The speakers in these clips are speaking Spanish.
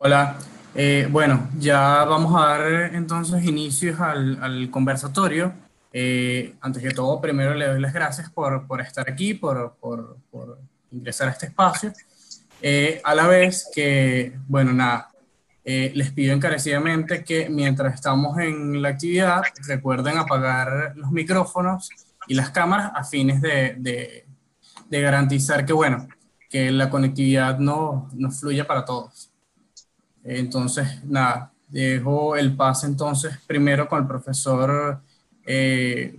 Hola, eh, bueno, ya vamos a dar entonces inicios al, conversatorio. Eh, antes que todo, primero le doy las gracias por, estar aquí, por, ingresar a este espacio. Eh, a la vez que, bueno, nada, les pido encarecidamente que mientras estamos en la actividad, recuerden apagar los micrófonos y las cámaras a fines de, de, garantizar que, bueno, que la conectividad no, no fluya para todos. Entonces, nada, dejo el pase entonces primero con el profesor eh,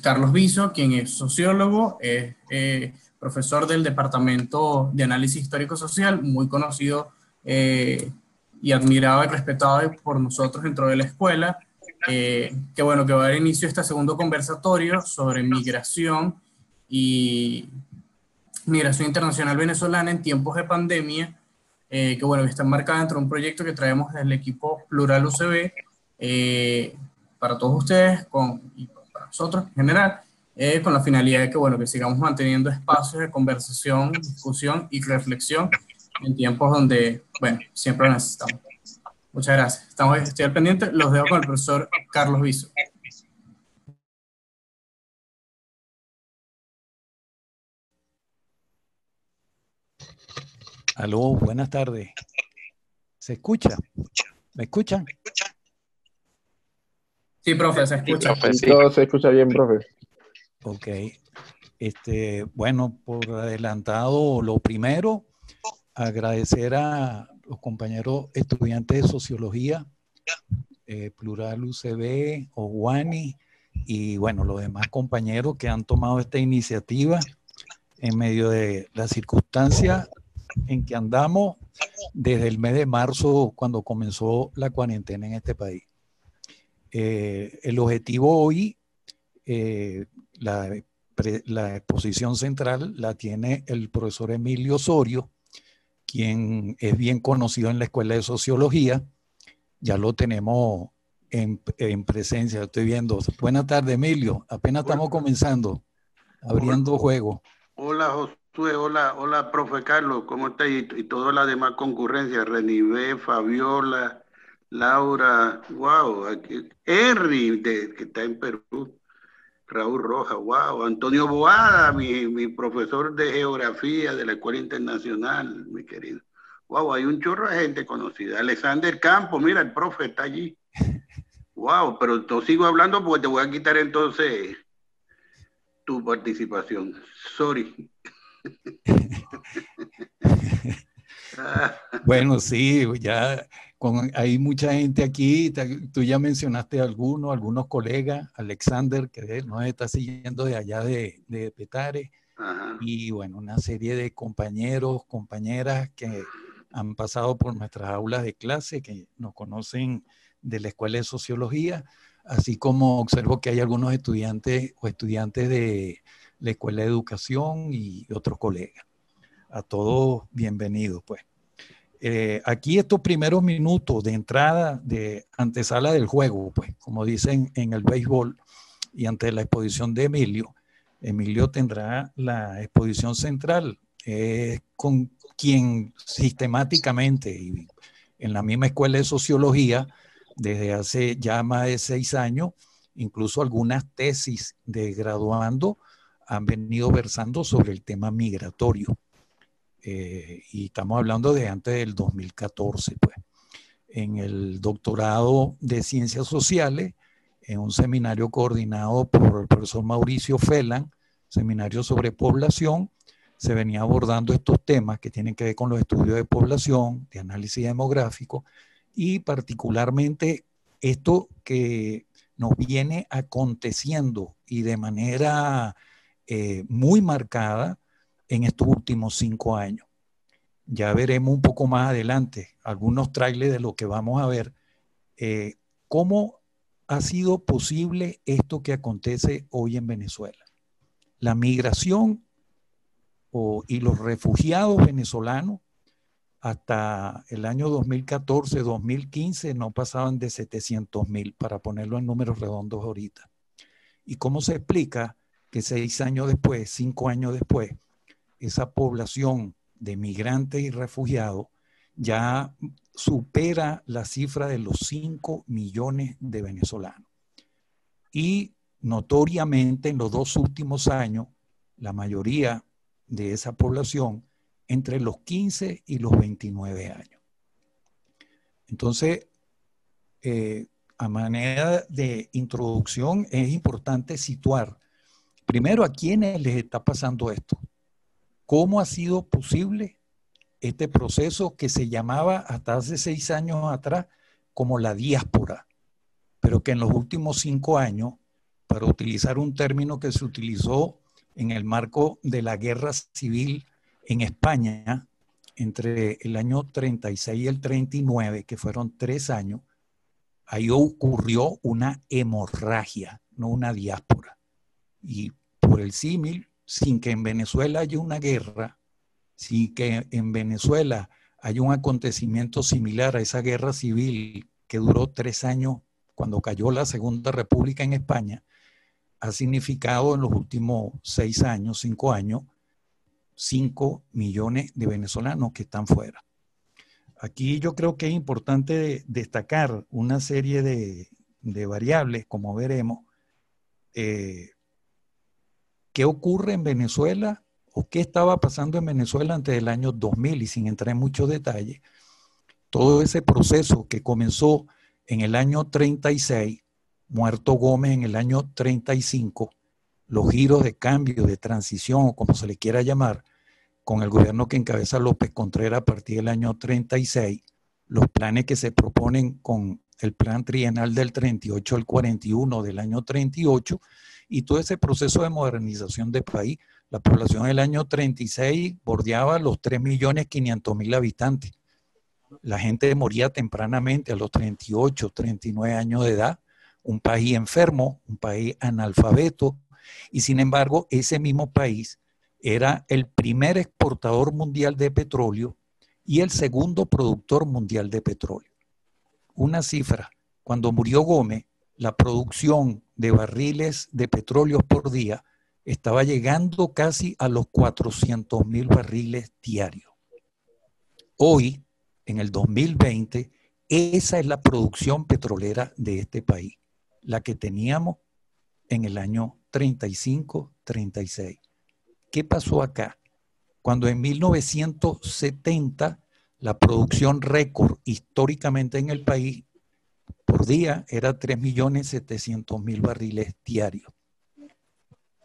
Carlos Viso, quien es sociólogo, es eh, profesor del Departamento de Análisis Histórico-Social, muy conocido eh, y admirado y respetado por nosotros dentro de la escuela, que bueno, que va a dar inicio este segundo conversatorio sobre migración y migración internacional venezolana en tiempos de pandemia, eh, que bueno, que está enmarcada dentro de un proyecto que traemos del equipo Plural UCB eh, para todos ustedes con, y para nosotros en general, eh, con la finalidad de que bueno, que sigamos manteniendo espacios de conversación, discusión y reflexión en tiempos donde, bueno, siempre lo necesitamos. Muchas gracias. Estamos, estoy al pendiente. Los dejo con el profesor Carlos Viso. Aló, buenas tardes. ¿Se escucha? ¿Me escuchan? Sí, profe, se escucha. Sí, Todo se escucha bien, profe. Ok. Este, bueno, por adelantado, lo primero, agradecer a los compañeros estudiantes de sociología, eh, Plural UCB, Oguani, y bueno, los demás compañeros que han tomado esta iniciativa en medio de las circunstancias en que andamos desde el mes de marzo, cuando comenzó la cuarentena en este país. Eh, el objetivo hoy, eh, la, la, exposición central la tiene el profesor Emilio Osorio, quien es bien conocido en la Escuela de Sociología. Ya lo tenemos en, en presencia, estoy viendo. Buenas tardes, Emilio. Apenas estamos comenzando, abriendo juego. Hola, José hola, hola, profe Carlos, ¿cómo está? Y, y toda la demás concurrencia, Renivé, Fabiola, Laura, wow, aquí, Henry, que está en Perú, Raúl Rojas, wow, Antonio Boada, mi, mi, profesor de geografía de la Escuela Internacional, mi querido. Wow, hay un chorro de gente conocida. Alexander Campos, mira, el profe está allí. Wow, pero no sigo hablando porque te voy a quitar entonces tu participación. Sorry. bueno, sí, ya con, hay mucha gente aquí, tú ya mencionaste algunos, algunos colegas, Alexander, que nos está siguiendo de allá de, de Petare, Ajá. y bueno, una serie de compañeros, compañeras que han pasado por nuestras aulas de clase, que nos conocen de la Escuela de Sociología, así como observo que hay algunos estudiantes o estudiantes de la Escuela de Educación y otros colegas. A todos bienvenidos, pues. Eh, aquí estos primeros minutos de entrada de antesala del juego, pues, como dicen en el béisbol, y ante la exposición de Emilio, Emilio tendrá la exposición central, eh, con quien sistemáticamente y en la misma escuela de sociología, desde hace ya más de seis años, incluso algunas tesis de graduando han venido versando sobre el tema migratorio. Eh, y estamos hablando de antes del 2014, pues. En el doctorado de Ciencias Sociales, en un seminario coordinado por el profesor Mauricio Felan, seminario sobre población, se venía abordando estos temas que tienen que ver con los estudios de población, de análisis demográfico y particularmente esto que nos viene aconteciendo y de manera eh, muy marcada en estos últimos cinco años. Ya veremos un poco más adelante algunos trailers de lo que vamos a ver. Eh, ¿Cómo ha sido posible esto que acontece hoy en Venezuela? La migración y los refugiados venezolanos hasta el año 2014-2015 no pasaban de 700 mil, para ponerlo en números redondos ahorita. ¿Y cómo se explica que seis años después, cinco años después, esa población de migrantes y refugiados ya supera la cifra de los 5 millones de venezolanos. Y notoriamente en los dos últimos años, la mayoría de esa población entre los 15 y los 29 años. Entonces, eh, a manera de introducción, es importante situar primero a quiénes les está pasando esto. ¿Cómo ha sido posible este proceso que se llamaba hasta hace seis años atrás como la diáspora, pero que en los últimos cinco años, para utilizar un término que se utilizó en el marco de la guerra civil en España, entre el año 36 y el 39, que fueron tres años, ahí ocurrió una hemorragia, no una diáspora. Y por el símil, sin que en Venezuela haya una guerra, sin que en Venezuela haya un acontecimiento similar a esa guerra civil que duró tres años cuando cayó la Segunda República en España, ha significado en los últimos seis años, cinco años, cinco millones de venezolanos que están fuera. Aquí yo creo que es importante destacar una serie de, variables, como veremos. Eh, ¿Qué ocurre en Venezuela o qué estaba pasando en Venezuela antes del año 2000? Y sin entrar en muchos detalles, todo ese proceso que comenzó en el año 36, muerto Gómez en el año 35, los giros de cambio, de transición, o como se le quiera llamar, con el gobierno que encabeza López Contreras a partir del año 36, los planes que se proponen con el plan trienal del 38 al 41 del año 38 y todo ese proceso de modernización del país. La población del año 36 bordeaba los 3.500.000 habitantes. La gente moría tempranamente a los 38, 39 años de edad. Un país enfermo, un país analfabeto. Y sin embargo, ese mismo país era el primer exportador mundial de petróleo y el segundo productor mundial de petróleo. Una cifra, cuando murió Gómez, la producción de barriles de petróleo por día estaba llegando casi a los 400 mil barriles diarios. Hoy, en el 2020, esa es la producción petrolera de este país, la que teníamos en el año 35-36. ¿Qué pasó acá? Cuando en 1970 la producción récord históricamente en el país por día era 3.700.000 barriles diarios.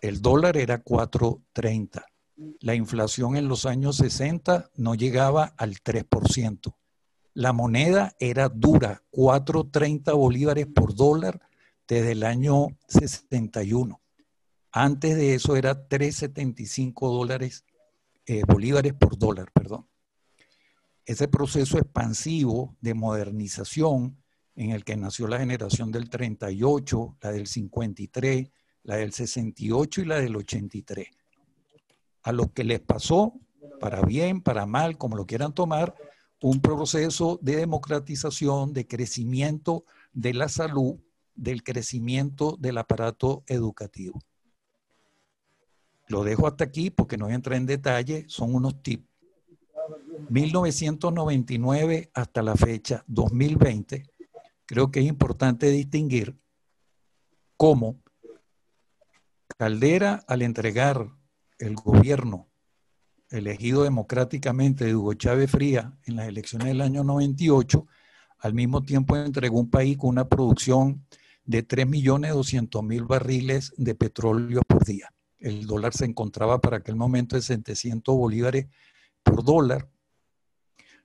El dólar era 4.30. La inflación en los años 60 no llegaba al 3%. La moneda era dura, 4.30 bolívares por dólar desde el año 61. Antes de eso era 3,75 dólares, eh, bolívares por dólar, perdón. Ese proceso expansivo de modernización en el que nació la generación del 38, la del 53, la del 68 y la del 83. A lo que les pasó, para bien, para mal, como lo quieran tomar, un proceso de democratización, de crecimiento de la salud, del crecimiento del aparato educativo. Lo dejo hasta aquí porque no voy a entrar en detalle, son unos tips. 1999 hasta la fecha 2020, creo que es importante distinguir cómo Caldera, al entregar el gobierno elegido democráticamente de Hugo Chávez Fría en las elecciones del año 98, al mismo tiempo entregó un país con una producción de 3.200.000 barriles de petróleo por día el dólar se encontraba para aquel momento en 700 bolívares por dólar.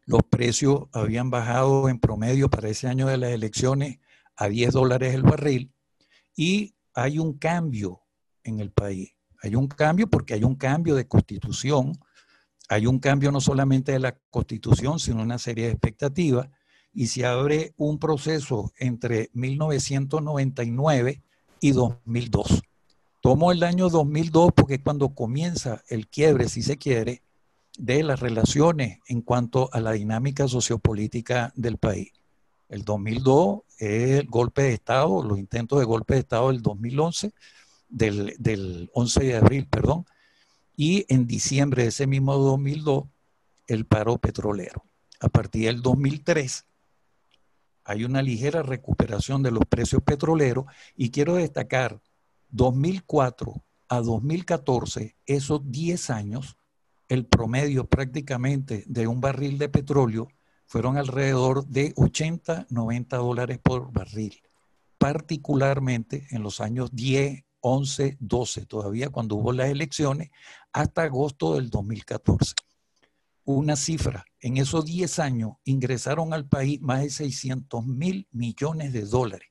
Los precios habían bajado en promedio para ese año de las elecciones a 10 dólares el barril y hay un cambio en el país. Hay un cambio porque hay un cambio de constitución, hay un cambio no solamente de la constitución, sino una serie de expectativas y se abre un proceso entre 1999 y 2002. Tomo el año 2002 porque es cuando comienza el quiebre, si se quiere, de las relaciones en cuanto a la dinámica sociopolítica del país. El 2002 es el golpe de Estado, los intentos de golpe de Estado del 2011, del, del 11 de abril, perdón, y en diciembre de ese mismo 2002 el paro petrolero. a partir del 2003 hay una ligera recuperación de los precios petroleros y quiero destacar 2004 a 2014, esos 10 años, el promedio prácticamente de un barril de petróleo fueron alrededor de 80, 90 dólares por barril, particularmente en los años 10, 11, 12, todavía cuando hubo las elecciones, hasta agosto del 2014. Una cifra, en esos 10 años ingresaron al país más de 600 mil millones de dólares.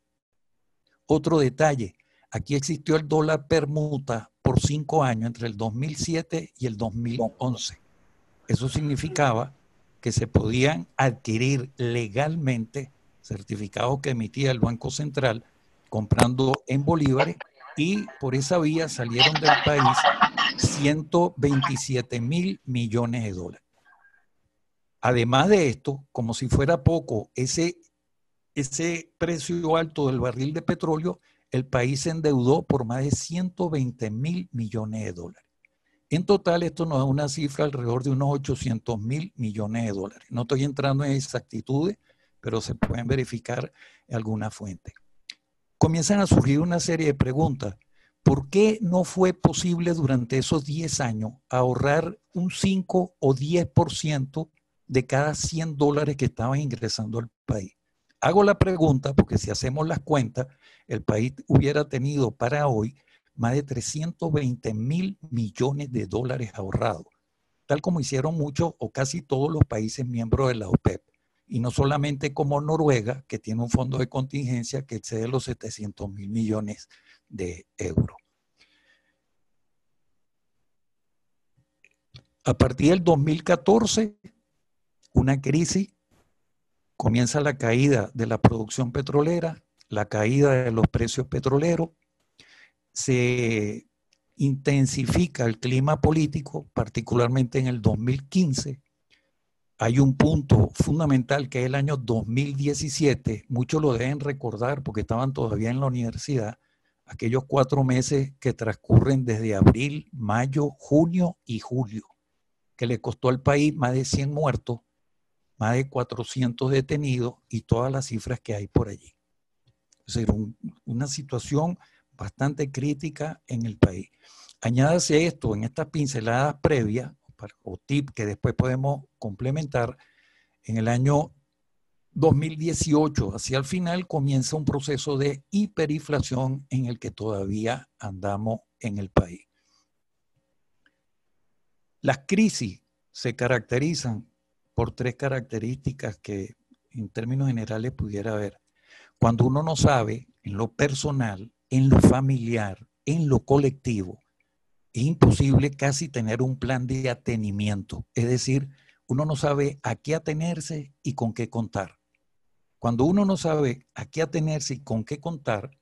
Otro detalle, aquí existió el dólar permuta por cinco años, entre el 2007 y el 2011. Eso significaba que se podían adquirir legalmente certificados que emitía el Banco Central comprando en bolívares y por esa vía salieron del país 127 mil millones de dólares. Además de esto, como si fuera poco, ese, ese precio alto del barril de petróleo, el país se endeudó por más de 120 mil millones de dólares. En total, esto nos da una cifra alrededor de unos 800 mil millones de dólares. No estoy entrando en exactitudes, pero se pueden verificar en alguna fuente. Comienzan a surgir una serie de preguntas. ¿Por qué no fue posible durante esos 10 años ahorrar un 5 o 10% de cada 100 dólares que estaban ingresando al país? Hago la pregunta porque si hacemos las cuentas, el país hubiera tenido para hoy más de 320 mil millones de dólares ahorrados, tal como hicieron muchos o casi todos los países miembros de la OPEP. Y no solamente como Noruega, que tiene un fondo de contingencia que excede los 700 mil millones de euros. A partir del 2014, una crisis, comienza la caída de la producción petrolera, la caída de los precios petroleros, se intensifica el clima político, particularmente en el 2015. Hay un punto fundamental que es el año 2017, muchos lo deben recordar porque estaban todavía en la universidad, aquellos cuatro meses que transcurren desde abril, mayo, junio y julio, que le costó al país más de 100 muertos, más de 400 detenidos y todas las cifras que hay por allí. Es decir, una situación bastante crítica en el país. Añádase esto en estas pinceladas previas o tip que después podemos complementar. En el año 2018, hacia el final, comienza un proceso de hiperinflación en el que todavía andamos en el país. Las crisis se caracterizan por tres características que en términos generales pudiera haber. Cuando uno no sabe en lo personal en lo familiar, en lo colectivo, es imposible casi tener un plan de atenimiento. Es decir, uno no sabe a qué atenerse y con qué contar. Cuando uno no sabe a qué atenerse y con qué contar,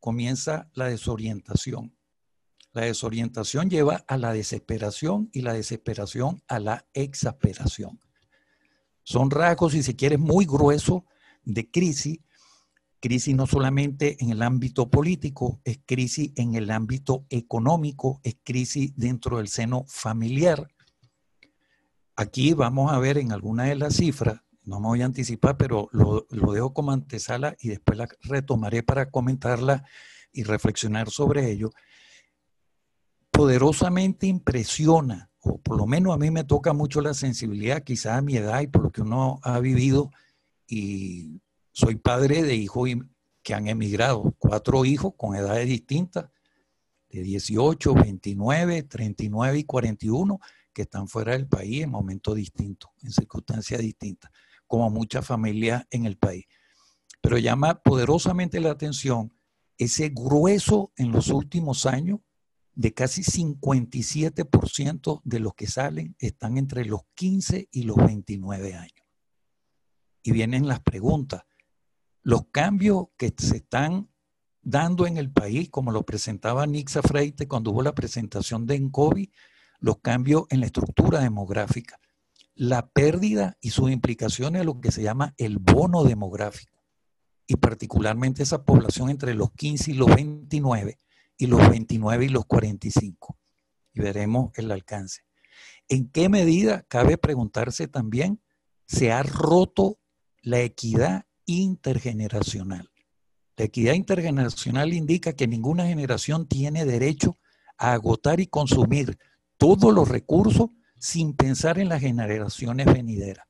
comienza la desorientación. La desorientación lleva a la desesperación y la desesperación a la exasperación. Son rasgos, si se quiere, muy gruesos de crisis Crisis no solamente en el ámbito político, es crisis en el ámbito económico, es crisis dentro del seno familiar. Aquí vamos a ver en alguna de las cifras, no me voy a anticipar, pero lo, lo dejo como antesala y después la retomaré para comentarla y reflexionar sobre ello. Poderosamente impresiona, o por lo menos a mí me toca mucho la sensibilidad, quizás a mi edad y por lo que uno ha vivido y soy padre de hijos que han emigrado, cuatro hijos con edades distintas, de 18, 29, 39 y 41, que están fuera del país en momentos distintos, en circunstancias distintas, como muchas familias en el país. Pero llama poderosamente la atención ese grueso en los últimos años de casi 57% de los que salen están entre los 15 y los 29 años. Y vienen las preguntas, los cambios que se están dando en el país, como lo presentaba Nixa Freite cuando hubo la presentación de ENCOVI, los cambios en la estructura demográfica, la pérdida y sus implicaciones a lo que se llama el bono demográfico, y particularmente esa población entre los 15 y los 29 y los 29 y los 45. Y veremos el alcance. ¿En qué medida cabe preguntarse también se ha roto la equidad intergeneracional. La equidad intergeneracional indica que ninguna generación tiene derecho a agotar y consumir todos los recursos sin pensar en las generaciones venideras.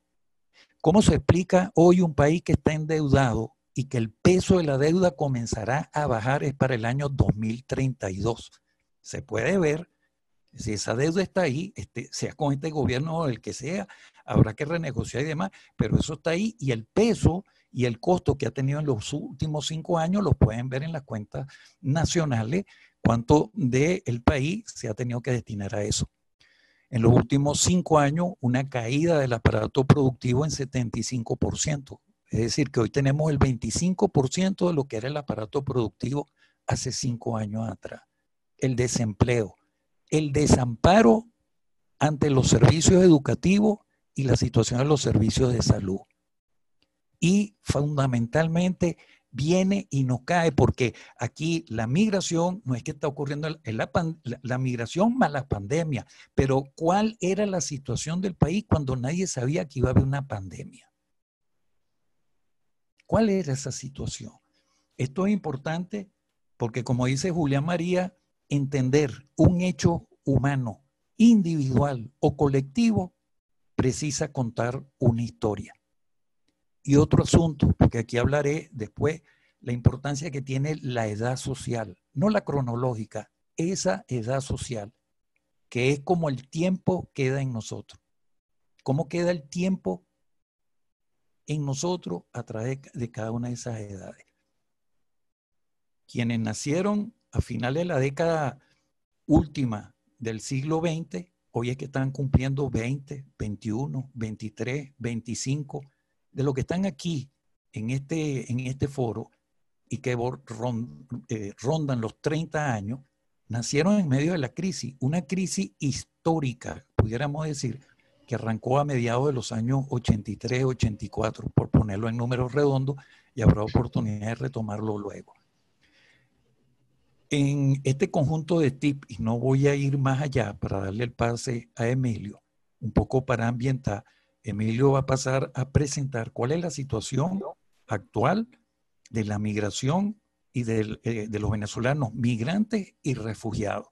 ¿Cómo se explica hoy un país que está endeudado y que el peso de la deuda comenzará a bajar es para el año 2032? Se puede ver si esa deuda está ahí, este, sea con este gobierno o el que sea, habrá que renegociar y demás, pero eso está ahí y el peso y el costo que ha tenido en los últimos cinco años lo pueden ver en las cuentas nacionales, cuánto del el país se ha tenido que destinar a eso. En los últimos cinco años, una caída del aparato productivo en 75%. Es decir, que hoy tenemos el 25% de lo que era el aparato productivo hace cinco años atrás. El desempleo, el desamparo ante los servicios educativos y la situación de los servicios de salud. Y fundamentalmente viene y no cae, porque aquí la migración no es que está ocurriendo la, migración más la pandemia, pero ¿cuál era la situación del país cuando nadie sabía que iba a haber una pandemia? ¿Cuál era esa situación? Esto es importante porque, como dice Julián María, entender un hecho humano, individual o colectivo, precisa contar una historia. Y otro asunto, porque aquí hablaré después, la importancia que tiene la edad social, no la cronológica, esa edad social, que es como el tiempo queda en nosotros. ¿Cómo queda el tiempo en nosotros a través de cada una de esas edades? Quienes nacieron a finales de la década última del siglo XX, hoy es que están cumpliendo 20, 21, 23, 25, de lo que están aquí en este, en este foro y que eh, rondan los 30 años, nacieron en medio de la crisis, una crisis histórica, pudiéramos decir, que arrancó a mediados de los años 83, 84, por ponerlo en números redondos, y habrá oportunidad de retomarlo luego. En este conjunto de tips, y no voy a ir más allá para darle el pase a Emilio, un poco para ambientar, Emilio va a pasar a presentar cuál es la situación actual de la migración y eh, de, los venezolanos migrantes y refugiados.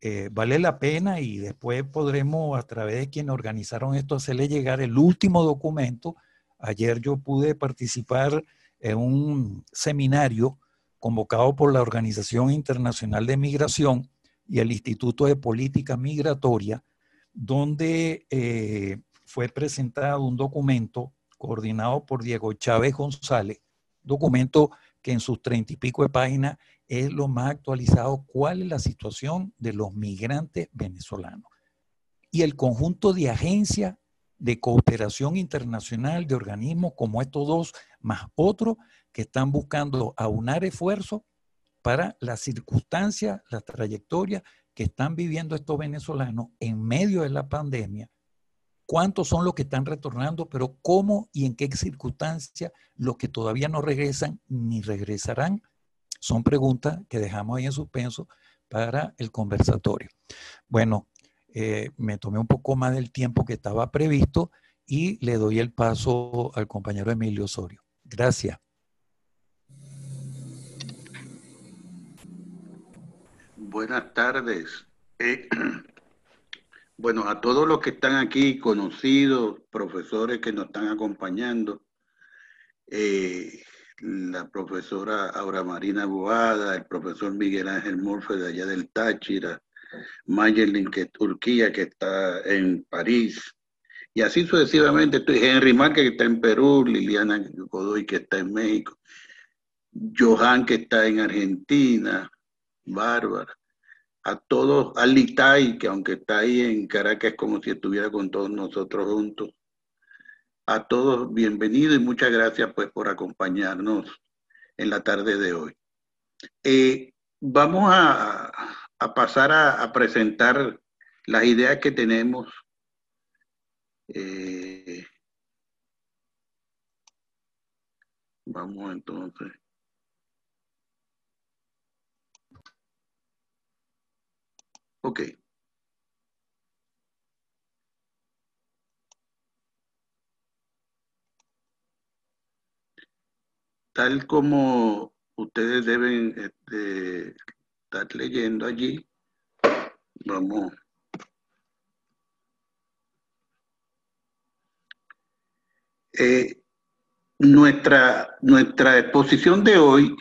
Eh, vale la pena y después podremos a través de quienes organizaron esto hacerle llegar el último documento. Ayer yo pude participar en un seminario convocado por la Organización Internacional de Migración y el Instituto de Política Migratoria, donde eh, fue presentado un documento coordinado por Diego Chávez González, documento que en sus treinta y pico de páginas es lo más actualizado, cuál es la situación de los migrantes venezolanos. Y el conjunto de agencias de cooperación internacional, de organismos como estos dos, más otros, que están buscando aunar esfuerzos para las circunstancias, la trayectoria que están viviendo estos venezolanos en medio de la pandemia. ¿Cuántos son los que están retornando? Pero ¿cómo y en qué circunstancias los que todavía no regresan ni regresarán? Son preguntas que dejamos ahí en suspenso para el conversatorio. Bueno, eh, me tomé un poco más del tiempo que estaba previsto y le doy el paso al compañero Emilio Osorio. Gracias. Buenas tardes. Eh, bueno, a todos los que están aquí, conocidos, profesores que nos están acompañando, eh, la profesora Aura Marina Boada, el profesor Miguel Ángel Morfe de allá del Táchira, Mayerlin que Turquía, que está en París, y así sucesivamente. Henry Márquez, que está en Perú, Liliana Godoy, que está en México, Johan, que está en Argentina, Bárbara, a todos, a Litay, que aunque está ahí en Caracas, es como si estuviera con todos nosotros juntos. A todos, bienvenidos y muchas gracias pues por acompañarnos en la tarde de hoy. Eh, vamos a, pasar a, presentar las ideas que tenemos. Eh, vamos entonces. Ok. Tal como ustedes deben este, estar leyendo allí, vamos. Eh, nuestra, nuestra exposición de hoy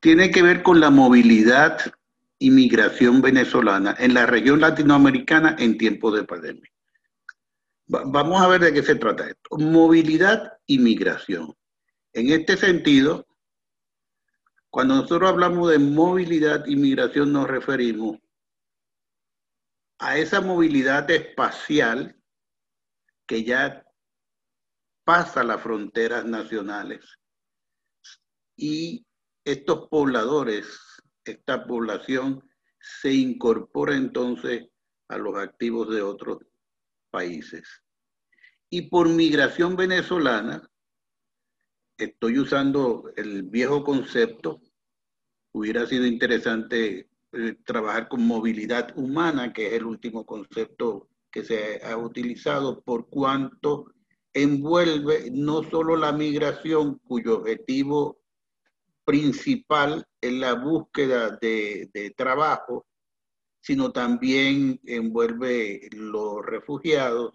tiene que ver con la movilidad y migración venezolana en la región latinoamericana en tiempos de pandemia. Vamos a ver de qué se trata esto. Movilidad y migración. En este sentido, cuando nosotros hablamos de movilidad y migración nos referimos a esa movilidad espacial que ya pasa las fronteras nacionales y estos pobladores, esta población se incorpora entonces a los activos de otros países. Y por migración venezolana, estoy usando el viejo concepto, hubiera sido interesante eh, trabajar con movilidad humana, que es el último concepto que se ha utilizado, por cuanto envuelve no solo la migración, cuyo objetivo principal es la búsqueda de, trabajo, sino también envuelve los refugiados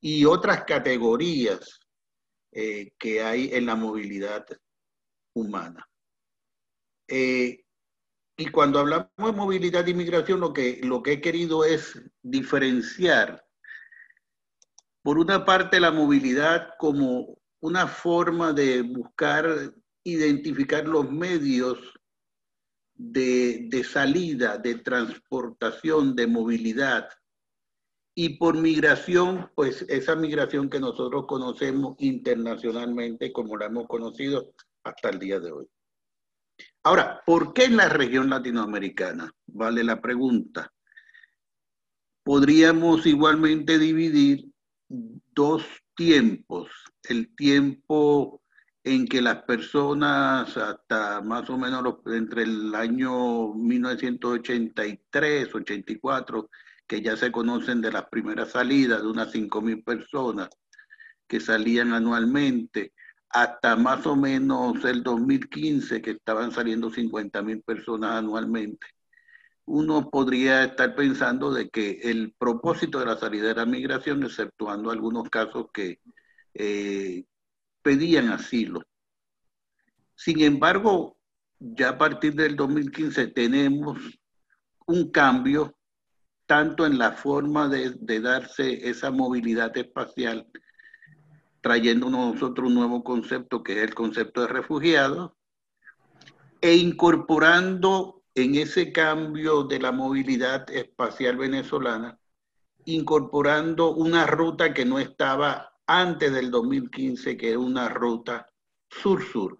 y otras categorías eh, que hay en la movilidad humana. Eh, y cuando hablamos de movilidad e inmigración, lo que, lo que he querido es diferenciar, por una parte, la movilidad como una forma de buscar identificar los medios de, salida, de transportación, de movilidad. Y por migración, pues esa migración que nosotros conocemos internacionalmente como la hemos conocido hasta el día de hoy. Ahora, ¿por qué en la región latinoamericana? Vale la pregunta. Podríamos igualmente dividir dos tiempos. El tiempo en que las personas hasta más o menos entre el año 1983, 84, que ya se conocen de las primeras salidas de unas 5.000 personas que salían anualmente, hasta más o menos el 2015, que estaban saliendo 50.000 personas anualmente. Uno podría estar pensando de que el propósito de la salida de la migración, exceptuando algunos casos que eh, pedían asilo. Sin embargo, ya a partir del 2015 tenemos un cambio tanto en la forma de, darse esa movilidad espacial, trayendo nosotros un nuevo concepto que es el concepto de refugiados, e incorporando en ese cambio de la movilidad espacial venezolana, incorporando una ruta que no estaba antes del 2015, que era una ruta sur-sur.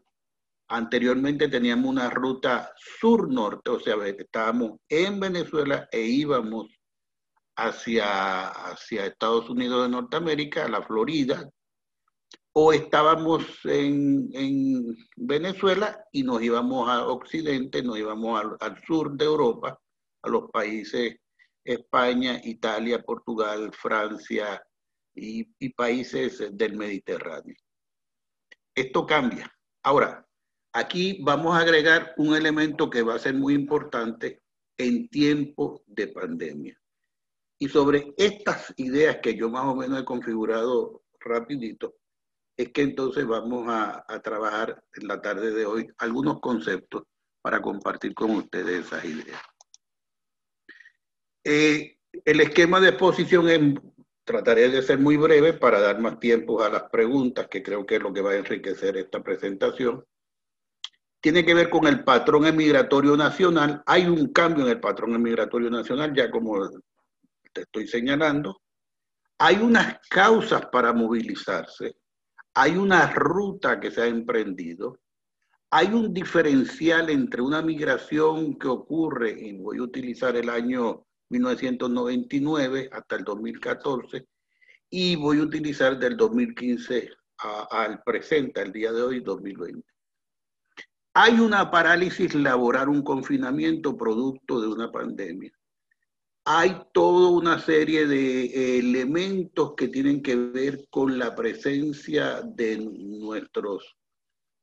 Anteriormente teníamos una ruta sur-norte, o sea, estábamos en Venezuela e íbamos hacia, hacia Estados Unidos de Norteamérica, a la Florida, o estábamos en, Venezuela y nos íbamos a Occidente, nos íbamos al sur de Europa, a los países España, Italia, Portugal, Francia, y, países del Mediterráneo. Esto cambia. Ahora, aquí vamos a agregar un elemento que va a ser muy importante en tiempo de pandemia. Y sobre estas ideas que yo más o menos he configurado rapidito, es que entonces vamos a, trabajar en la tarde de hoy algunos conceptos para compartir con ustedes esas ideas. Eh, el esquema de exposición es Trataré de ser muy breve para dar más tiempo a las preguntas, que creo que es lo que va a enriquecer esta presentación. Tiene que ver con el patrón emigratorio nacional. Hay un cambio en el patrón emigratorio nacional, ya como te estoy señalando. Hay unas causas para movilizarse. Hay una ruta que se ha emprendido. Hay un diferencial entre una migración que ocurre, y voy a utilizar el año 1999 hasta el 2014 y voy a utilizar del 2015 al presente, al día de hoy, 2020. Hay una parálisis laboral, un confinamiento producto de una pandemia. hay toda una serie de elementos que tienen que ver con la presencia de nuestros,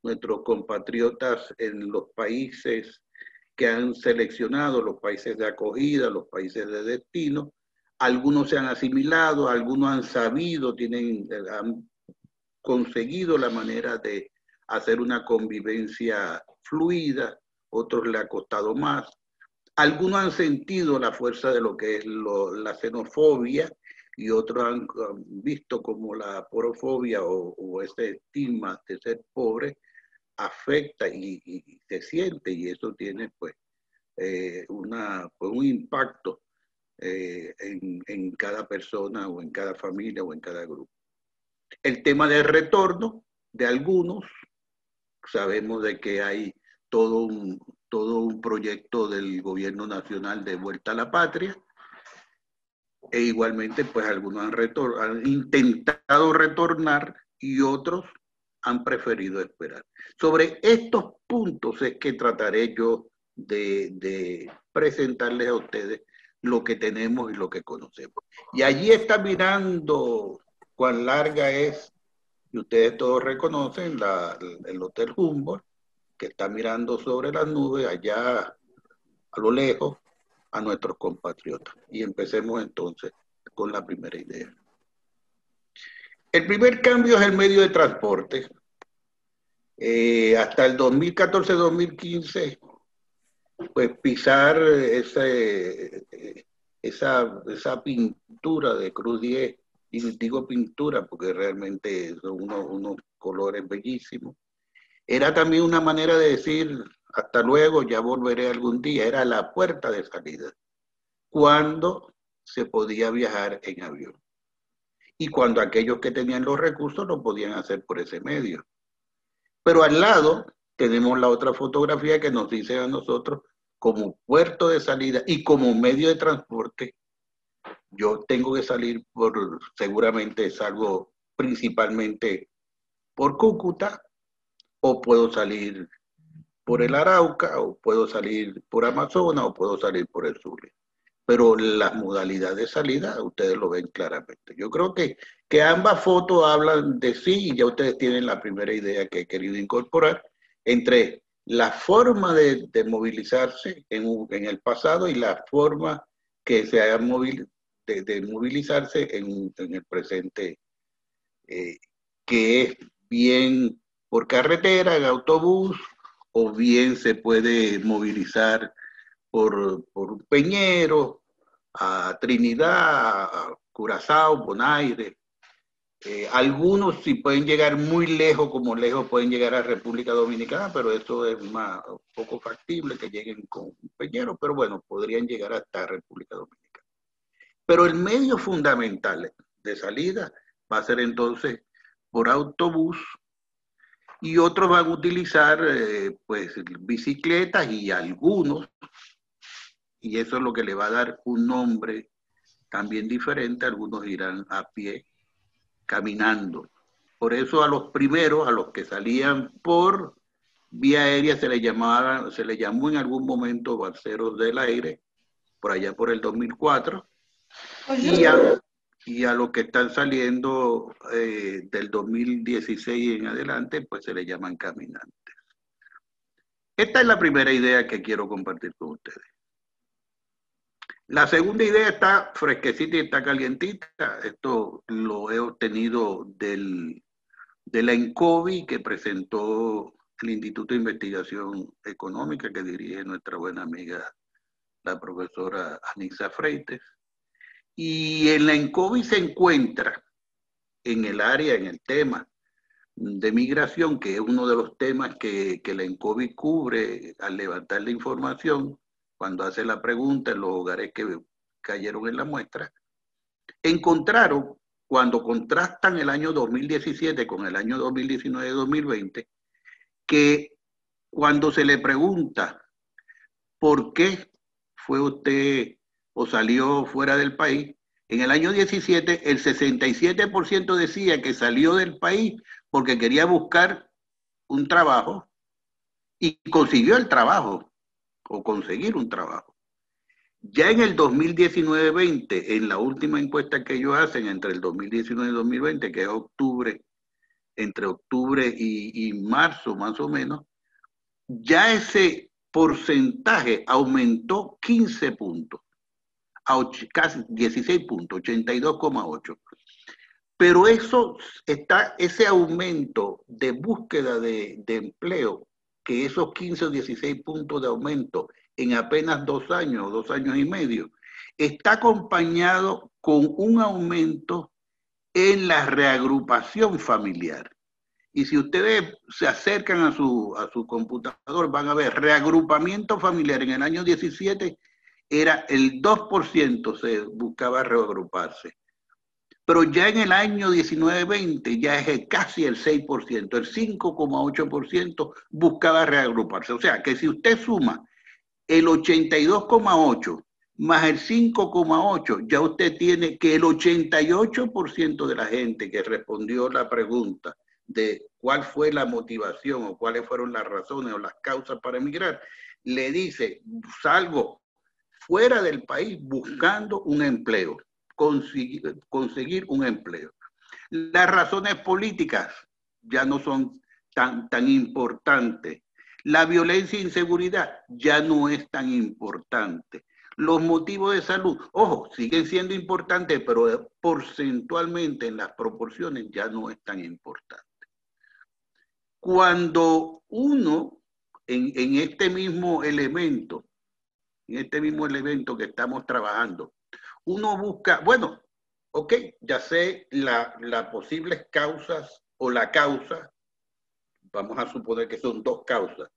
nuestros compatriotas en los países que han seleccionado, los países de acogida, los países de destino. Algunos se han asimilado, algunos han sabido, tienen, han conseguido la manera de hacer una convivencia fluida, otros le ha costado más. Algunos han sentido la fuerza de lo que es la xenofobia y otros han, visto como la porofobia o, ese estigma de ser pobre afecta y, se siente y eso tiene pues, eh, una, pues, un impacto eh, en, cada persona o en cada familia o en cada grupo. El tema del retorno de algunos, sabemos de que hay todo un, todo un proyecto del gobierno nacional de vuelta a la patria. E igualmente, pues algunos han, han intentado retornar y otros han preferido esperar. Sobre estos puntos es que trataré yo de, presentarles a ustedes lo que tenemos y lo que conocemos. Y allí está mirando cuán larga es, y ustedes todos reconocen, el Hotel Humboldt, que está mirando sobre las nubes allá a lo lejos a nuestros compatriotas. Y empecemos entonces con la primera idea. El primer cambio es el medio de transporte. Eh, hasta el 2014-2015, pues pisar esa, esa pintura de Cruz 10, y digo pintura porque realmente son unos, unos colores bellísimos, era también una manera de decir, hasta luego, ya volveré algún día. Era la puerta de salida. Cuando se podía viajar en avión. Y cuando aquellos que tenían los recursos lo podían hacer por ese medio. Pero al lado tenemos la otra fotografía que nos dice a nosotros como puerto de salida y como medio de transporte, yo tengo que salir por, seguramente salgo principalmente por Cúcuta o puedo salir por el Arauca, o puedo salir por Amazonas, o puedo salir por el sur. Pero las modalidades de salida, ustedes lo ven claramente. Yo creo que, que ambas fotos hablan de sí y ya ustedes tienen la primera idea que he querido incorporar entre la forma de, movilizarse en, en, el pasado y la forma que se haya movil, de, movilizarse en, en, el presente, eh, que es bien por carretera, en autobús, o bien se puede movilizar por, por Peñero, a Trinidad, a Curazao, Bonaire. Eh, algunos sí pueden llegar muy lejos, como lejos pueden llegar a República Dominicana, pero eso es más poco factible que lleguen con Peñero, pero bueno, podrían llegar hasta República Dominicana. Pero el medio fundamental de salida va a ser entonces por autobús y otros van a utilizar eh, pues bicicletas y algunos, y eso es lo que le va a dar un nombre también diferente, algunos irán a pie, caminando. Por eso a los primeros, a los que salían por vía aérea, se le, llamaba, se le llamó en algún momento balseros del aire, por allá por el 2004. Y a, y a los que están saliendo eh, del 2016 en adelante, pues se le llaman caminantes. Esta es la primera idea que quiero compartir con ustedes. La segunda idea está fresquecita y está calientita. Esto lo he obtenido del, de la ENCOVI que presentó el Instituto de Investigación Económica que dirige nuestra buena amiga, la profesora Anisa Freites. Y en la ENCOVI se encuentra en el área, en el tema de migración, que es uno de los temas que, que la ENCOVI cubre al levantar la información, cuando hace la pregunta en los hogares que cayeron en la muestra, encontraron, cuando contrastan el año 2017 con el año 2019-2020, que cuando se le pregunta por qué fue usted o salió fuera del país. En el año 17, el 67% decía que salió del país porque quería buscar un trabajo y consiguió el trabajo o conseguir un trabajo. Ya en el 2019-20, en la última encuesta que ellos hacen entre el 2019 y 2020, que es octubre, entre octubre y, marzo más o menos, ya ese porcentaje aumentó 15 puntos, a casi 16 puntos, 82,8. Pero eso está, ese aumento de búsqueda de, empleo, que esos 15 o 16 puntos de aumento en apenas dos años, dos años y medio, está acompañado con un aumento en la reagrupación familiar. Y si ustedes se acercan a su, a su computador, van a ver, reagrupamiento familiar en el año 17 era el 2% se buscaba reagruparse. Pero ya en el año 19-20 ya es casi el 6%, el 5,8% buscaba reagruparse. O sea que si usted suma el 82,8 más el 5,8, ya usted tiene que el 88% de la gente que respondió la pregunta de cuál fue la motivación o cuáles fueron las razones o las causas para emigrar, le dice, salgo fuera del país buscando un empleo, conseguir, conseguir un empleo. Las razones políticas ya no son tan, tan importantes. La violencia e inseguridad ya no es tan importante. Los motivos de salud, ojo, siguen siendo importantes, pero porcentualmente en las proporciones ya no es tan importante. Cuando uno, en, este mismo elemento, en este mismo elemento que estamos trabajando, uno busca, bueno, ok, ya sé las posibles causas o la causa, vamos a suponer que son dos causas.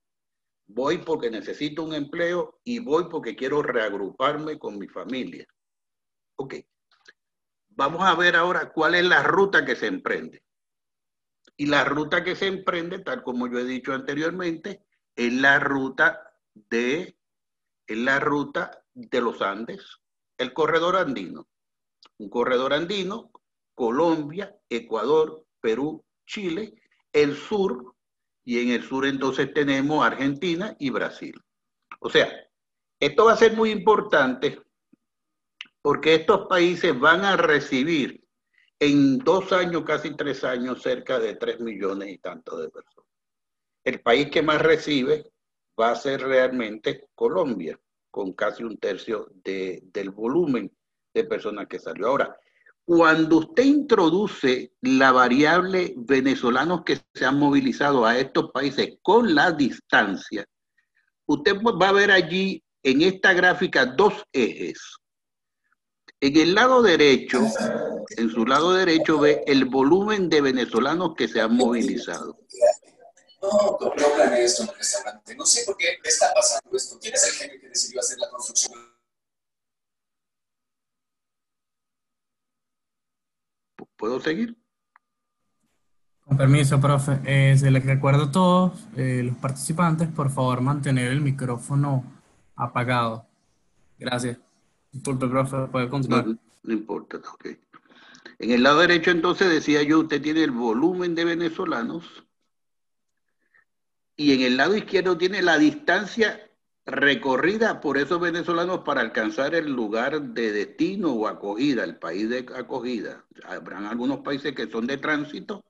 Voy porque necesito un empleo y voy porque quiero reagruparme con mi familia. Ok. Vamos a ver ahora cuál es la ruta que se emprende. Y la ruta que se emprende, tal como yo he dicho anteriormente, es la ruta de, es la ruta de los Andes, el corredor andino. Un corredor andino, Colombia, Ecuador, Perú, Chile, el sur, y en el sur entonces tenemos Argentina y Brasil. O sea, esto va a ser muy importante porque estos países van a recibir en dos años, casi tres años, cerca de tres millones y tanto de personas. El país que más recibe va a ser realmente Colombia, con casi un tercio del volumen de personas que salió. Ahora, cuando usted introduce la variable venezolanos que se han movilizado a estos países con la distancia, usted va a ver allí en esta gráfica dos ejes. En el lado derecho, en su lado derecho ve el volumen de venezolanos que se han movilizado. No, no planeé esto en el restaurante. No sé por qué está pasando esto. ¿Quién es el genio que decidió hacer la construcción? ¿Puedo seguir? Con permiso, profe. Eh, se les recuerda a todos eh, los participantes, por favor, mantener el micrófono apagado. Gracias. Disculpe, profe, puede continuar. No, importa, ok. En el lado derecho, entonces, decía yo, usted tiene el volumen de venezolanos y en el lado izquierdo tiene la distancia recorrida por esos venezolanos para alcanzar el lugar de destino o acogida, el país de acogida. Habrán algunos países que son de tránsito,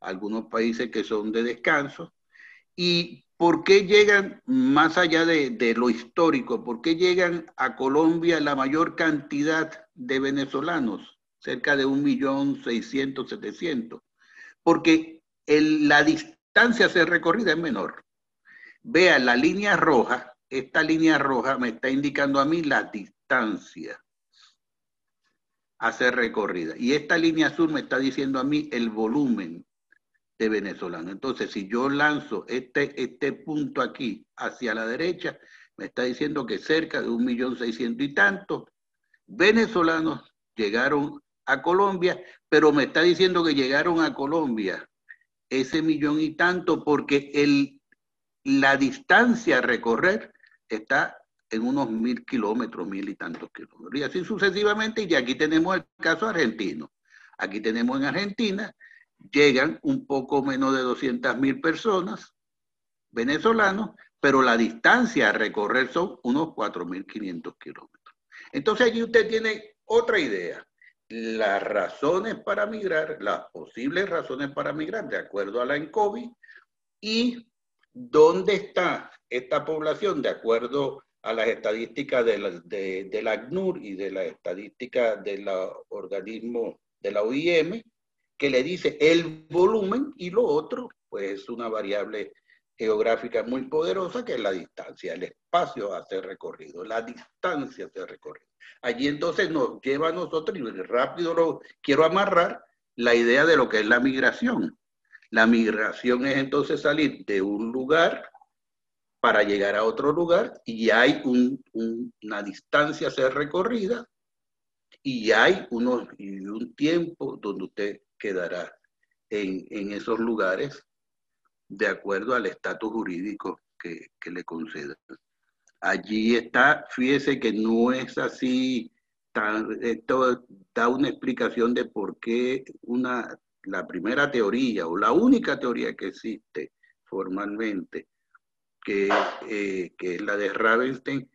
algunos países que son de descanso. Y ¿Por qué llegan, más allá de, lo histórico, por qué llegan a Colombia la mayor cantidad de venezolanos? Cerca de un millón seiscientos, setecientos. Porque la distancia a ser recorrida es menor. Vea, la línea roja, esta línea roja me está indicando a mí la distancia a ser recorrida. Y esta línea azul me está diciendo a mí el volumen de venezolanos. Entonces, si yo lanzo este, este punto aquí hacia la derecha, me está diciendo que cerca de un millón seiscientos y tantos venezolanos llegaron a Colombia, pero me está diciendo que llegaron a Colombia ese millón y tanto porque el, la distancia a recorrer está en unos mil kilómetros, mil y tantos kilómetros. Y así sucesivamente, y aquí tenemos el caso argentino. Aquí tenemos en Argentina llegan un poco menos de 200 mil personas venezolanos, pero la distancia a recorrer son unos 4.500 kilómetros. Entonces allí usted tiene otra idea. Las razones para migrar, las posibles razones para migrar, de acuerdo a la ENCOVI, y dónde está esta población, de acuerdo a las estadísticas de la, de, ACNUR y de las estadísticas del organismo de la OIM, que le dice el volumen y lo otro, pues es una variable geográfica muy poderosa que es la distancia, el espacio a ser recorrido, la distancia a ser recorrido. Allí entonces nos lleva a nosotros, y rápido lo quiero amarrar, la idea de lo que es la migración. La migración es entonces salir de un lugar para llegar a otro lugar y hay una distancia a ser recorrida y hay un tiempo donde usted quedará en esos lugares de acuerdo al estatus jurídico que, le concedan. Allí está, fíjese que no es así, esto da una explicación de por qué una, la primera teoría o la única teoría que existe formalmente, que, eh, que es la de Ravenstein,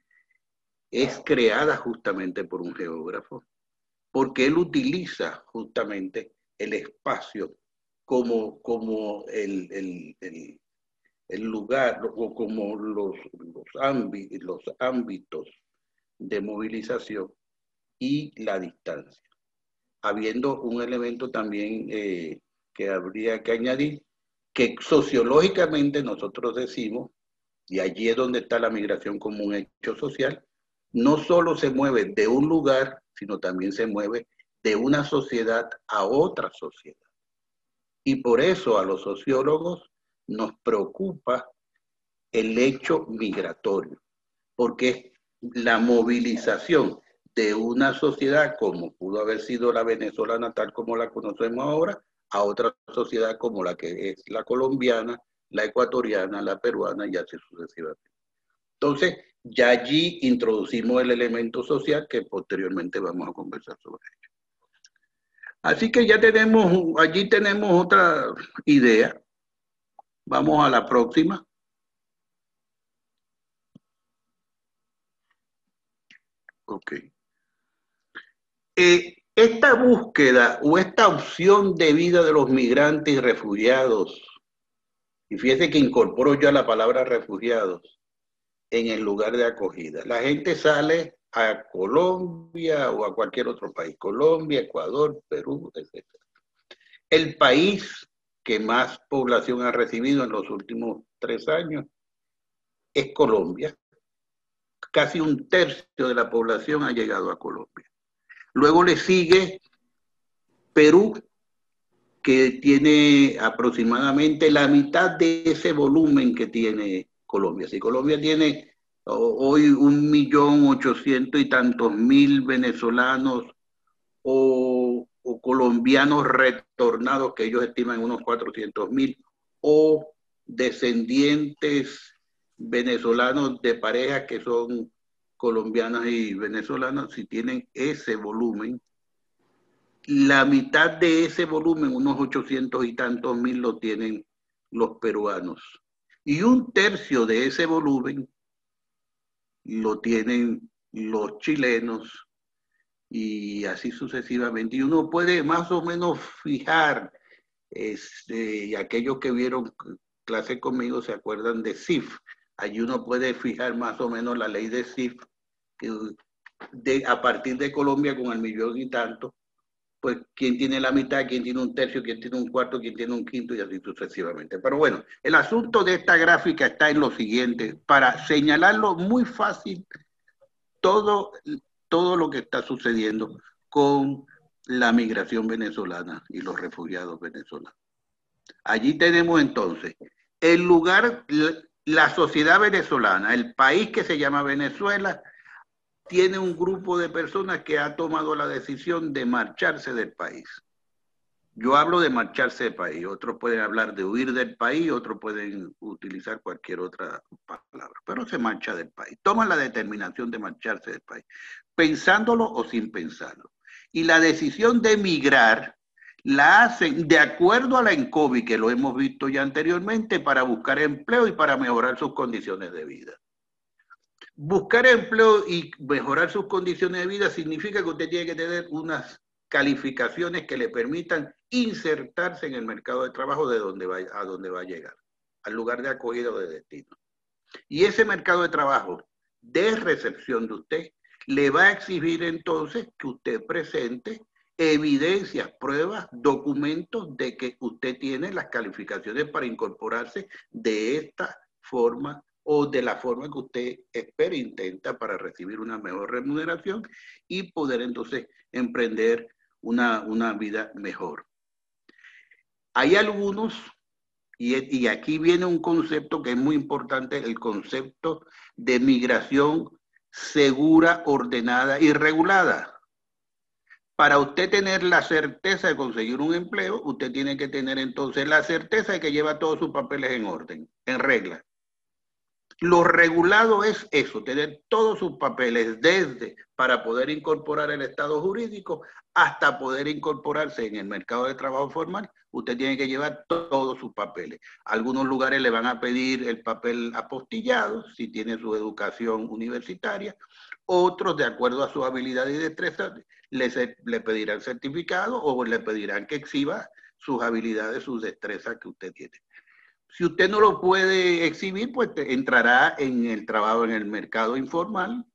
es creada justamente por un geógrafo, porque él utiliza justamente el espacio como, como el, el, el, lugar o como los, los, los ámbitos de movilización y la distancia. Habiendo un elemento también eh, que habría que añadir, que sociológicamente nosotros decimos, y allí es donde está la migración como un hecho social, no solo se mueve de un lugar, sino también se mueve de una sociedad a otra sociedad. Y por eso a los sociólogos nos preocupa el hecho migratorio, porque la movilización de una sociedad como pudo haber sido la venezolana tal como la conocemos ahora, a otra sociedad como la que es la colombiana, la ecuatoriana, la peruana y así sucesivamente. Entonces, ya allí introducimos el elemento social que posteriormente vamos a conversar sobre ello. Así que ya tenemos, allí tenemos otra idea. Vamos a la próxima. Ok. Eh, esta búsqueda o esta opción de vida de los migrantes y refugiados, y fíjese que incorporo yo la palabra refugiados en el lugar de acogida. La gente sale a Colombia o a cualquier otro país, Colombia, Ecuador, Perú, etc. El país que más población ha recibido en los últimos tres años es Colombia. Casi un tercio de la población ha llegado a Colombia. Luego le sigue Perú, que tiene aproximadamente la mitad de ese volumen que tiene Colombia. Si Colombia tiene hoy un millón ochocientos y tantos mil venezolanos o, colombianos retornados, que ellos estiman unos cuatrocientos mil, o descendientes venezolanos de parejas que son colombianas y venezolanas, si tienen ese volumen, la mitad de ese volumen, unos ochocientos y tantos mil, lo tienen los peruanos. Y un tercio de ese volumen lo tienen los chilenos y así sucesivamente. Y uno puede más o menos fijar, este, y aquellos que vieron clase conmigo se acuerdan de CIF. Allí uno puede fijar más o menos la ley de CIF, de, a partir de Colombia con el millón y tanto, pues quién tiene la mitad, quién tiene un tercio, quién tiene un cuarto, quién tiene un quinto y así sucesivamente. Pero bueno, el asunto de esta gráfica está en lo siguiente, para señalarlo muy fácil todo, todo lo que está sucediendo con la migración venezolana y los refugiados venezolanos. Allí tenemos entonces el lugar, la sociedad venezolana, el país que se llama Venezuela, tiene un grupo de personas que ha tomado la decisión de marcharse del país. Yo hablo de marcharse del país, otros pueden hablar de huir del país, otros pueden utilizar cualquier otra palabra, pero se marcha del país. Toman la determinación de marcharse del país, pensándolo o sin pensarlo. Y la decisión de emigrar la hacen de acuerdo a la ENCOVI, que lo hemos visto ya anteriormente, para buscar empleo y para mejorar sus condiciones de vida. Buscar empleo y mejorar sus condiciones de vida significa que usted tiene que tener unas calificaciones que le permitan insertarse en el mercado de trabajo de donde va, a donde va a llegar, al lugar de acogida o de destino. Y ese mercado de trabajo de recepción de usted le va a exigir entonces que usted presente evidencias, pruebas, documentos de que usted tiene las calificaciones para incorporarse de esta forma o de la forma que usted espera, intenta para recibir una mejor remuneración y poder entonces emprender una, una vida mejor. Hay algunos, y, y aquí viene un concepto que es muy importante, el concepto de migración segura, ordenada y regulada. Para usted tener la certeza de conseguir un empleo, usted tiene que tener entonces la certeza de que lleva todos sus papeles en orden, en regla. Lo regulado es eso, tener todos sus papeles desde para poder incorporar el estado jurídico hasta poder incorporarse en el mercado de trabajo formal, usted tiene que llevar todos sus papeles. Algunos lugares le van a pedir el papel apostillado si tiene su educación universitaria, otros de acuerdo a su habilidad y destreza le, le pedirán certificado o le pedirán que exhiba sus habilidades, sus destrezas que usted tiene. Si usted no lo puede exhibir, pues entrará en el trabajo en el mercado informal,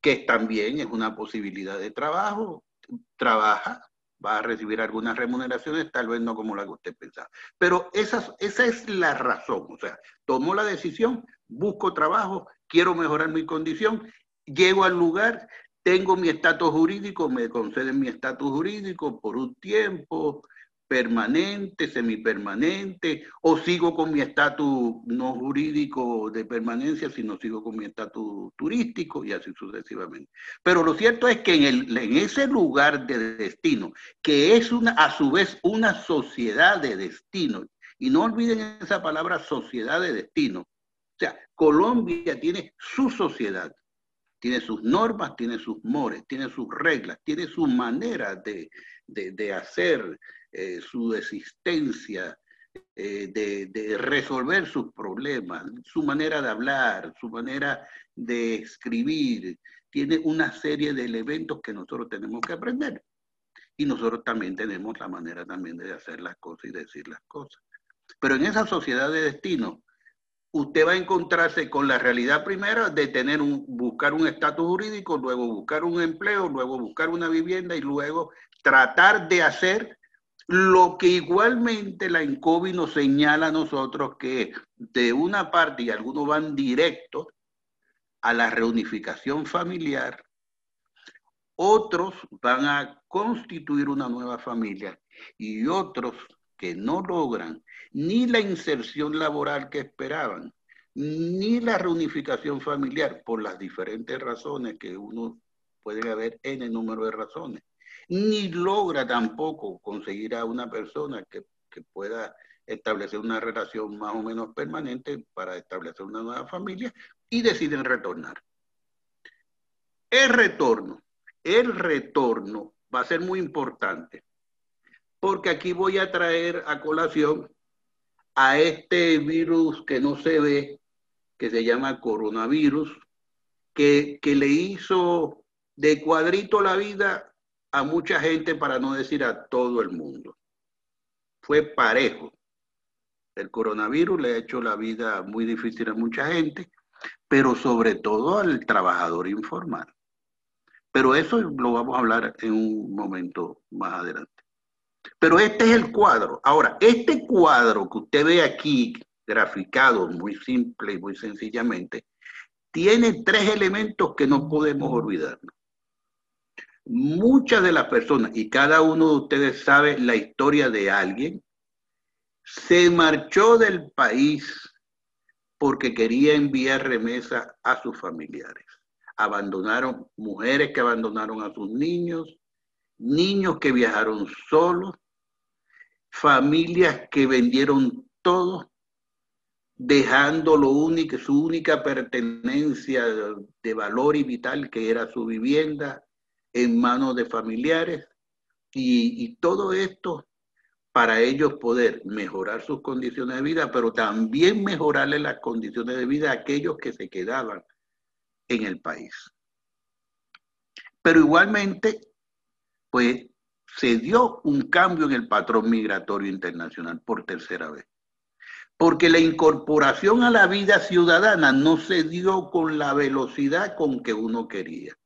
que también es una posibilidad de trabajo. Trabaja, va a recibir algunas remuneraciones, tal vez no como la que usted pensaba. Pero esa, esa es la razón. O sea, tomo la decisión, busco trabajo, quiero mejorar mi condición, llego al lugar, tengo mi estatus jurídico, me conceden mi estatus jurídico por un tiempo, permanente, semipermanente, o sigo con mi estatus no jurídico de permanencia, sino sigo con mi estatus turístico y así sucesivamente. Pero lo cierto es que en, el, en ese lugar de destino, que es una, a su vez una sociedad de destino, y no olviden esa palabra sociedad de destino, o sea, Colombia tiene su sociedad, tiene sus normas, tiene sus mores, tiene sus reglas, tiene su manera de, de, de hacer eh, su existencia, eh, de, resolver sus problemas, su manera de hablar, su manera de escribir, tiene una serie de elementos que nosotros tenemos que aprender. Y nosotros también tenemos la manera también de hacer las cosas y decir las cosas. Pero en esa sociedad de destino, usted va a encontrarse con la realidad primera de tener un, buscar un estatus jurídico, luego buscar un empleo, luego buscar una vivienda y luego tratar de hacer lo que igualmente la INCOVI nos señala a nosotros que de una parte, y algunos van directos a la reunificación familiar, otros van a constituir una nueva familia y otros que no logran ni la inserción laboral que esperaban, ni la reunificación familiar por las diferentes razones que uno puede haber n número de razones ni logra tampoco conseguir a una persona que, pueda establecer una relación más o menos permanente para establecer una nueva familia y deciden retornar. El retorno, el retorno va a ser muy importante porque aquí voy a traer a colación a este virus que no se ve, que se llama coronavirus, que, que le hizo de cuadrito la vida a mucha gente, para no decir a todo el mundo. Fue parejo. El coronavirus le ha hecho la vida muy difícil a mucha gente, pero sobre todo al trabajador informal. Pero eso lo vamos a hablar en un momento más adelante. Pero este es el cuadro. Ahora, este cuadro que usted ve aquí graficado muy simple y muy sencillamente, tiene tres elementos que no podemos olvidarnos muchas de las personas, y cada uno de ustedes sabe la historia de alguien, se marchó del país porque quería enviar remesa a sus familiares. Abandonaron mujeres que abandonaron a sus niños, niños que viajaron solos, familias que vendieron todo, dejando lo único, su única pertenencia de valor y vital, que era su vivienda, en manos de familiares Y, todo esto para ellos poder mejorar sus condiciones de vida, pero también mejorarle las condiciones de vida a aquellos que se quedaban en el país. Pero igualmente, pues se dio un cambio en el patrón migratorio internacional por tercera vez. Porque la incorporación a la vida ciudadana no se dio con la velocidad con que uno quería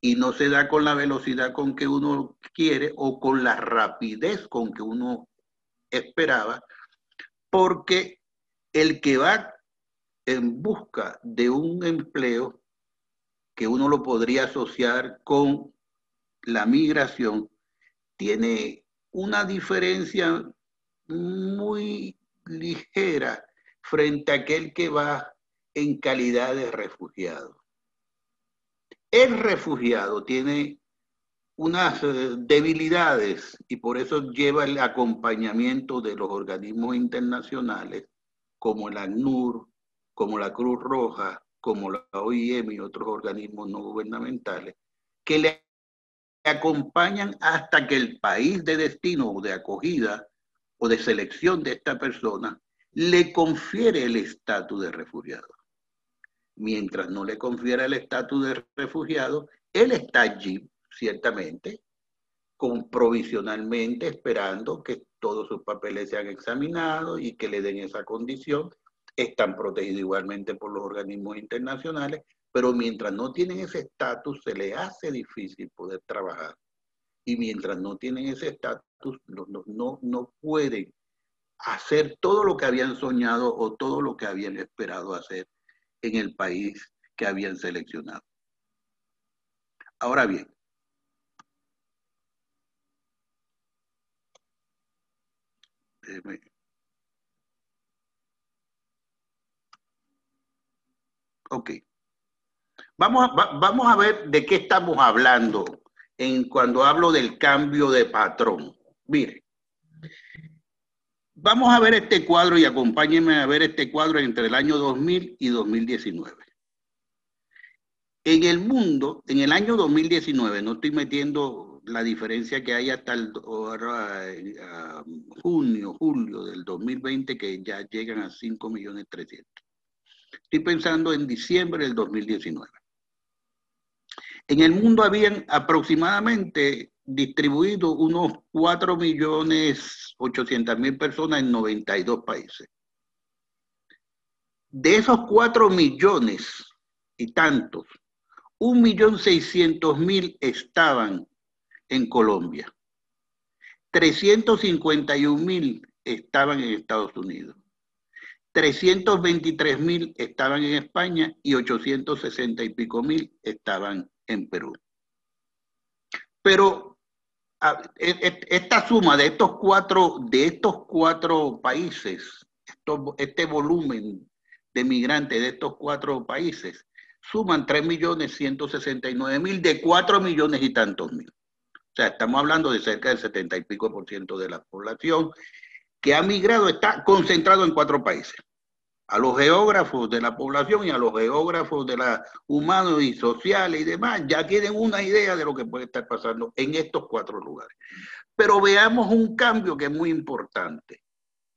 y no se da con la velocidad con que uno quiere o con la rapidez con que uno esperaba, porque el que va en busca de un empleo que uno lo podría asociar con la migración, tiene una diferencia muy ligera frente a aquel que va en calidad de refugiado. El refugiado tiene unas eh, debilidades y por eso lleva el acompañamiento de los organismos internacionales como el ACNUR, como la Cruz Roja, como la OIM y otros organismos no gubernamentales, que le acompañan hasta que el país de destino o de acogida o de selección de esta persona le confiere el estatus de refugiado mientras no le confiera el estatus de refugiado, él está allí, ciertamente, provisionalmente esperando que todos sus papeles sean examinados y que le den esa condición. Están protegidos igualmente por los organismos internacionales, pero mientras no tienen ese estatus, se les hace difícil poder trabajar. Y mientras no tienen ese estatus, no, no, no pueden hacer todo lo que habían soñado o todo lo que habían esperado hacer en el país que habían seleccionado. Ahora bien, Ok. Vamos a, vamos a ver de qué estamos hablando en cuando hablo del cambio de patrón. Mire, Vamos a ver este cuadro y acompáñenme a ver este cuadro entre el año 2000 y 2019. En el mundo, en el año 2019, no estoy metiendo la diferencia que hay hasta el junio, julio del 2020, que ya llegan a 5 millones 300. Estoy pensando en diciembre del 2019. En el mundo habían aproximadamente distribuido unos 4 millones 800 mil personas en 92 países. De esos 4 millones y tantos, 1 millón 600 mil estaban en Colombia. 351 mil estaban en Estados Unidos. 323 mil estaban en España y 860 y pico estaban en Perú. Pero esta suma de estos cuatro, de estos cuatro países, este volumen de migrantes de estos cuatro países, suman 3.169.000 de 4 millones y tantos mil. O sea, estamos hablando de cerca del 70 y pico por ciento de la población que ha migrado, está concentrado en cuatro países a los geógrafos de la población y a los geógrafos de la humanos y sociales y demás, ya tienen una idea de lo que puede estar pasando en estos cuatro lugares. Pero veamos un cambio que es muy importante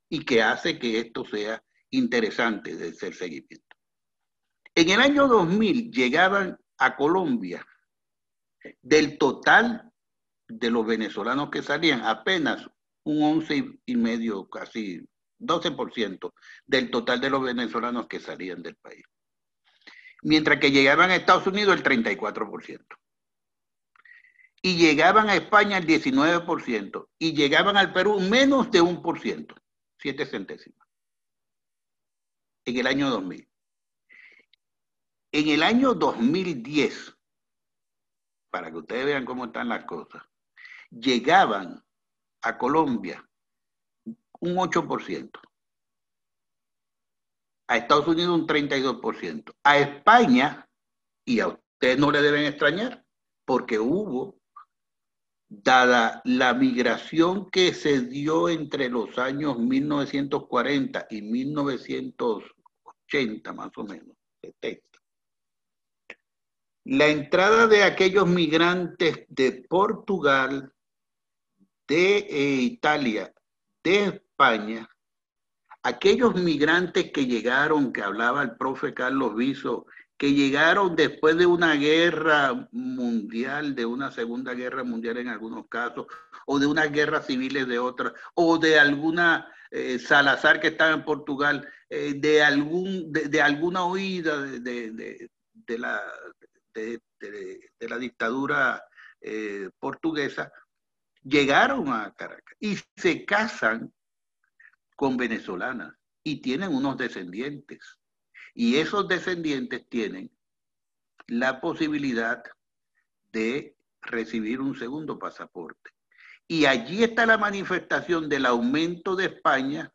y que hace que esto sea interesante de ser seguimiento. En el año 2000 llegaban a Colombia del total de los venezolanos que salían, apenas un once y medio, casi 12% del total de los venezolanos que salían del país. Mientras que llegaban a Estados Unidos el 34%. Y llegaban a España el 19%. Y llegaban al Perú menos de un por ciento, 7 centésimas. En el año 2000. En el año 2010, para que ustedes vean cómo están las cosas, llegaban a Colombia un 8%. A Estados Unidos un 32%. A España, y a ustedes no le deben extrañar, porque hubo, dada la migración que se dio entre los años 1940 y 1980 más o menos, 70. La entrada de aquellos migrantes de Portugal, de eh, Italia, de España, aquellos migrantes que llegaron, que hablaba el profe Carlos Viso, que llegaron después de una guerra mundial, de una segunda guerra mundial en algunos casos, o de unas guerras civiles de otras, o de alguna eh, Salazar que estaba en Portugal, eh, de, algún, de, alguna huida de, la, dictadura eh, portuguesa, llegaron a Caracas y se casan con venezolanas y tienen unos descendientes. Y esos descendientes tienen la posibilidad de recibir un segundo pasaporte. Y allí está la manifestación del aumento de España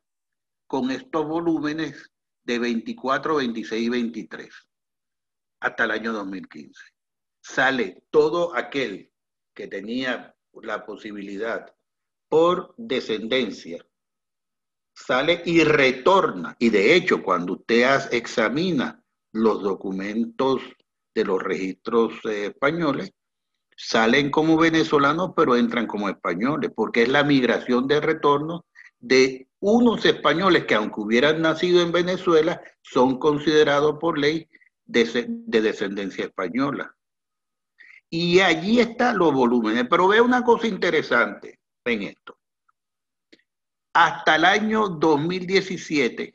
con estos volúmenes de 24, 26 y 23 hasta el año 2015. Sale todo aquel que tenía la posibilidad por descendencia sale y retorna. Y de hecho, cuando usted examina los documentos de los registros eh, españoles, salen como venezolanos, pero entran como españoles, porque es la migración de retorno de unos españoles que aunque hubieran nacido en Venezuela, son considerados por ley de, de descendencia española. Y allí están los volúmenes. Pero ve una cosa interesante en esto hasta el año 2017,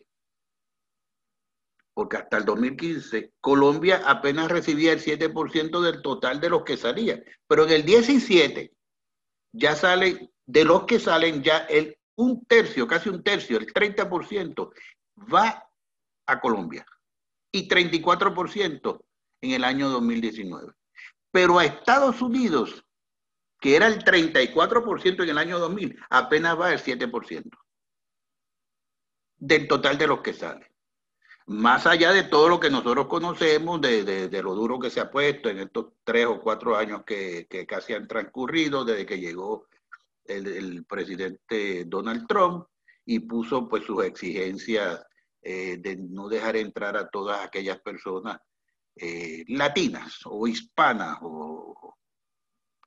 porque hasta el 2015, Colombia apenas recibía el 7% del total de los que salían. Pero en el 17 ya salen, de los que salen ya un tercio, casi un tercio, el 30% va a Colombia y 34% en el año 2019. Pero a Estados Unidos que era el 34% en el año 2000, apenas va el 7% del total de los que salen. Más allá de todo lo que nosotros conocemos, de, lo duro que se ha puesto en estos tres o cuatro años que, casi han transcurrido desde que llegó el, presidente Donald Trump y puso pues sus exigencias eh, de no dejar entrar a todas aquellas personas eh, latinas o hispanas o,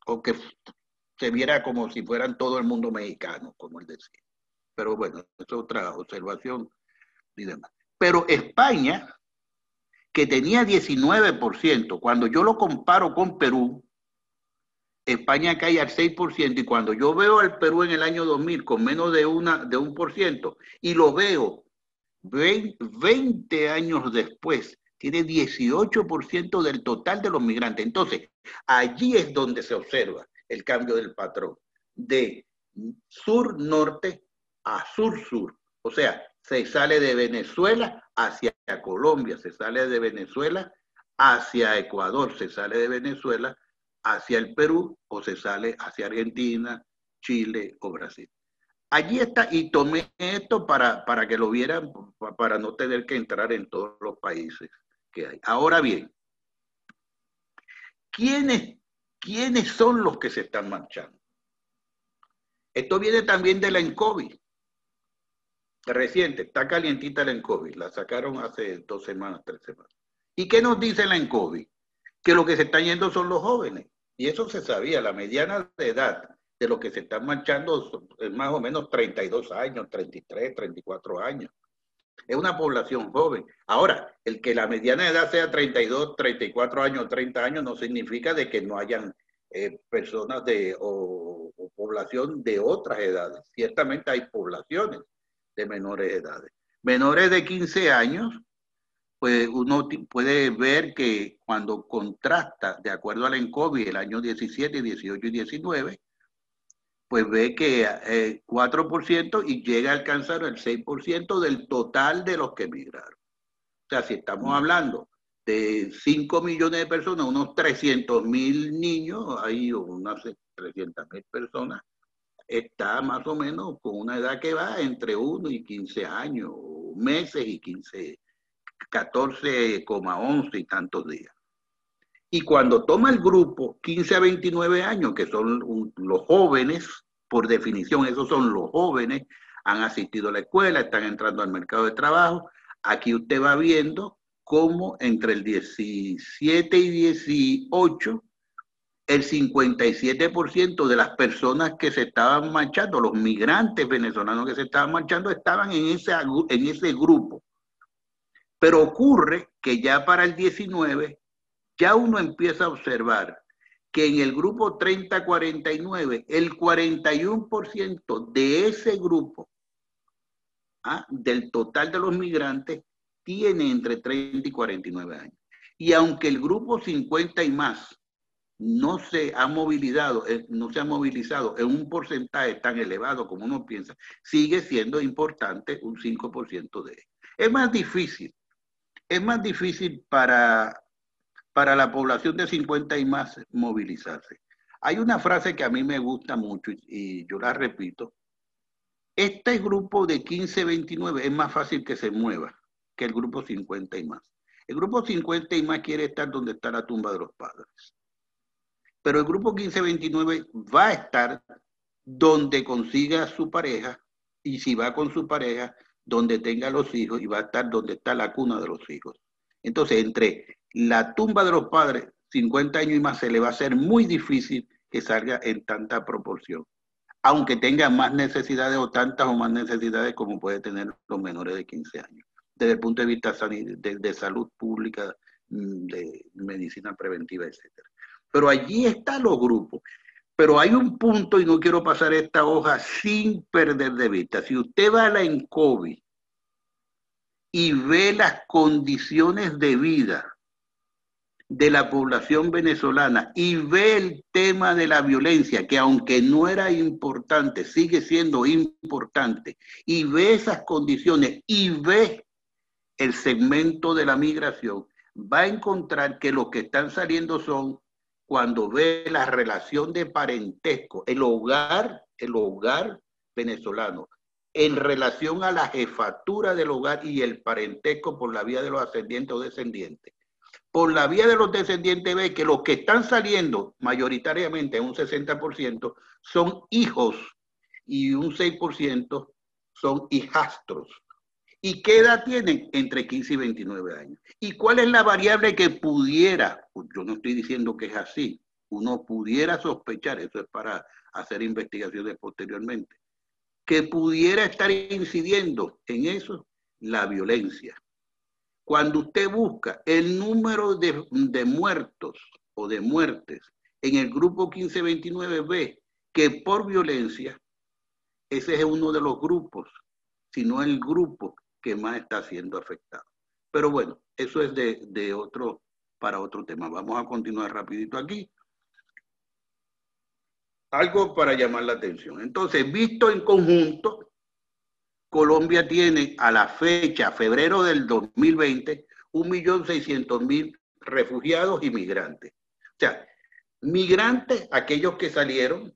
o que se viera como si fueran todo el mundo mexicano, como él decía. Pero bueno, es otra observación y demás. Pero España, que tenía 19%, cuando yo lo comparo con Perú, España cae al 6%, y cuando yo veo al Perú en el año 2000 con menos de, una, de un por ciento, y lo veo 20 años después tiene 18% del total de los migrantes. Entonces, allí es donde se observa el cambio del patrón, de sur-norte a sur-sur. O sea, se sale de Venezuela hacia Colombia, se sale de Venezuela hacia Ecuador, se sale de Venezuela hacia el Perú o se sale hacia Argentina, Chile o Brasil. Allí está, y tomé esto para, para que lo vieran, para no tener que entrar en todos los países. Ahora bien, ¿quiénes, ¿quiénes son los que se están marchando? Esto viene también de la ENCOVI. Reciente, está calientita la ENCOVI, la sacaron hace dos semanas, tres semanas. ¿Y qué nos dice la ENCOVI? Que lo que se están yendo son los jóvenes. Y eso se sabía, la mediana de edad de los que se están marchando es más o menos 32 años, 33, 34 años es una población joven. Ahora, el que la mediana edad sea 32, 34 años, 30 años, no significa de que no hayan eh, personas de, o, población de otras edades. Ciertamente hay poblaciones de menores edades. Menores de 15 años, pues uno puede ver que cuando contrasta, de acuerdo al ENCOVI, el año 17, 18 y 19, pues ve que 4% eh, y llega a alcanzar el 6% del total de los que emigraron. O sea, si estamos hablando de 5 millones de personas, unos 300 mil niños, hay unas 300 mil personas, está más o menos con una edad que va entre 1 y 15 años, meses y 15, 14,11 y tantos días. Y cuando toma el grupo 15 a 29 años, que son los jóvenes, por definición, esos son los jóvenes, han asistido a la escuela, están entrando al mercado de trabajo. Aquí usted va viendo cómo entre el 17 y 18 el 57% de las personas que se estaban marchando, los migrantes venezolanos que se estaban marchando, estaban en ese, en ese grupo. Pero ocurre que ya para el 19, ya uno empieza a observar que en el grupo 30-49, el 41% de ese grupo, ¿ah? del total de los migrantes, tiene entre 30 y 49 años. Y aunque el grupo 50 y más no se ha movilizado, eh, no se ha movilizado en un porcentaje tan elevado como uno piensa, sigue siendo importante un 5% de. Es más difícil, es más difícil para, para la población de 50 y más movilizarse. Hay una frase que a mí me gusta mucho y, y yo la repito. Este grupo de 15-29 es más fácil que se mueva que el grupo 50 y más. El grupo 50 y más quiere estar donde está la tumba de los padres. Pero el grupo 1529 va a estar donde consiga su pareja y si va con su pareja, donde tenga los hijos y va a estar donde está la cuna de los hijos. Entonces, entre la tumba de los padres, 50 años y más, se le va a hacer muy difícil que salga en tanta proporción, aunque tenga más necesidades o tantas o más necesidades como puede tener los menores de 15 años, desde el punto de vista de, de salud pública, mm, de medicina preventiva, etcétera. Pero allí están los grupos. Pero hay un punto, y no quiero pasar esta hoja sin perder de vista. Si usted va a la ENCOVI y ve las condiciones de vida de la población venezolana y ve el tema de la violencia, que aunque no era importante, sigue siendo importante, y ve esas condiciones y ve el segmento de la migración, va a encontrar que los que están saliendo son cuando ve la relación de parentesco, el hogar, el hogar venezolano, en relación a la jefatura del hogar y el parentesco por la vía de los ascendientes o descendientes. Por la vía de los descendientes ve que los que están saliendo mayoritariamente, un 60%, son hijos y un 6% son hijastros. ¿Y qué edad tienen? Entre 15 y 29 años. ¿Y cuál es la variable que pudiera, yo no estoy diciendo que es así, uno pudiera sospechar, eso es para hacer investigaciones posteriormente, que pudiera estar incidiendo en eso la violencia. Cuando usted busca el número de, de muertos o de muertes en el grupo 1529 ve que por violencia, ese es uno de los grupos, sino el grupo que más está siendo afectado. Pero bueno, eso es de, otro, para otro tema. Vamos a continuar rapidito aquí. Algo para llamar la atención. Entonces, visto en conjunto, Colombia tiene a la fecha, febrero del 2020, 1.600.000 refugiados y migrantes. O sea, migrantes, aquellos que salieron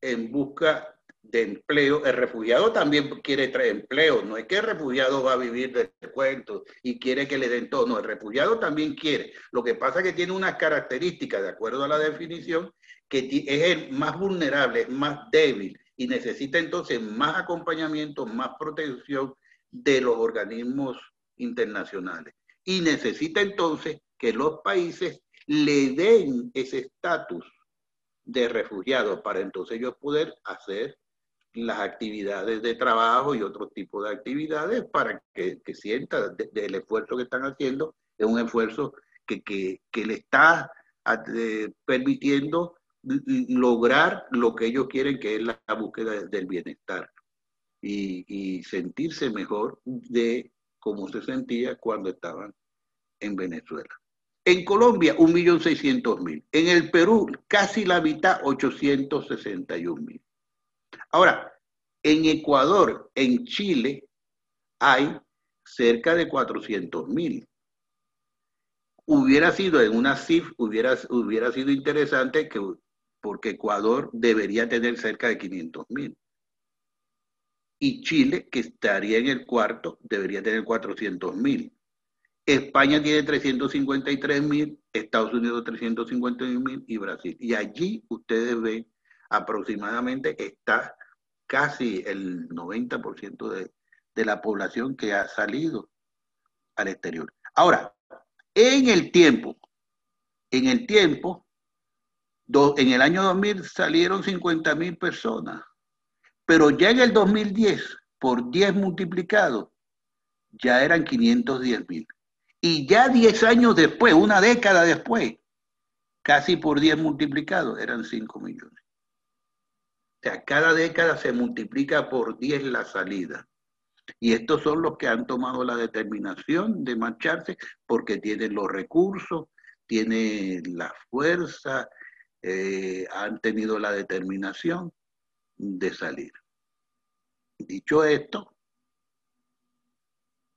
en busca de empleo. El refugiado también quiere traer empleo. No es que el refugiado va a vivir del cuento y quiere que le den todo. No, el refugiado también quiere. Lo que pasa es que tiene unas características, de acuerdo a la definición, que es el más vulnerable, más débil y necesita entonces más acompañamiento, más protección de los organismos internacionales. Y necesita entonces que los países le den ese estatus de refugiado para entonces ellos poder hacer las actividades de trabajo y otro tipo de actividades para que, que sienta del esfuerzo que están haciendo, es un esfuerzo que, que, le está permitiendo lograr lo que ellos quieren, que es la, búsqueda del bienestar y, sentirse mejor de cómo se sentía cuando estaban en Venezuela. En Colombia, 1.600.000. En el Perú, casi la mitad, 861.000. Ahora, en Ecuador, en Chile, hay cerca de 400 mil. Hubiera sido en una CIF, hubiera, hubiera sido interesante que, porque Ecuador debería tener cerca de 500 mil. Y Chile, que estaría en el cuarto, debería tener 400 mil. España tiene 353 mil, Estados Unidos 351 mil y Brasil. Y allí ustedes ven aproximadamente está casi el 90% de, de la población que ha salido al exterior. Ahora, en el tiempo, en el tiempo, en el año 2000 salieron 50 mil personas, pero ya en el 2010, por 10 multiplicado, ya eran 510 mil. Y ya 10 años después, una década después, casi por 10 multiplicado, eran 5 millones. O sea, cada década se multiplica por 10 la salida. Y estos son los que han tomado la determinación de marcharse porque tienen los recursos, tienen la fuerza, eh, han tenido la determinación de salir. Dicho esto,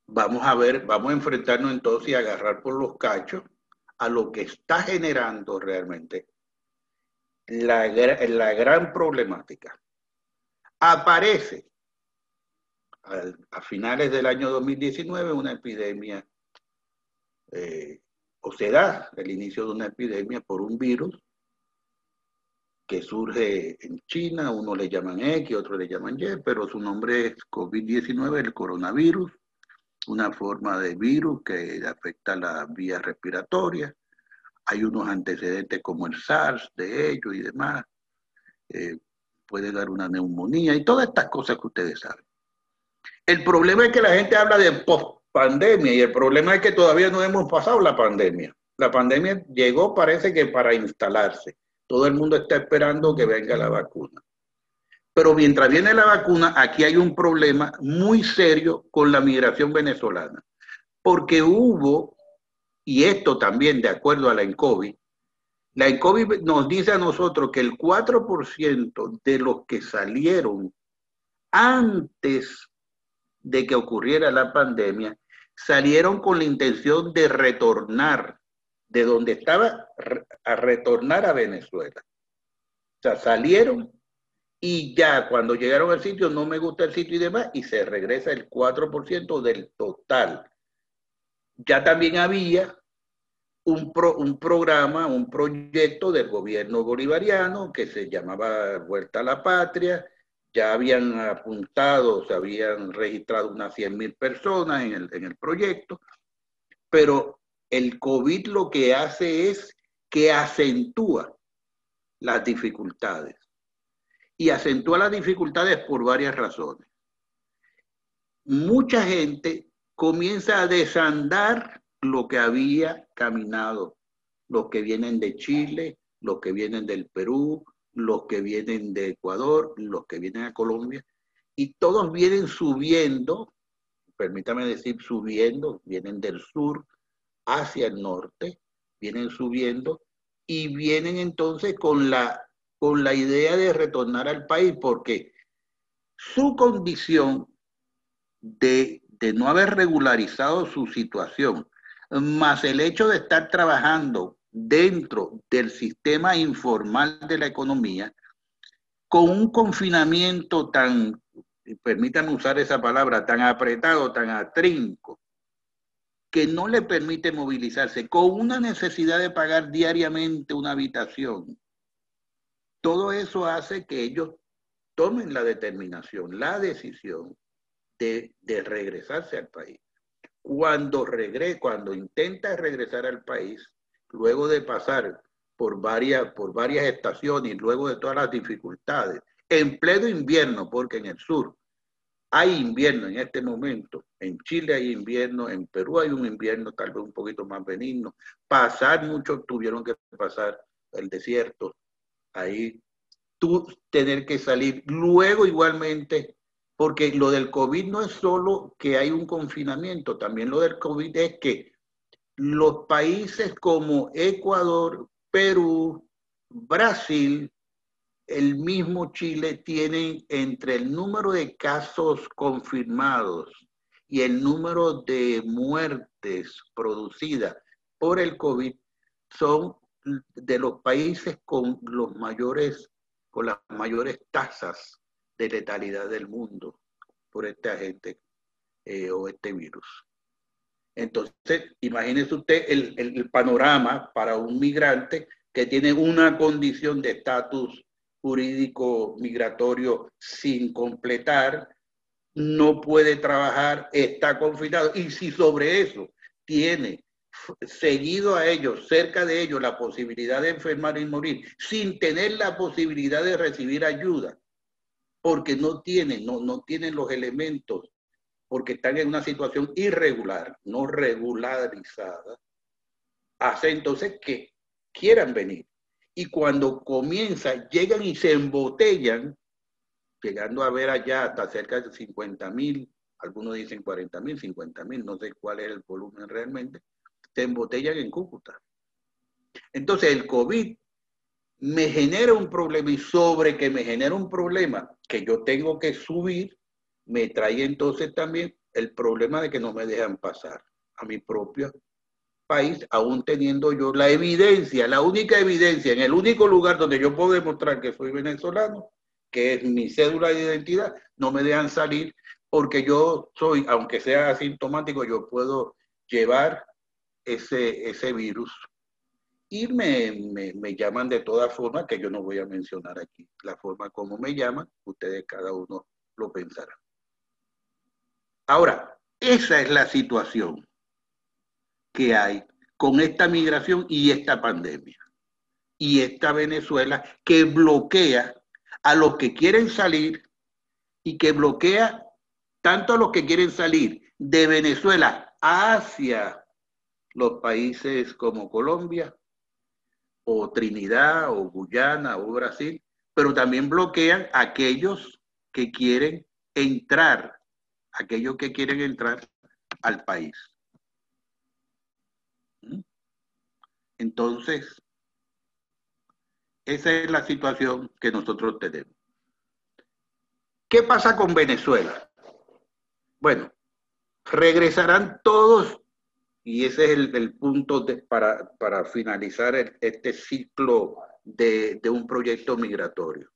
vamos a ver, vamos a enfrentarnos entonces y agarrar por los cachos a lo que está generando realmente la, la gran problemática. Aparece a, finales del año 2019 una epidemia, eh, o se da el inicio de una epidemia por un virus que surge en China, uno le llaman X, otro le llaman Y, pero su nombre es COVID-19, el coronavirus, una forma de virus que afecta la vía respiratoria. Hay unos antecedentes como el SARS de ellos y demás. Eh, puede dar una neumonía y todas estas cosas que ustedes saben. El problema es que la gente habla de post-pandemia y el problema es que todavía no hemos pasado la pandemia. La pandemia llegó, parece que para instalarse. Todo el mundo está esperando que venga la vacuna. Pero mientras viene la vacuna, aquí hay un problema muy serio con la migración venezolana. Porque hubo, y esto también de acuerdo a la ENCOVI, la ENCOVI nos dice a nosotros que el 4% de los que salieron antes de que ocurriera la pandemia, salieron con la intención de retornar de donde estaba a retornar a Venezuela. O sea, salieron y ya cuando llegaron al sitio no me gusta el sitio y demás y se regresa el 4% del total. Ya también había un, un programa, un proyecto del gobierno bolivariano que se llamaba Vuelta a la Patria, ya habían apuntado, se habían registrado unas 100.000 personas en el, en el proyecto, pero el COVID lo que hace es que acentúa las dificultades. Y acentúa las dificultades por varias razones. Mucha gente comienza a desandar lo que había caminado, los que vienen de Chile, los que vienen del Perú, los que vienen de Ecuador, los que vienen a Colombia, y todos vienen subiendo, permítame decir subiendo, vienen del sur hacia el norte, vienen subiendo y vienen entonces con la, con la idea de retornar al país, porque su condición de, de no haber regularizado su situación, más el hecho de estar trabajando dentro del sistema informal de la economía, con un confinamiento tan, permítanme usar esa palabra, tan apretado, tan atrinco, que no le permite movilizarse, con una necesidad de pagar diariamente una habitación. Todo eso hace que ellos tomen la determinación, la decisión de, de regresarse al país. Cuando regre, cuando intenta regresar al país, luego de pasar por varias, por varias estaciones y luego de todas las dificultades, en pleno invierno, porque en el sur hay invierno en este momento, en Chile hay invierno, en Perú hay un invierno tal vez un poquito más benigno, pasar muchos tuvieron que pasar el desierto, ahí tú tener que salir, luego igualmente, porque lo del COVID no es solo que hay un confinamiento, también lo del COVID es que los países como Ecuador, Perú, Brasil, el mismo Chile tienen entre el número de casos confirmados y el número de muertes producidas por el COVID son de los países con los mayores con las mayores tasas de letalidad del mundo por este agente eh, o este virus. Entonces, imagínese usted el, panorama para un migrante que tiene una condición de estatus jurídico migratorio sin completar, no puede trabajar, está confinado. Y si sobre eso tiene seguido a ellos, cerca de ellos, la posibilidad de enfermar y morir, sin tener la posibilidad de recibir ayuda, porque no tienen, no, no tienen los elementos, porque están en una situación irregular, no regularizada, hace entonces que quieran venir. Y cuando comienza, llegan y se embotellan, llegando a ver allá hasta cerca de 50 mil, algunos dicen 40 mil, 50 mil, no sé cuál es el volumen realmente, se embotellan en Cúcuta. Entonces el COVID me genera un problema y sobre que me genera un problema que yo tengo que subir, me trae entonces también el problema de que no me dejan pasar a mi propio país, aún teniendo yo la evidencia, la única evidencia, en el único lugar donde yo puedo demostrar que soy venezolano, que es mi cédula de identidad, no me dejan salir porque yo soy, aunque sea asintomático, yo puedo llevar ese, ese virus. Y me, me, llaman de todas formas, que yo no voy a mencionar aquí. La forma como me llaman, ustedes cada uno lo pensará. Ahora, esa es la situación que hay con esta migración y esta pandemia. Y esta Venezuela que bloquea a los que quieren salir y que bloquea tanto a los que quieren salir de Venezuela hacia los países como Colombia o Trinidad o Guyana o Brasil, pero también bloquean a aquellos que quieren entrar, aquellos que quieren entrar al país. ¿Mm? Entonces, esa es la situación que nosotros tenemos. ¿Qué pasa con Venezuela? Bueno, regresarán todos y ese es el, punto para, para, finalizar este ciclo de, de, un proyecto migratorio.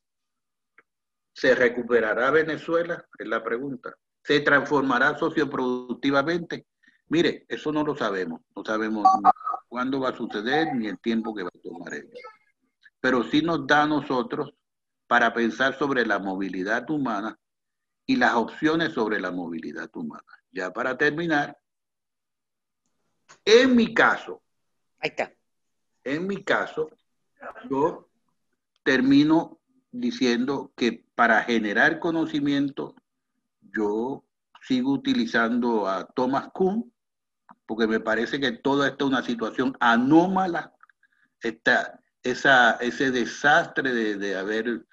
¿Se recuperará Venezuela? Es la pregunta. ¿Se transformará socioproductivamente? Mire, eso no lo sabemos. No sabemos cuándo va a suceder ni el tiempo que va a tomar ello. Pero sí nos da a nosotros para pensar sobre la movilidad humana y las opciones sobre la movilidad humana. Ya para terminar, en mi caso, Ahí está. en mi caso, yo termino diciendo que para generar conocimiento, yo sigo utilizando a Thomas Kuhn, porque me parece que toda esta es una situación anómala, esta, esa, ese desastre de, de haber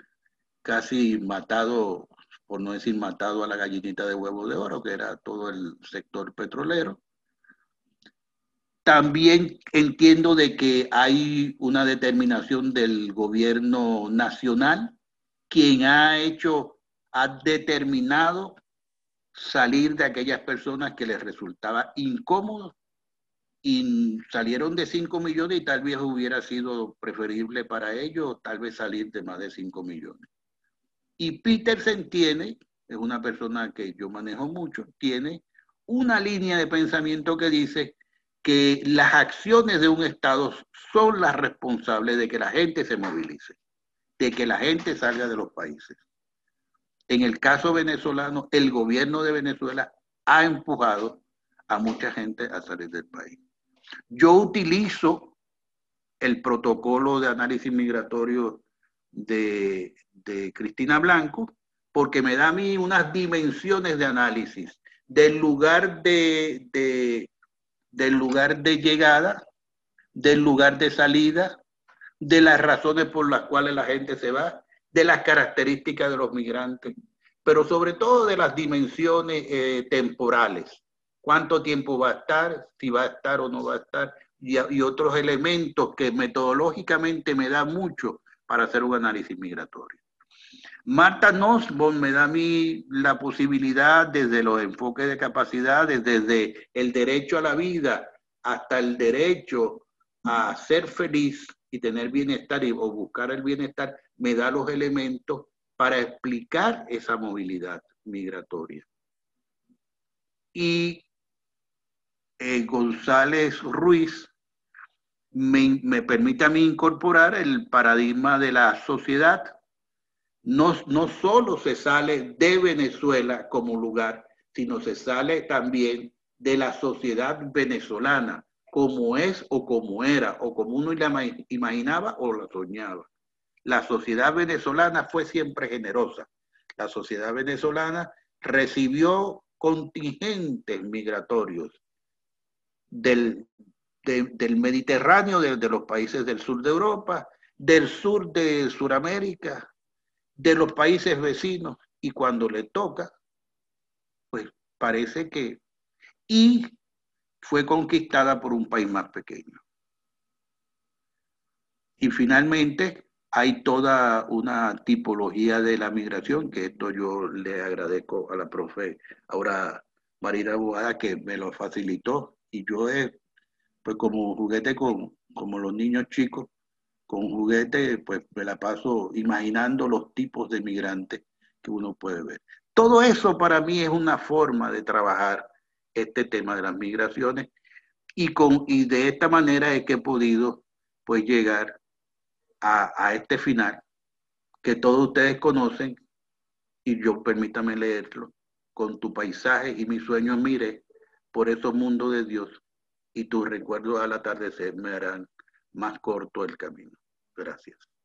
casi matado, por no decir matado a la gallinita de huevo de oro, que era todo el sector petrolero, también entiendo de que hay una determinación del gobierno nacional, quien ha hecho, ha determinado salir de aquellas personas que les resultaba incómodo y salieron de 5 millones y tal vez hubiera sido preferible para ellos tal vez salir de más de 5 millones. Y Petersen tiene, es una persona que yo manejo mucho, tiene una línea de pensamiento que dice que las acciones de un Estado son las responsables de que la gente se movilice, de que la gente salga de los países. En el caso venezolano, el gobierno de Venezuela ha empujado a mucha gente a salir del país. Yo utilizo el protocolo de análisis migratorio de, Cristina Blanco porque me da a mí unas dimensiones de análisis del lugar de, del lugar de llegada, del lugar de salida, de las razones por las cuales la gente se va, de las características de los migrantes, pero sobre todo de las dimensiones eh, temporales. ¿Cuánto tiempo va a estar? Si va a estar o no va a estar. Y, otros elementos que metodológicamente me da mucho para hacer un análisis migratorio. Marta Nussbaum me da a mí la posibilidad desde los enfoques de capacidades, desde el derecho a la vida hasta el derecho a ser feliz y tener bienestar y, o buscar el bienestar, me da los elementos para explicar esa movilidad migratoria. Y eh, González Ruiz me, me permite a mí incorporar el paradigma de la sociedad no, no solo se sale de Venezuela como lugar, sino se sale también de la sociedad venezolana como es o como era, o como uno la imaginaba o la soñaba. La sociedad venezolana fue siempre generosa. La sociedad venezolana recibió contingentes migratorios del, del Mediterráneo, de, los países del sur de Europa, del sur de Sudamérica, de los países vecinos, y cuando le toca, pues parece que... Y fue conquistada por un país más pequeño. Y finalmente hay toda una tipología de la migración, que esto yo le agradezco a la profe ahora Marina Bogada que me lo facilitó. Y yo, he, pues como juguete con, como los niños chicos, con juguete, pues me la paso imaginando los tipos de migrantes que uno puede ver. Todo eso para mí es una forma de trabajar este tema de las migraciones y, con, y de esta manera es que he podido pues llegar a, a este final que todos ustedes conocen y yo permítame leerlo. Con tu paisaje y mis sueños mire por esos mundos de Dios y tus recuerdos al atardecer me harán más corto el camino. Gracias.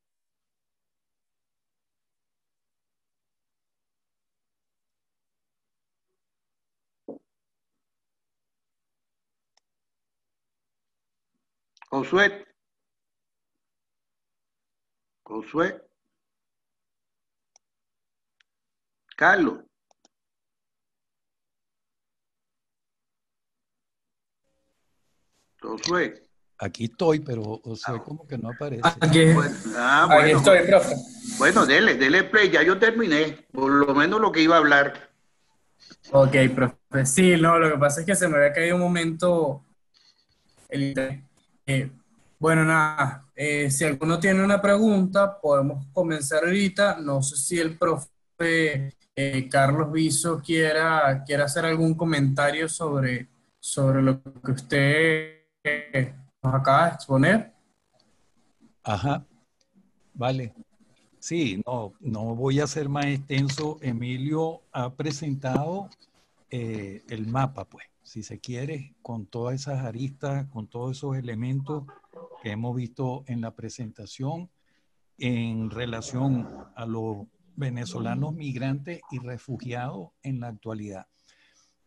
Josué. Josué. Carlos. Josué. Aquí estoy, pero o sea, ah. como que no aparece. Aquí, ah, bueno, aquí estoy, profe. Bueno, dele, dele play, ya yo terminé, por lo menos lo que iba a hablar. Ok, profe. Sí, no, lo que pasa es que se me había caído un momento el eh, bueno, nada, eh, si alguno tiene una pregunta, podemos comenzar ahorita. No sé si el profe eh, Carlos Viso quiera, quiera hacer algún comentario sobre, sobre lo que usted nos acaba de exponer. Ajá, vale. Sí, no, no voy a ser más extenso. Emilio ha presentado el mapa, pues si se quiere, con todas esas aristas, con todos esos elementos que hemos visto en la presentación en relación a los venezolanos migrantes y refugiados en la actualidad.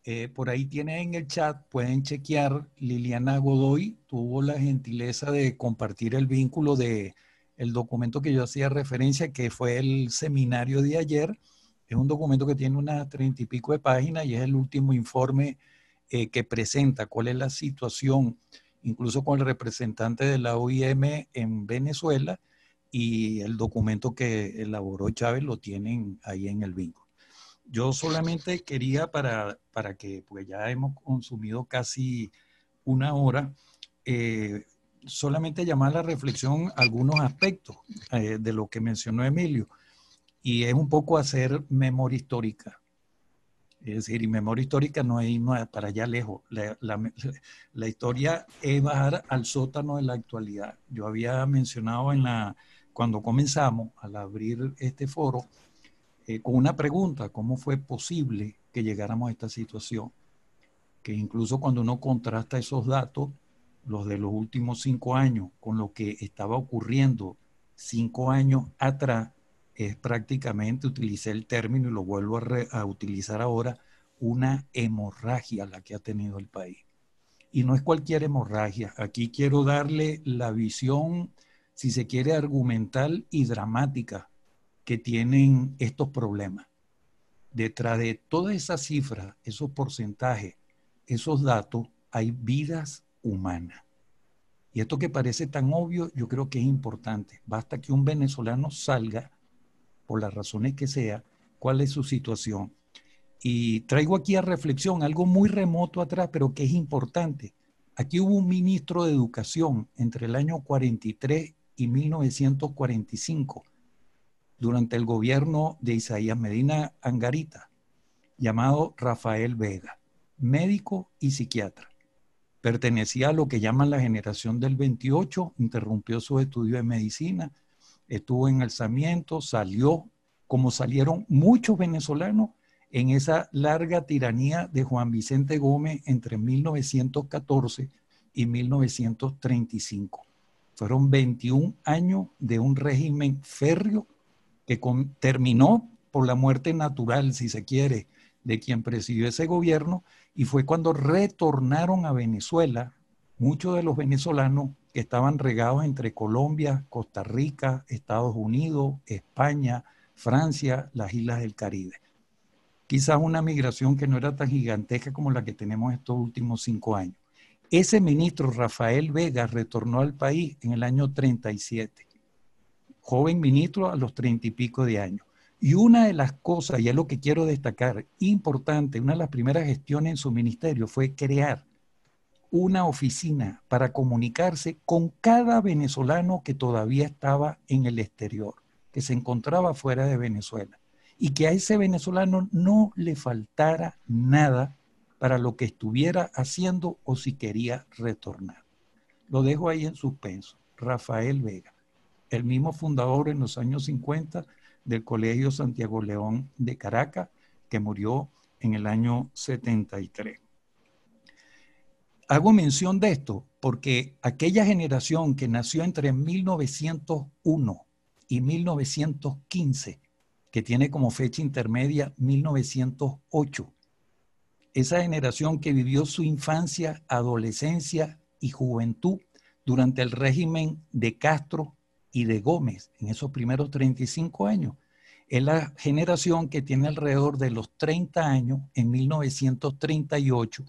Eh, por ahí tienen en el chat, pueden chequear, Liliana Godoy tuvo la gentileza de compartir el vínculo de el documento que yo hacía referencia, que fue el seminario de ayer. Es un documento que tiene unas treinta y pico de páginas y es el último informe eh, que presenta cuál es la situación, incluso con el representante de la OIM en Venezuela y el documento que elaboró Chávez lo tienen ahí en el vínculo. Yo solamente quería para, para que, pues ya hemos consumido casi una hora, eh, solamente llamar la reflexión algunos aspectos eh, de lo que mencionó Emilio, y es un poco hacer memoria histórica. Es decir, y memoria histórica no es irnos para allá lejos. La, historia es bajar al sótano de la actualidad. Yo había mencionado en la, cuando comenzamos al abrir este foro, eh, con una pregunta, ¿cómo fue posible que llegáramos a esta situación? Que incluso cuando uno contrasta esos datos, los de los últimos cinco años, con lo que estaba ocurriendo cinco años atrás, es prácticamente, utilicé el término y lo vuelvo a, utilizar ahora, una hemorragia la que ha tenido el país. Y no es cualquier hemorragia. Aquí quiero darle la visión, si se quiere, argumental y dramática que tienen estos problemas. Detrás de todas esas cifras, esos porcentajes, esos datos, hay vidas humanas. Y esto que parece tan obvio, yo creo que es importante. Basta que un venezolano salga por las razones que sea, cuál es su situación. Y traigo aquí a reflexión algo muy remoto atrás, pero que es importante. Aquí hubo un ministro de Educación entre el año 43 y 1945, durante el gobierno de Isaías Medina Angarita, llamado Rafael Vega, médico y psiquiatra. Pertenecía a lo que llaman la generación del 28, interrumpió su estudio de medicina, estuvo en alzamiento, salió, como salieron muchos venezolanos en esa larga tiranía de Juan Vicente Gómez entre 1914 y 1935. Fueron 21 años de un régimen férreo que terminó por la muerte natural, si se quiere, de quien presidió ese gobierno, y fue cuando retornaron a Venezuela muchos de los venezolanos que estaban regados entre Colombia, Costa Rica, Estados Unidos, España, Francia, las islas del Caribe. Quizás una migración que no era tan gigantesca como la que tenemos estos últimos cinco años. Ese ministro Rafael Vega retornó al país en el año 37, joven ministro a los treinta y pico de años. Y una de las cosas, y es lo que quiero destacar, importante, una de las primeras gestiones en su ministerio fue crear una oficina para comunicarse con cada venezolano que todavía estaba en el exterior, que se encontraba fuera de Venezuela, y que a ese venezolano no le faltara nada para lo que estuviera haciendo o si quería retornar. Lo dejo ahí en suspenso. Rafael Vega, el mismo fundador en los años 50 del Colegio Santiago León de Caracas, que murió en el año 73 hago mención de esto porque aquella generación que nació entre 1901 y 1915, que tiene como fecha intermedia 1908, esa generación que vivió su infancia, adolescencia y juventud durante el régimen de Castro y de Gómez en esos primeros 35 años, es la generación que tiene alrededor de los 30 años en 1938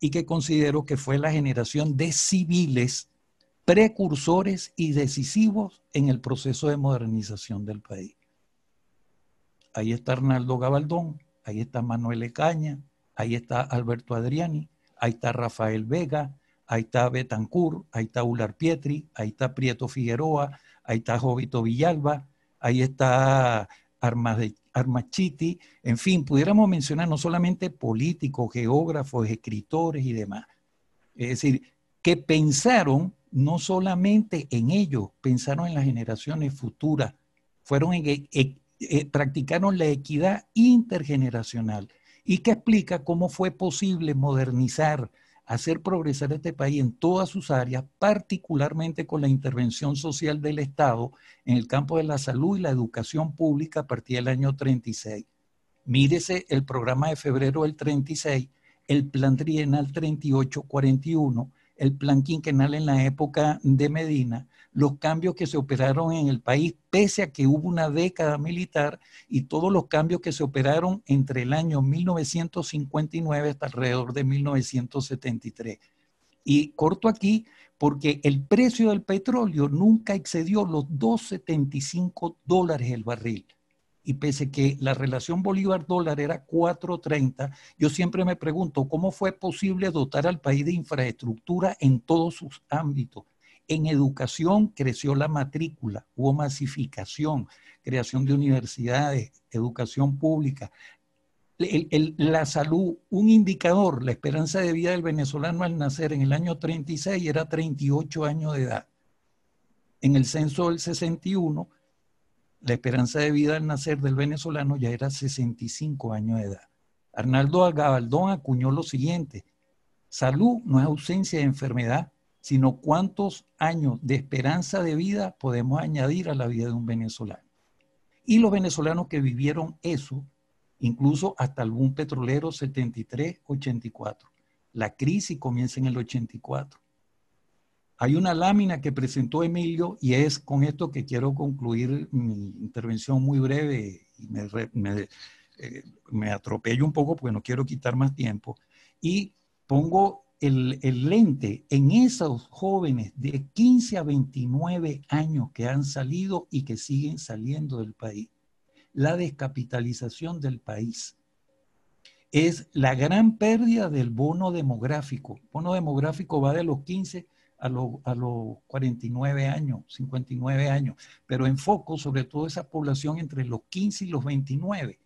y que considero que fue la generación de civiles precursores y decisivos en el proceso de modernización del país. Ahí está Arnaldo Gabaldón, ahí está Manuel Ecaña, ahí está Alberto Adriani, ahí está Rafael Vega, ahí está Betancourt, ahí está Ular Pietri, ahí está Prieto Figueroa, ahí está Jovito Villalba, ahí está Armachiti, en fin, pudiéramos mencionar no solamente políticos, geógrafos, escritores y demás. Es decir, que pensaron no solamente en ellos, pensaron en las generaciones futuras, fueron en, e, e, e, practicaron la equidad intergeneracional. Y que explica cómo fue posible modernizar hacer progresar este país en todas sus áreas, particularmente con la intervención social del Estado en el campo de la salud y la educación pública a partir del año 36. Mírese el programa de febrero del 36, el plan trienal 38-41, el plan quinquenal en la época de Medina, los cambios que se operaron en el país, pese a que hubo una década militar, y todos los cambios que se operaron entre el año 1959 hasta alrededor de 1973. Y corto aquí porque el precio del petróleo nunca excedió los 2,75 dólares el barril. Y pese que la relación Bolívar-dólar era 4.30, yo siempre me pregunto cómo fue posible dotar al país de infraestructura en todos sus ámbitos. En educación creció la matrícula, hubo masificación, creación de universidades, educación pública. la salud, un indicador, la esperanza de vida del venezolano al nacer en el año 36 era 38 años de edad. En el censo del 61 la esperanza de vida al nacer del venezolano ya era 65 años de edad. Arnaldo Gabaldón acuñó lo siguiente, salud no es ausencia de enfermedad, sino cuántos años de esperanza de vida podemos añadir a la vida de un venezolano. Y los venezolanos que vivieron eso, incluso hasta algún petrolero 73-84. La crisis comienza en el 84. Hay una lámina que presentó Emilio y es con esto que quiero concluir mi intervención muy breve y me, eh, me, atropello un poco porque no quiero quitar más tiempo. Y pongo el, lente en esos jóvenes de 15 a 29 años que han salido y que siguen saliendo del país. La descapitalización del país es la gran pérdida del bono demográfico. El bono demográfico va de los 15 a, los 49 años, 59 años, pero enfoco sobre todo esa población entre los 15 y los 29.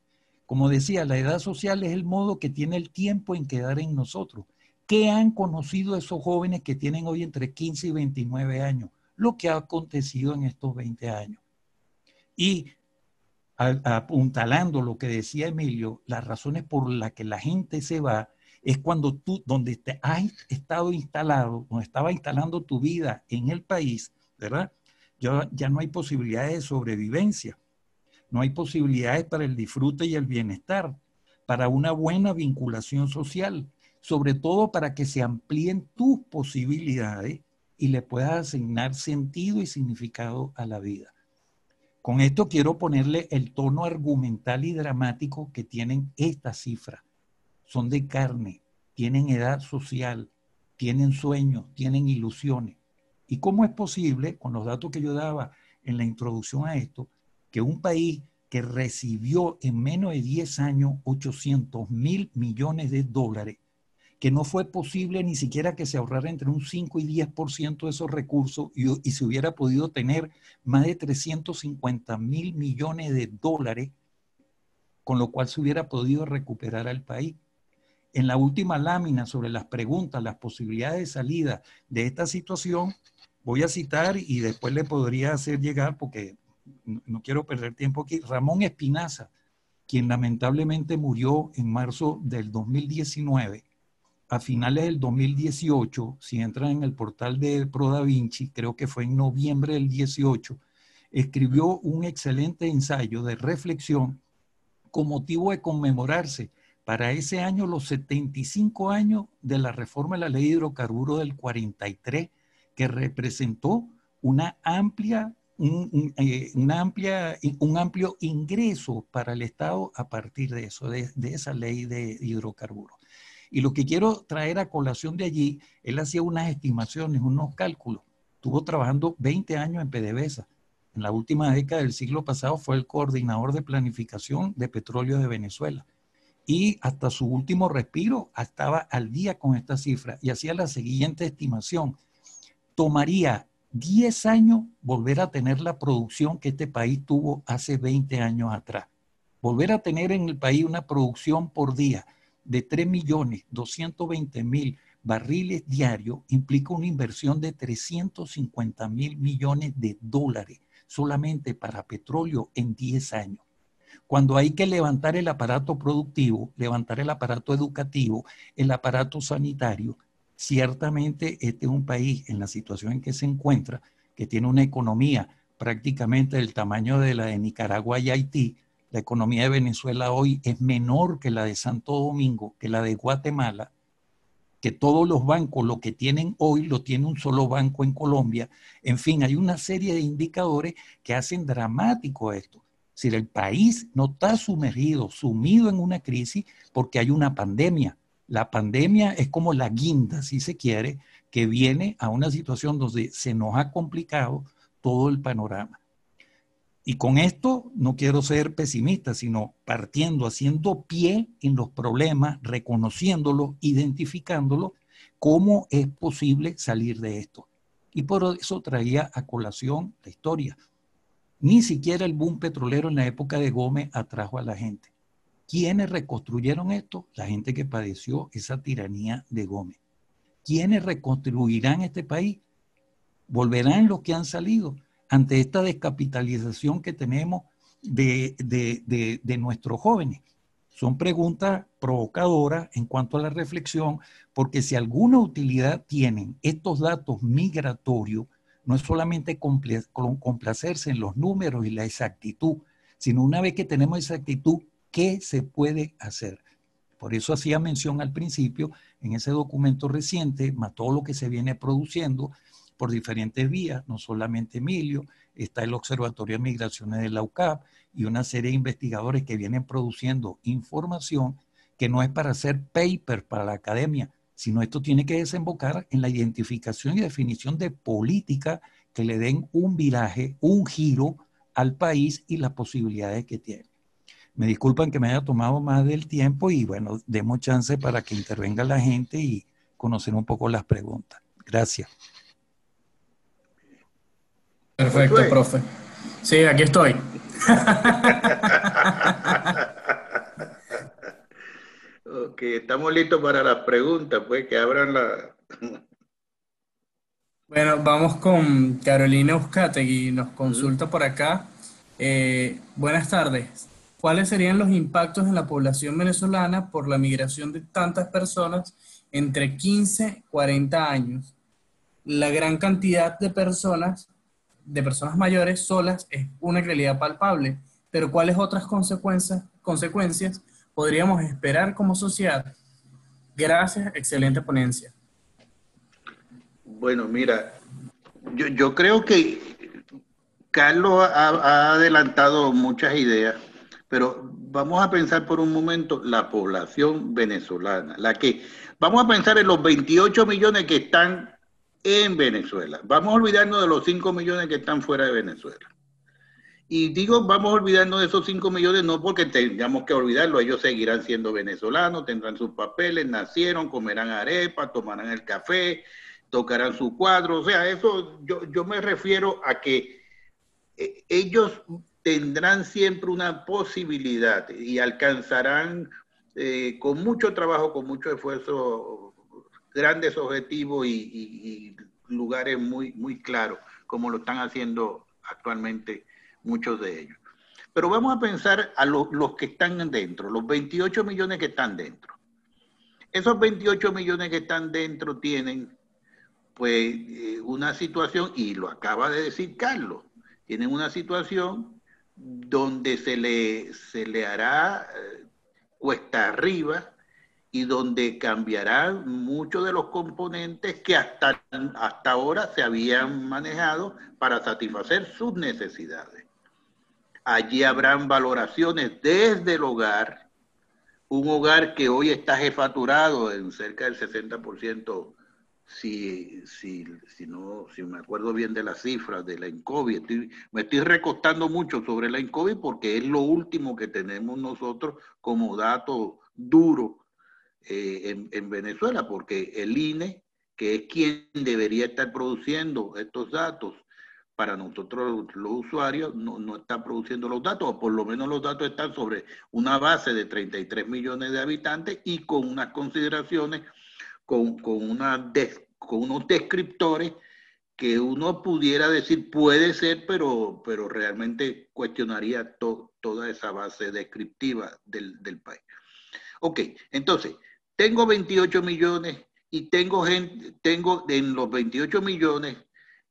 Como decía, la edad social es el modo que tiene el tiempo en quedar en nosotros. ¿Qué han conocido esos jóvenes que tienen hoy entre 15 y 29 años? Lo que ha acontecido en estos 20 años. Y apuntalando lo que decía Emilio, las razones por las que la gente se va es cuando tú, donde te has estado instalado, donde estaba instalando tu vida en el país, ¿verdad? Ya, ya no hay posibilidades de sobrevivencia, no hay posibilidades para el disfrute y el bienestar, para una buena vinculación social, sobre todo para que se amplíen tus posibilidades y le puedas asignar sentido y significado a la vida. Con esto quiero ponerle el tono argumental y dramático que tienen estas cifras son de carne, tienen edad social, tienen sueños, tienen ilusiones. ¿Y cómo es posible, con los datos que yo daba en la introducción a esto, que un país que recibió en menos de 10 años 800 mil millones de dólares, que no fue posible ni siquiera que se ahorrara entre un 5 y 10% de esos recursos y, se hubiera podido tener más de 350 mil millones de dólares, con lo cual se hubiera podido recuperar al país en la última lámina sobre las preguntas, las posibilidades de salida de esta situación, voy a citar y después le podría hacer llegar, porque no quiero perder tiempo aquí, Ramón Espinaza, quien lamentablemente murió en marzo del 2019. A finales del 2018, si entran en el portal de Pro Da Vinci, creo que fue en noviembre del 18, escribió un excelente ensayo de reflexión con motivo de conmemorarse para ese año los 75 años de la reforma de la ley de hidrocarburos del 43, que representó una amplia, un, eh, amplia, un amplio ingreso para el Estado a partir de eso, de, esa ley de hidrocarburos. Y lo que quiero traer a colación de allí, él hacía unas estimaciones, unos cálculos. Estuvo trabajando 20 años en PDVSA. En la última década del siglo pasado fue el coordinador de planificación de petróleo de Venezuela y hasta su último respiro estaba al día con esta cifra y hacía la siguiente estimación. Tomaría 10 años volver a tener la producción que este país tuvo hace 20 años atrás. Volver a tener en el país una producción por día de 3 millones 220 mil barriles diarios implica una inversión de 350 mil millones de dólares solamente para petróleo en 10 años. Cuando hay que levantar el aparato productivo, levantar el aparato educativo, el aparato sanitario, ciertamente este es un país en la situación en que se encuentra, que tiene una economía prácticamente del tamaño de la de Nicaragua y Haití. La economía de Venezuela hoy es menor que la de Santo Domingo, que la de Guatemala, que todos los bancos lo que tienen hoy lo tiene un solo banco en Colombia. En fin, hay una serie de indicadores que hacen dramático esto. Si el país no está sumergido, sumido en una crisis porque hay una pandemia. La pandemia es como la guinda, si se quiere, que viene a una situación donde se nos ha complicado todo el panorama. Y con esto no quiero ser pesimista, sino partiendo, haciendo pie en los problemas, reconociéndolos, identificándolos, cómo es posible salir de esto. Y por eso traía a colación la historia. Ni siquiera el boom petrolero en la época de Gómez atrajo a la gente. ¿Quiénes reconstruyeron esto? La gente que padeció esa tiranía de Gómez. ¿Quiénes reconstruirán este país? ¿Volverán los que han salido ante esta descapitalización que tenemos de, de nuestros jóvenes? Son preguntas provocadoras en cuanto a la reflexión, porque si alguna utilidad tienen estos datos migratorios, no es solamente complacerse en los números y la exactitud, sino una vez que tenemos esa actitud, ¿qué se puede hacer? Por eso hacía mención al principio, en ese documento reciente, más todo lo que se viene produciendo por diferentes vías, no solamente Emilio, está el Observatorio de Migraciones de la UCAP y una serie de investigadores que vienen produciendo información que no es para hacer paper para la academia, sino esto tiene que desembocar en la identificación y definición de política que le den un viraje, un giro al país y las posibilidades que tiene. Me disculpan que me haya tomado más del tiempo y bueno, demos chance para que intervenga la gente y conocer un poco las preguntas. Gracias. Perfecto, profe. Sí, aquí estoy. Ok, estamos listos para las preguntas, pues que abran la... Bueno, vamos con Carolina Euskategui, nos consulta por acá. Eh, buenas tardes. ¿cuáles serían los impactos en la población venezolana por la migración de tantas personas entre 15 y 40 años? La gran cantidad de personas, de personas mayores solas, es una realidad palpable, pero ¿cuáles otras consecuencias, consecuencias podríamos esperar como sociedad? Gracias, excelente ponencia. Bueno, mira, yo, yo creo que Carlos ha, adelantado muchas ideas, pero vamos a pensar por un momento la población venezolana, la que vamos a pensar en los 28 millones que están en Venezuela. Vamos a olvidarnos de los 5 millones que están fuera de Venezuela. Y digo, vamos a olvidarnos de esos 5 millones no porque tengamos que olvidarlo, ellos seguirán siendo venezolanos, tendrán sus papeles, nacieron, comerán arepa, tomarán el café, tocarán su cuadro, o sea, eso yo, yo me refiero a que eh, ellos tendrán siempre una posibilidad y alcanzarán eh, con mucho trabajo, con mucho esfuerzo, grandes objetivos y, lugares muy, muy claros, como lo están haciendo actualmente muchos de ellos. Pero vamos a pensar a los que están dentro, los 28 millones que están dentro. Esos 28 millones que están dentro tienen pues eh, una situación, y lo acaba de decir Carlos, tienen una situación donde se le, se le hará eh, cuesta arriba y donde cambiarán muchos de los componentes que hasta, hasta ahora se habían manejado para satisfacer sus necesidades. Allí habrán valoraciones desde el hogar, un hogar que hoy está jefaturado en cerca del 60% si, si, si, no, si me acuerdo bien de las cifras de la INCOVI, me estoy recostando mucho sobre la INCOVI porque es lo último que tenemos nosotros como dato duro eh, en, en, Venezuela, porque el INE, que es quien debería estar produciendo estos datos para nosotros los usuarios, no, no está produciendo los datos, o por lo menos los datos están sobre una base de 33 millones de habitantes y con unas consideraciones con, con, una con unos descriptores que uno pudiera decir puede ser, pero, pero realmente cuestionaría toda esa base descriptiva del, del, país. Ok, entonces, tengo 28 millones y tengo gente, tengo en los 28 millones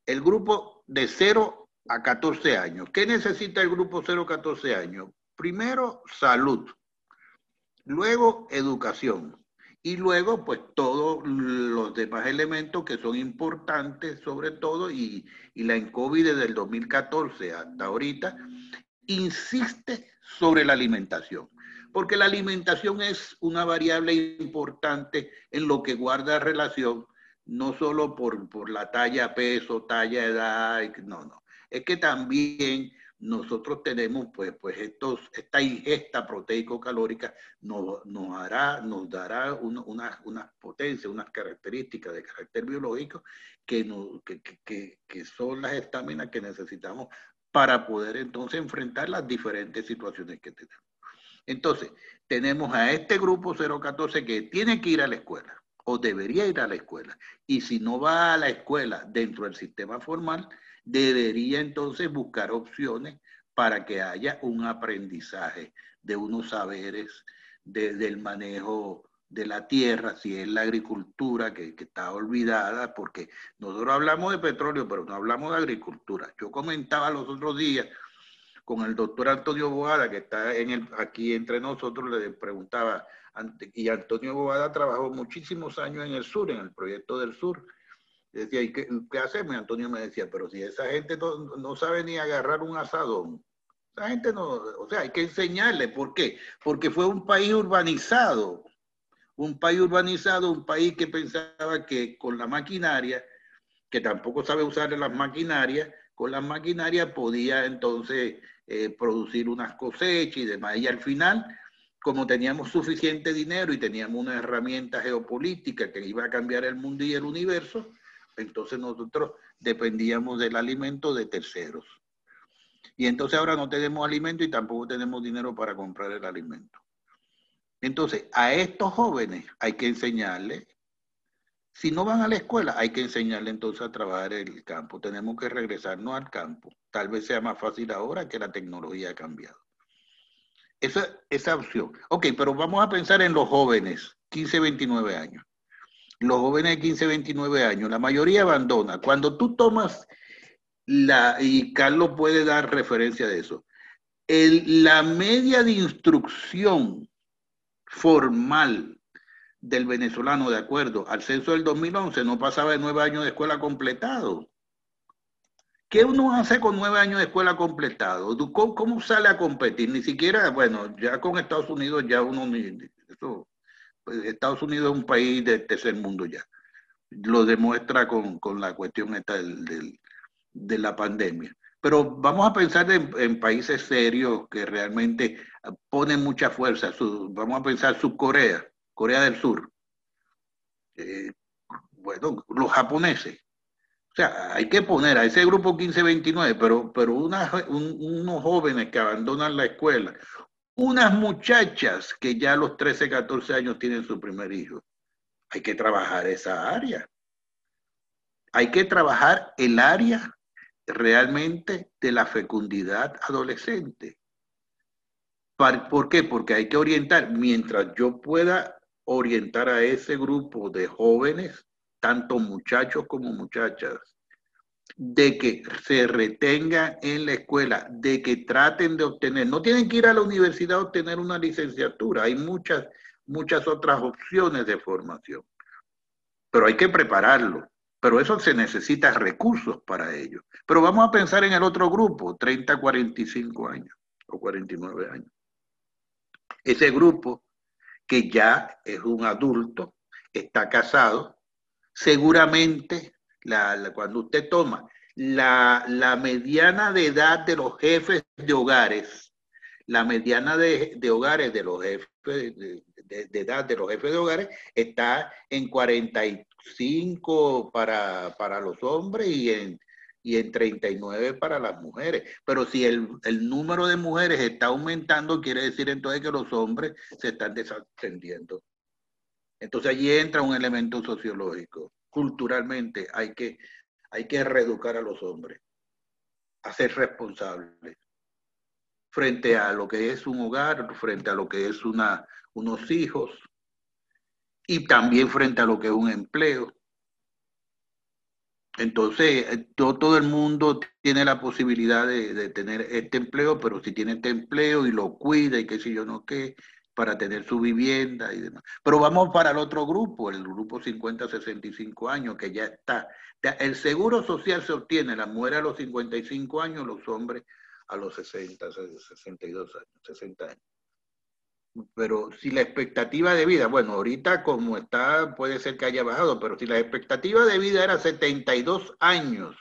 el grupo de 0 a 14 años. ¿Qué necesita el grupo 0 a 14 años? Primero, salud. Luego, educación y luego pues todos los demás elementos que son importantes sobre todo y, y la ENCOVI desde el 2014 hasta ahorita insiste sobre la alimentación, porque la alimentación es una variable importante en lo que guarda relación no solo por, por la talla, peso, talla, edad, no, no, es que también nosotros tenemos pues, pues estos, esta ingesta proteico-calórica nos, nos, hará, nos dará unas una, potencias, unas características de carácter biológico que, que, que, que, son las estaminas que necesitamos para poder entonces enfrentar las diferentes situaciones que tenemos. Entonces, tenemos a este grupo 014 que tiene que ir a la escuela o debería ir a la escuela. Y si no va a la escuela dentro del sistema formal, debería entonces buscar opciones para que haya un aprendizaje de unos saberes del manejo de la tierra, si es la agricultura que, está olvidada, porque nosotros hablamos de petróleo, pero no hablamos de agricultura. Yo comentaba los otros días con el doctor Antonio Boada, que está aquí entre nosotros, le preguntaba, y Antonio Boada trabajó muchísimos años en el sur, en el proyecto del sur, decía, ¿y qué, hacemos? Antonio me decía, pero si esa gente no, sabe ni agarrar un asadón, esa gente no, o sea, hay que enseñarle, ¿por qué? Porque fue un país urbanizado, un país urbanizado, un país que pensaba que con la maquinaria, que tampoco sabe usar las maquinarias, con las maquinarias podía entonces eh, producir unas cosechas y demás. Y al final, como teníamos suficiente dinero y teníamos una herramienta geopolítica que iba a cambiar el mundo y el universo, entonces nosotros dependíamos del alimento de terceros. Y entonces ahora no tenemos alimento y tampoco tenemos dinero para comprar el alimento. Entonces, a estos jóvenes hay que enseñarles, si no van a la escuela, hay que enseñarles entonces a trabajar el campo. Tenemos que regresarnos al campo. Tal vez sea más fácil ahora que la tecnología ha cambiado. Esa, esa opción. Ok, pero vamos a pensar en los jóvenes, 15, 29 años. Los jóvenes de 15, 29 años, la mayoría abandona. Cuando tú tomas la, y Carlos puede dar referencia de eso, la media de instrucción formal del venezolano, de acuerdo al censo del 2011, no pasaba de nueve años de escuela completado. ¿Qué uno hace con nueve años de escuela completado? ¿Cómo, sale a competir? Ni siquiera, bueno, ya con Estados Unidos ya uno, eso, pues, Estados Unidos es un país de tercer mundo ya. Lo demuestra con, la cuestión esta del, de la pandemia. Pero vamos a pensar en, países serios que realmente ponen mucha fuerza. vamos a pensar Subcorea, Corea del Sur. Eh, bueno, los japoneses. O sea, hay que poner a ese grupo 15-29, pero, pero unos jóvenes que abandonan la escuela, unas muchachas que ya a los 13, 14 años tienen su primer hijo. Hay que trabajar esa área. Hay que trabajar el área realmente de la fecundidad adolescente. ¿Por qué? Porque hay que orientar, mientras yo pueda orientar a ese grupo de jóvenes, tanto muchachos como muchachas, de que se retengan en la escuela, de que traten de obtener, no tienen que ir a la universidad a obtener una licenciatura, hay muchas, muchas otras opciones de formación, pero hay que prepararlo, pero eso se necesita recursos para ello. Pero vamos a pensar en el otro grupo, 30, 45 años o 49 años. Ese grupo que ya es un adulto, está casado, seguramente cuando usted toma la, mediana de edad de los jefes de hogares, la mediana de, hogares de los jefes de, edad de los jefes de hogares está en 45 para, para los hombres y en, y en 39 para las mujeres. Pero si el, el, número de mujeres está aumentando, quiere decir entonces que los hombres se están desatendiendo. Entonces allí entra un elemento sociológico. Culturalmente hay que, hay que reeducar a los hombres, a ser responsables frente a lo que es un hogar, frente a lo que es una, unos hijos y también frente a lo que es un empleo. Entonces, eh, todo, el mundo tiene la posibilidad de, tener este empleo, pero si tiene este empleo y lo cuida y qué sé yo no qué, para tener su vivienda y demás. Pero vamos para el otro grupo, el grupo 50-65 años, que ya está. El seguro social se obtiene, la muere a los 55 años, los hombres a los 60, 62 años, 60 años. Pero si la expectativa de vida, bueno, ahorita como está, puede ser que haya bajado, pero si la expectativa de vida era 72 años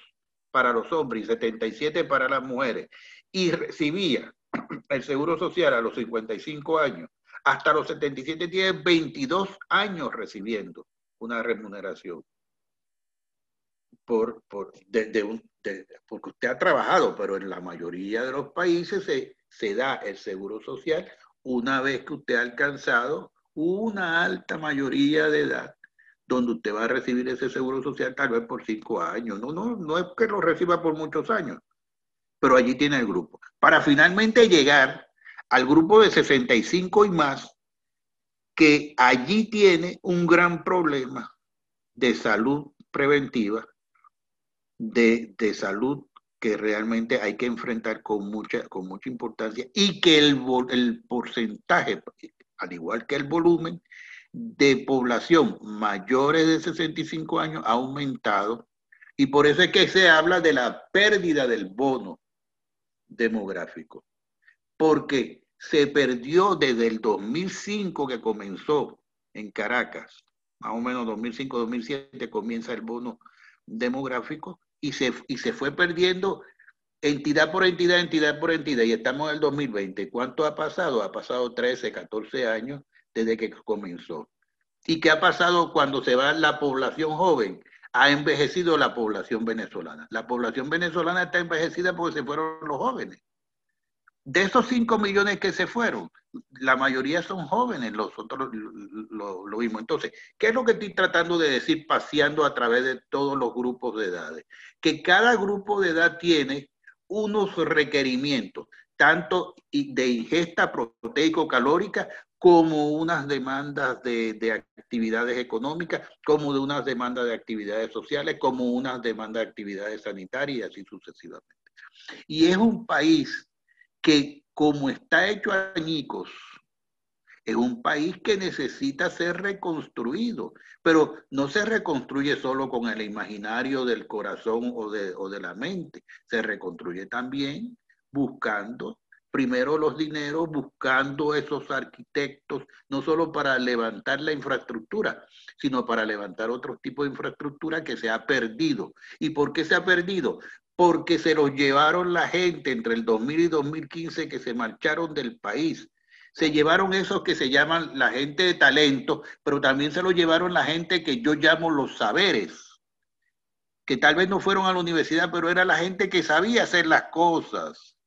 para los hombres y 77 para las mujeres, y recibía el seguro social a los 55 años, hasta los 77 tiene 22 años recibiendo una remuneración. Por, por, un, porque usted ha trabajado, pero en la mayoría de los países se, se da el seguro social una vez que usted ha alcanzado una alta mayoría de edad, donde usted va a recibir ese seguro social tal vez por cinco años. No, no, no es que lo reciba por muchos años, pero allí tiene el grupo. Para finalmente llegar al grupo de 65 y más, que allí tiene un gran problema de salud preventiva, de, salud que realmente hay que enfrentar con mucha, con mucha importancia y que el, el porcentaje, al igual que el volumen, de población mayores de 65 años ha aumentado. Y por eso es que se habla de la pérdida del bono demográfico porque se perdió desde el 2005 que comenzó en Caracas, más o menos 2005-2007 comienza el bono demográfico y se, y se fue perdiendo entidad por entidad, entidad por entidad, y estamos en el 2020. ¿Cuánto ha pasado? Ha pasado 13, 14 años desde que comenzó. ¿Y qué ha pasado cuando se va la población joven? Ha envejecido la población venezolana. La población venezolana está envejecida porque se fueron los jóvenes. De esos 5 millones que se fueron, la mayoría son jóvenes, los otros lo, lo, vimos. Entonces, ¿qué es lo que estoy tratando de decir paseando a través de todos los grupos de edades? Que cada grupo de edad tiene unos requerimientos. tanto de ingesta proteico-calórica como unas demandas de, de, actividades económicas, como de unas demandas de actividades sociales, como unas demandas de actividades sanitarias y así sucesivamente. Y es un país que como está hecho añicos, es un país que necesita ser reconstruido, pero no se reconstruye solo con el imaginario del corazón o de, o de la mente, se reconstruye también buscando primero los dineros buscando esos arquitectos, no solo para levantar la infraestructura, sino para levantar otro tipo de infraestructura que se ha perdido. ¿Y por qué se ha perdido? Porque se los llevaron la gente entre el 2000 y 2015 que se marcharon del país. Se llevaron esos que se llaman la gente de talento, pero también se los llevaron la gente que yo llamo los saberes, que tal vez no fueron a la universidad, pero era la gente que sabía hacer las cosas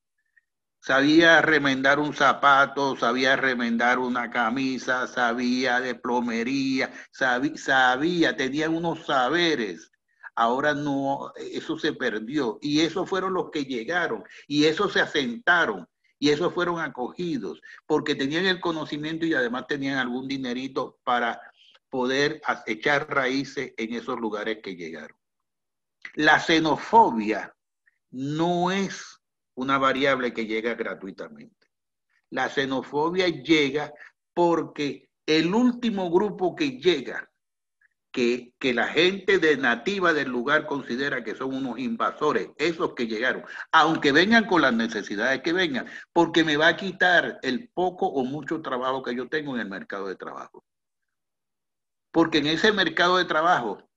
sabía remendar un zapato, sabía remendar una camisa, sabía de plomería, sabía, sabía, tenía unos saberes. Ahora no, eso se perdió. Y esos fueron los que llegaron. Y esos se asentaron. Y esos fueron acogidos. Porque tenían el conocimiento y además tenían algún dinerito para poder echar raíces en esos lugares que llegaron. La xenofobia no es una variable que llega gratuitamente. La xenofobia llega porque el último grupo que llega, que, que, la gente de nativa del lugar considera que son unos invasores, esos que llegaron, aunque vengan con las necesidades que vengan, porque me va a quitar el poco o mucho trabajo que yo tengo en el mercado de trabajo. Porque en ese mercado de trabajo,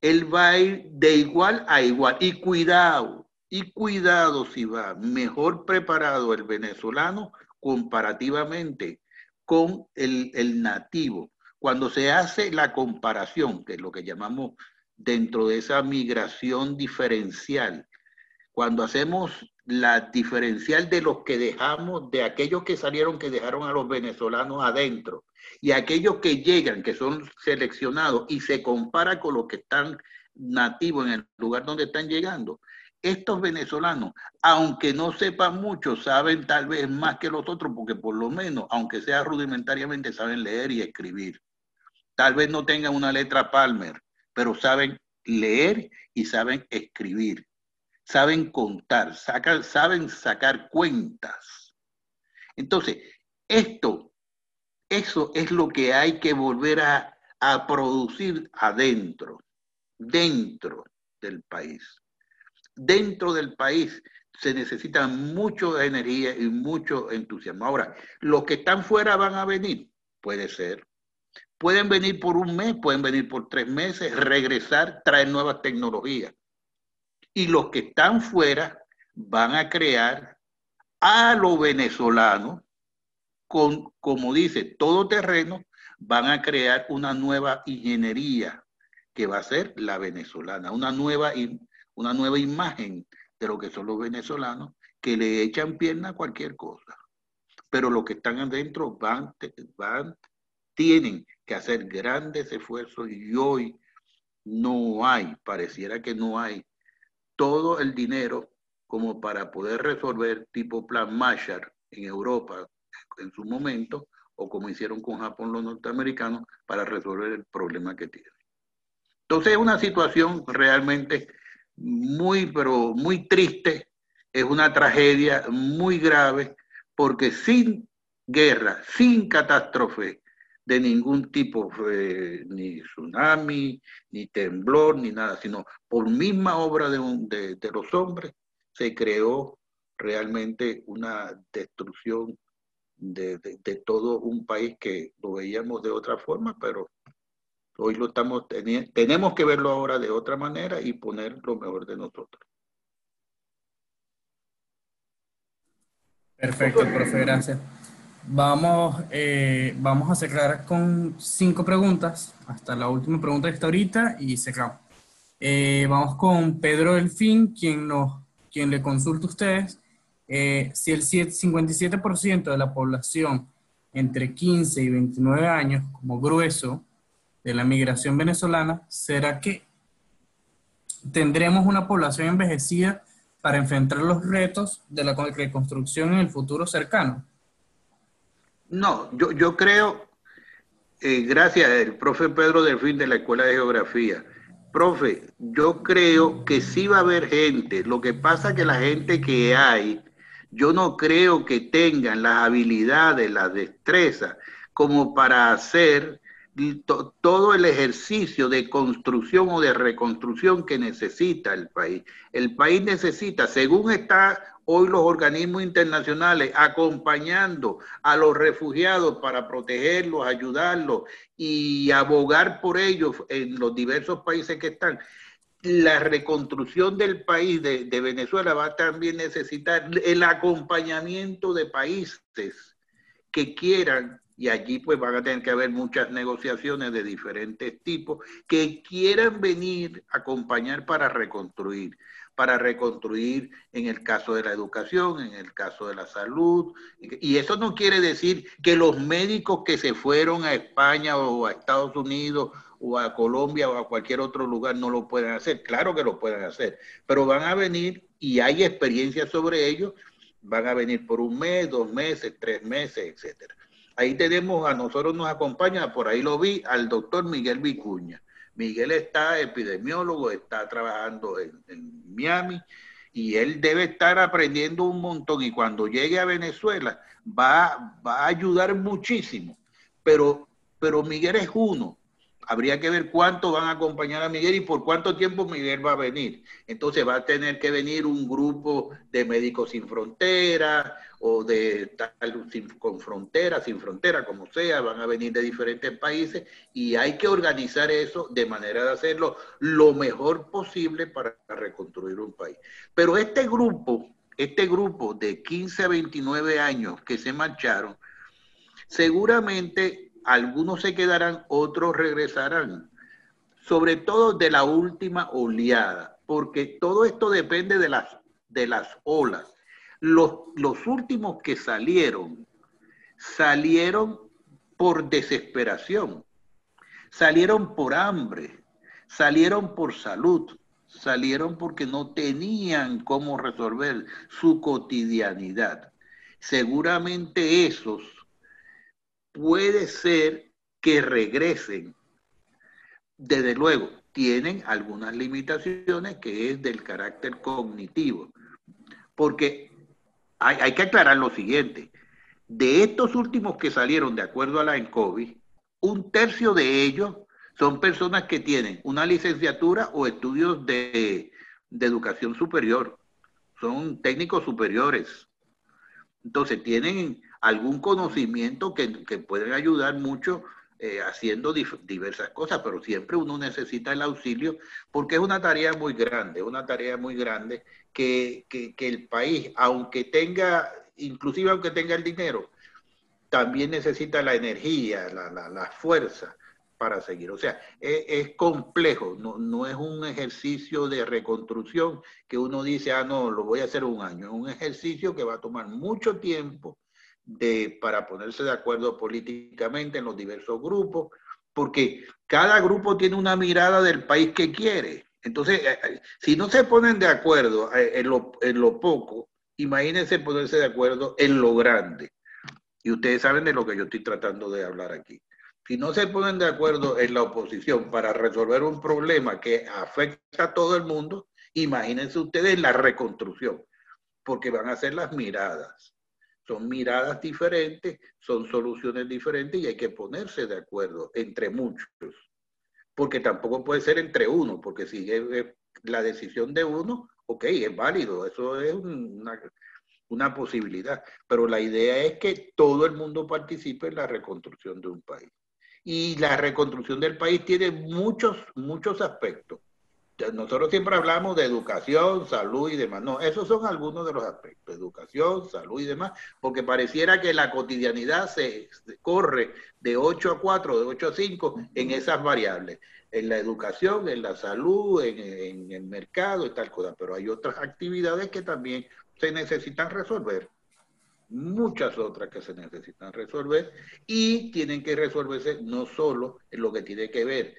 él va a ir de igual a igual. Y cuidado, y cuidado si va mejor preparado el venezolano comparativamente con el, nativo. Cuando se hace la comparación, que es lo que llamamos dentro de esa migración diferencial, cuando hacemos la diferencial de los que dejamos, de aquellos que salieron que dejaron a los venezolanos adentro, y aquellos que llegan, que son seleccionados, y se compara con los que están nativos en el lugar donde están llegando, estos venezolanos, aunque no sepan mucho, saben tal vez más que los otros, porque por lo menos, aunque sea rudimentariamente, saben leer y escribir. Tal vez no tengan una letra Palmer, pero saben leer y saben escribir. Saben contar, saben sacar cuentas. Entonces, esto, eso es lo que hay que volver a, a producir adentro, dentro del país dentro del país se necesita mucho de energía y mucho entusiasmo. Ahora, los que están fuera van a venir, puede ser. Pueden venir por un mes, pueden venir por tres meses, regresar, traer nuevas tecnologías. Y los que están fuera van a crear a lo venezolano, con, como dice, todo terreno, van a crear una nueva ingeniería que va a ser la venezolana, una nueva una nueva imagen de lo que son los venezolanos que le echan pierna a cualquier cosa. Pero los que están adentro van, van, tienen que hacer grandes esfuerzos y hoy no hay, pareciera que no hay todo el dinero como para poder resolver tipo plan Marshall en Europa en su momento, o como hicieron con Japón los norteamericanos, para resolver el problema que tienen. Entonces es una situación realmente muy, pero muy triste, es una tragedia muy grave, porque sin guerra, sin catástrofe de ningún tipo, ni tsunami, ni temblor, ni nada, sino por misma obra de, de los hombres, se creó realmente una destrucción de, de, todo un país que lo veíamos de otra forma, pero Hoy lo estamos teniendo, tenemos que verlo ahora de otra manera y poner lo mejor de nosotros. Perfecto, profe, gracias. Vamos, eh, vamos a cerrar con cinco preguntas, hasta la última pregunta que está ahorita y cerramos. Eh, vamos con Pedro Delfín, quien, nos, quien le consulta a ustedes eh, si el 57% de la población entre 15 y 29 años, como grueso, de la migración venezolana, ¿será que tendremos una población envejecida para enfrentar los retos de la reconstrucción en el futuro cercano? No, yo, yo creo, eh, gracias al profe Pedro Delfín de la Escuela de Geografía, profe, yo creo que sí va a haber gente, lo que pasa que la gente que hay, yo no creo que tengan las habilidades, las destrezas como para hacer todo el ejercicio de construcción o de reconstrucción que necesita el país. El país necesita, según está hoy los organismos internacionales acompañando a los refugiados para protegerlos, ayudarlos y abogar por ellos en los diversos países que están, la reconstrucción del país de, Venezuela va a también necesitar el acompañamiento de países que quieran y allí pues van a tener que haber muchas negociaciones de diferentes tipos que quieran venir a acompañar para reconstruir, para reconstruir en el caso de la educación, en el caso de la salud. Y eso no quiere decir que los médicos que se fueron a España o a Estados Unidos o a Colombia o a cualquier otro lugar no lo puedan hacer. Claro que lo pueden hacer, pero van a venir y hay experiencia sobre ello. Van a venir por un mes, dos meses, tres meses, etcétera. Ahí tenemos, a nosotros nos acompaña, por ahí lo vi, al doctor Miguel Vicuña. Miguel está epidemiólogo, está trabajando en, Miami y él debe estar aprendiendo un montón y cuando llegue a Venezuela va, va a ayudar muchísimo. Pero, pero Miguel es uno, habría que ver cuánto van a acompañar a Miguel y por cuánto tiempo Miguel va a venir. Entonces va a tener que venir un grupo de Médicos Sin Fronteras o de tal, con fronteras, sin frontera, como sea, van a venir de diferentes países y hay que organizar eso de manera de hacerlo lo mejor posible para reconstruir un país. Pero este grupo, este grupo de 15 a 29 años que se marcharon, seguramente algunos se quedarán, otros regresarán, sobre todo de la última oleada, porque todo esto depende de las, de las olas. Los, los últimos que salieron, salieron por desesperación, salieron por hambre, salieron por salud, salieron porque no tenían cómo resolver su cotidianidad. Seguramente esos puede ser que regresen. Desde luego, tienen algunas limitaciones que es del carácter cognitivo. Porque hay, que aclarar lo siguiente. De estos últimos que salieron de acuerdo a la ENCOVI, un tercio de ellos son personas que tienen una licenciatura o estudios de, de educación superior. Son técnicos superiores. Entonces tienen algún conocimiento que, pueden ayudar mucho eh, haciendo diversas cosas, pero siempre uno necesita el auxilio porque es una tarea muy grande, una tarea muy grande que, el país, aunque tenga, inclusive aunque tenga el dinero, también necesita la energía, la, fuerza para seguir. O sea, es, es complejo, no, no, es un ejercicio de reconstrucción que uno dice, ah, no, lo voy a hacer un año. Es un ejercicio que va a tomar mucho tiempo, de, para ponerse de acuerdo políticamente en los diversos grupos, porque cada grupo tiene una mirada del país que quiere. Entonces, eh, eh, si no se ponen de acuerdo eh, en lo, en lo poco, imagínense ponerse de acuerdo en lo grande. Y ustedes saben de lo que yo estoy tratando de hablar aquí. Si no se ponen de acuerdo en la oposición para resolver un problema que afecta a todo el mundo, imagínense ustedes la reconstrucción, porque van a ser las miradas. Son miradas diferentes, son soluciones diferentes y hay que ponerse de acuerdo entre muchos. Porque tampoco puede ser entre uno, porque si es la decisión de uno, ok, es válido, eso es una, una posibilidad. Pero la idea es que todo el mundo participe en la reconstrucción de un país. Y la reconstrucción del país tiene muchos, muchos aspectos nosotros siempre hablamos de educación, salud y demás. No, esos son algunos de los aspectos, educación, salud y demás, porque pareciera que la cotidianidad se, corre de 8 a 4, de 8 a 5 en esas variables, en la educación, en la salud, en, en el mercado y tal cosa, pero hay otras actividades que también se necesitan resolver muchas otras que se necesitan resolver y tienen que resolverse no solo en lo que tiene que ver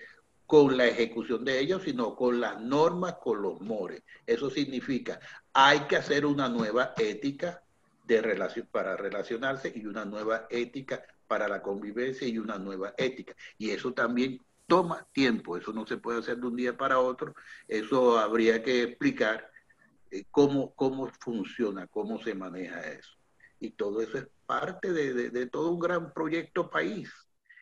con la ejecución de ellos, sino con las normas, con los mores. Eso significa hay que hacer una nueva ética de relación, para relacionarse y una nueva ética para la convivencia y una nueva ética. Y eso también toma tiempo, eso no se puede hacer de un día para otro, eso habría que explicar eh, cómo, cómo funciona, cómo se maneja eso. Y todo eso es parte de, de, todo un gran proyecto país.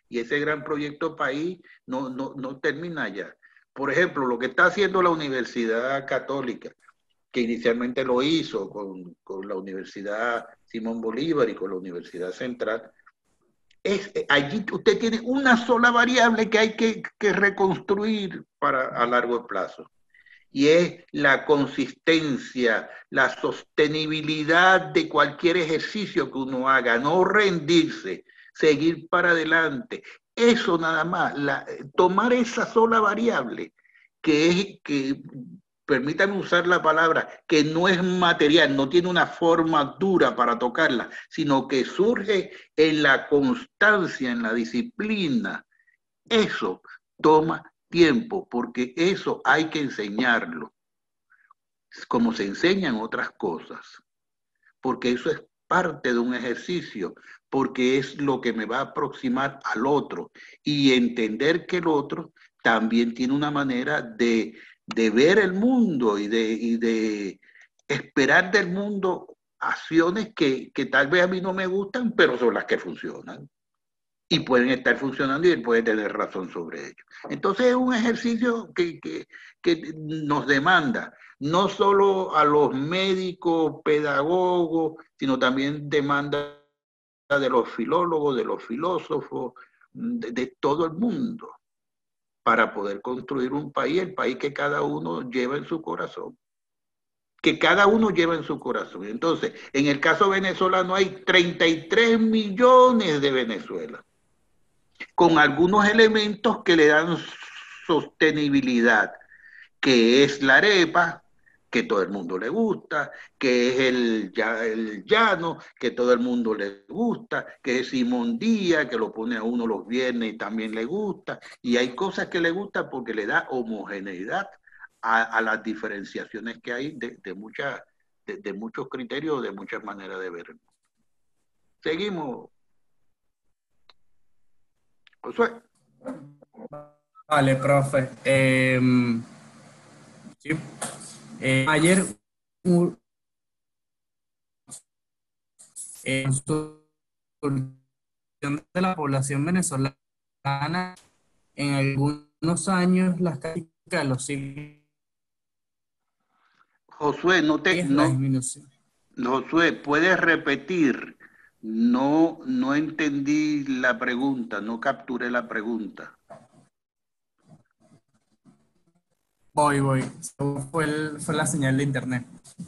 Y ese gran proyecto país no, no, no termina ya. Por ejemplo, lo que está haciendo la Universidad Católica, que inicialmente lo hizo con, con la Universidad Simón Bolívar y con la Universidad Central, es, eh, allí usted tiene una sola variable que hay que, que reconstruir para a largo plazo y es la consistencia, la sostenibilidad de cualquier ejercicio que uno haga, no rendirse, seguir para adelante. Eso nada más, tomar esa sola variable, que es que, permítanme usar la palabra, que no es material, no tiene una forma dura para tocarla, sino que surge en la constancia, en la disciplina. Eso toma tiempo, porque eso hay que enseñarlo, como se enseñan otras cosas, porque eso es parte de un ejercicio, porque es lo que me va a aproximar al otro y entender que el otro también tiene una manera de, de ver el mundo y de, y de esperar del mundo acciones que, que tal vez a mí no me gustan, pero son las que funcionan y pueden estar funcionando y él puede tener razón sobre ello. Entonces es un ejercicio que, que, que, nos demanda no solo a los médicos, pedagogos, sino también demanda de los filólogos, de los filósofos, de, de todo el mundo, para poder construir un país, el país que cada uno lleva en su corazón que cada uno lleva en su corazón. Entonces, en el caso venezolano hay 33 millones de Venezuela con algunos elementos que le dan sostenibilidad, que es la arepa, que todo el mundo le gusta, que es el, el llano, que todo el mundo le gusta, que es Simón Díaz, que lo pone a uno los viernes y también le gusta, y hay cosas que le gustan porque le da homogeneidad a, las diferenciaciones que hay de, de, de, muchos criterios, de muchas maneras de ver. Seguimos, Vale, profe. Em, eh, ayer en de la población venezolana, en algunos años las de los siglos. Josué, no te. No, Josué, ¿puedes repetir no, no entendí la pregunta, no capturé la pregunta. Voy, voy. Fue, la señal de internet.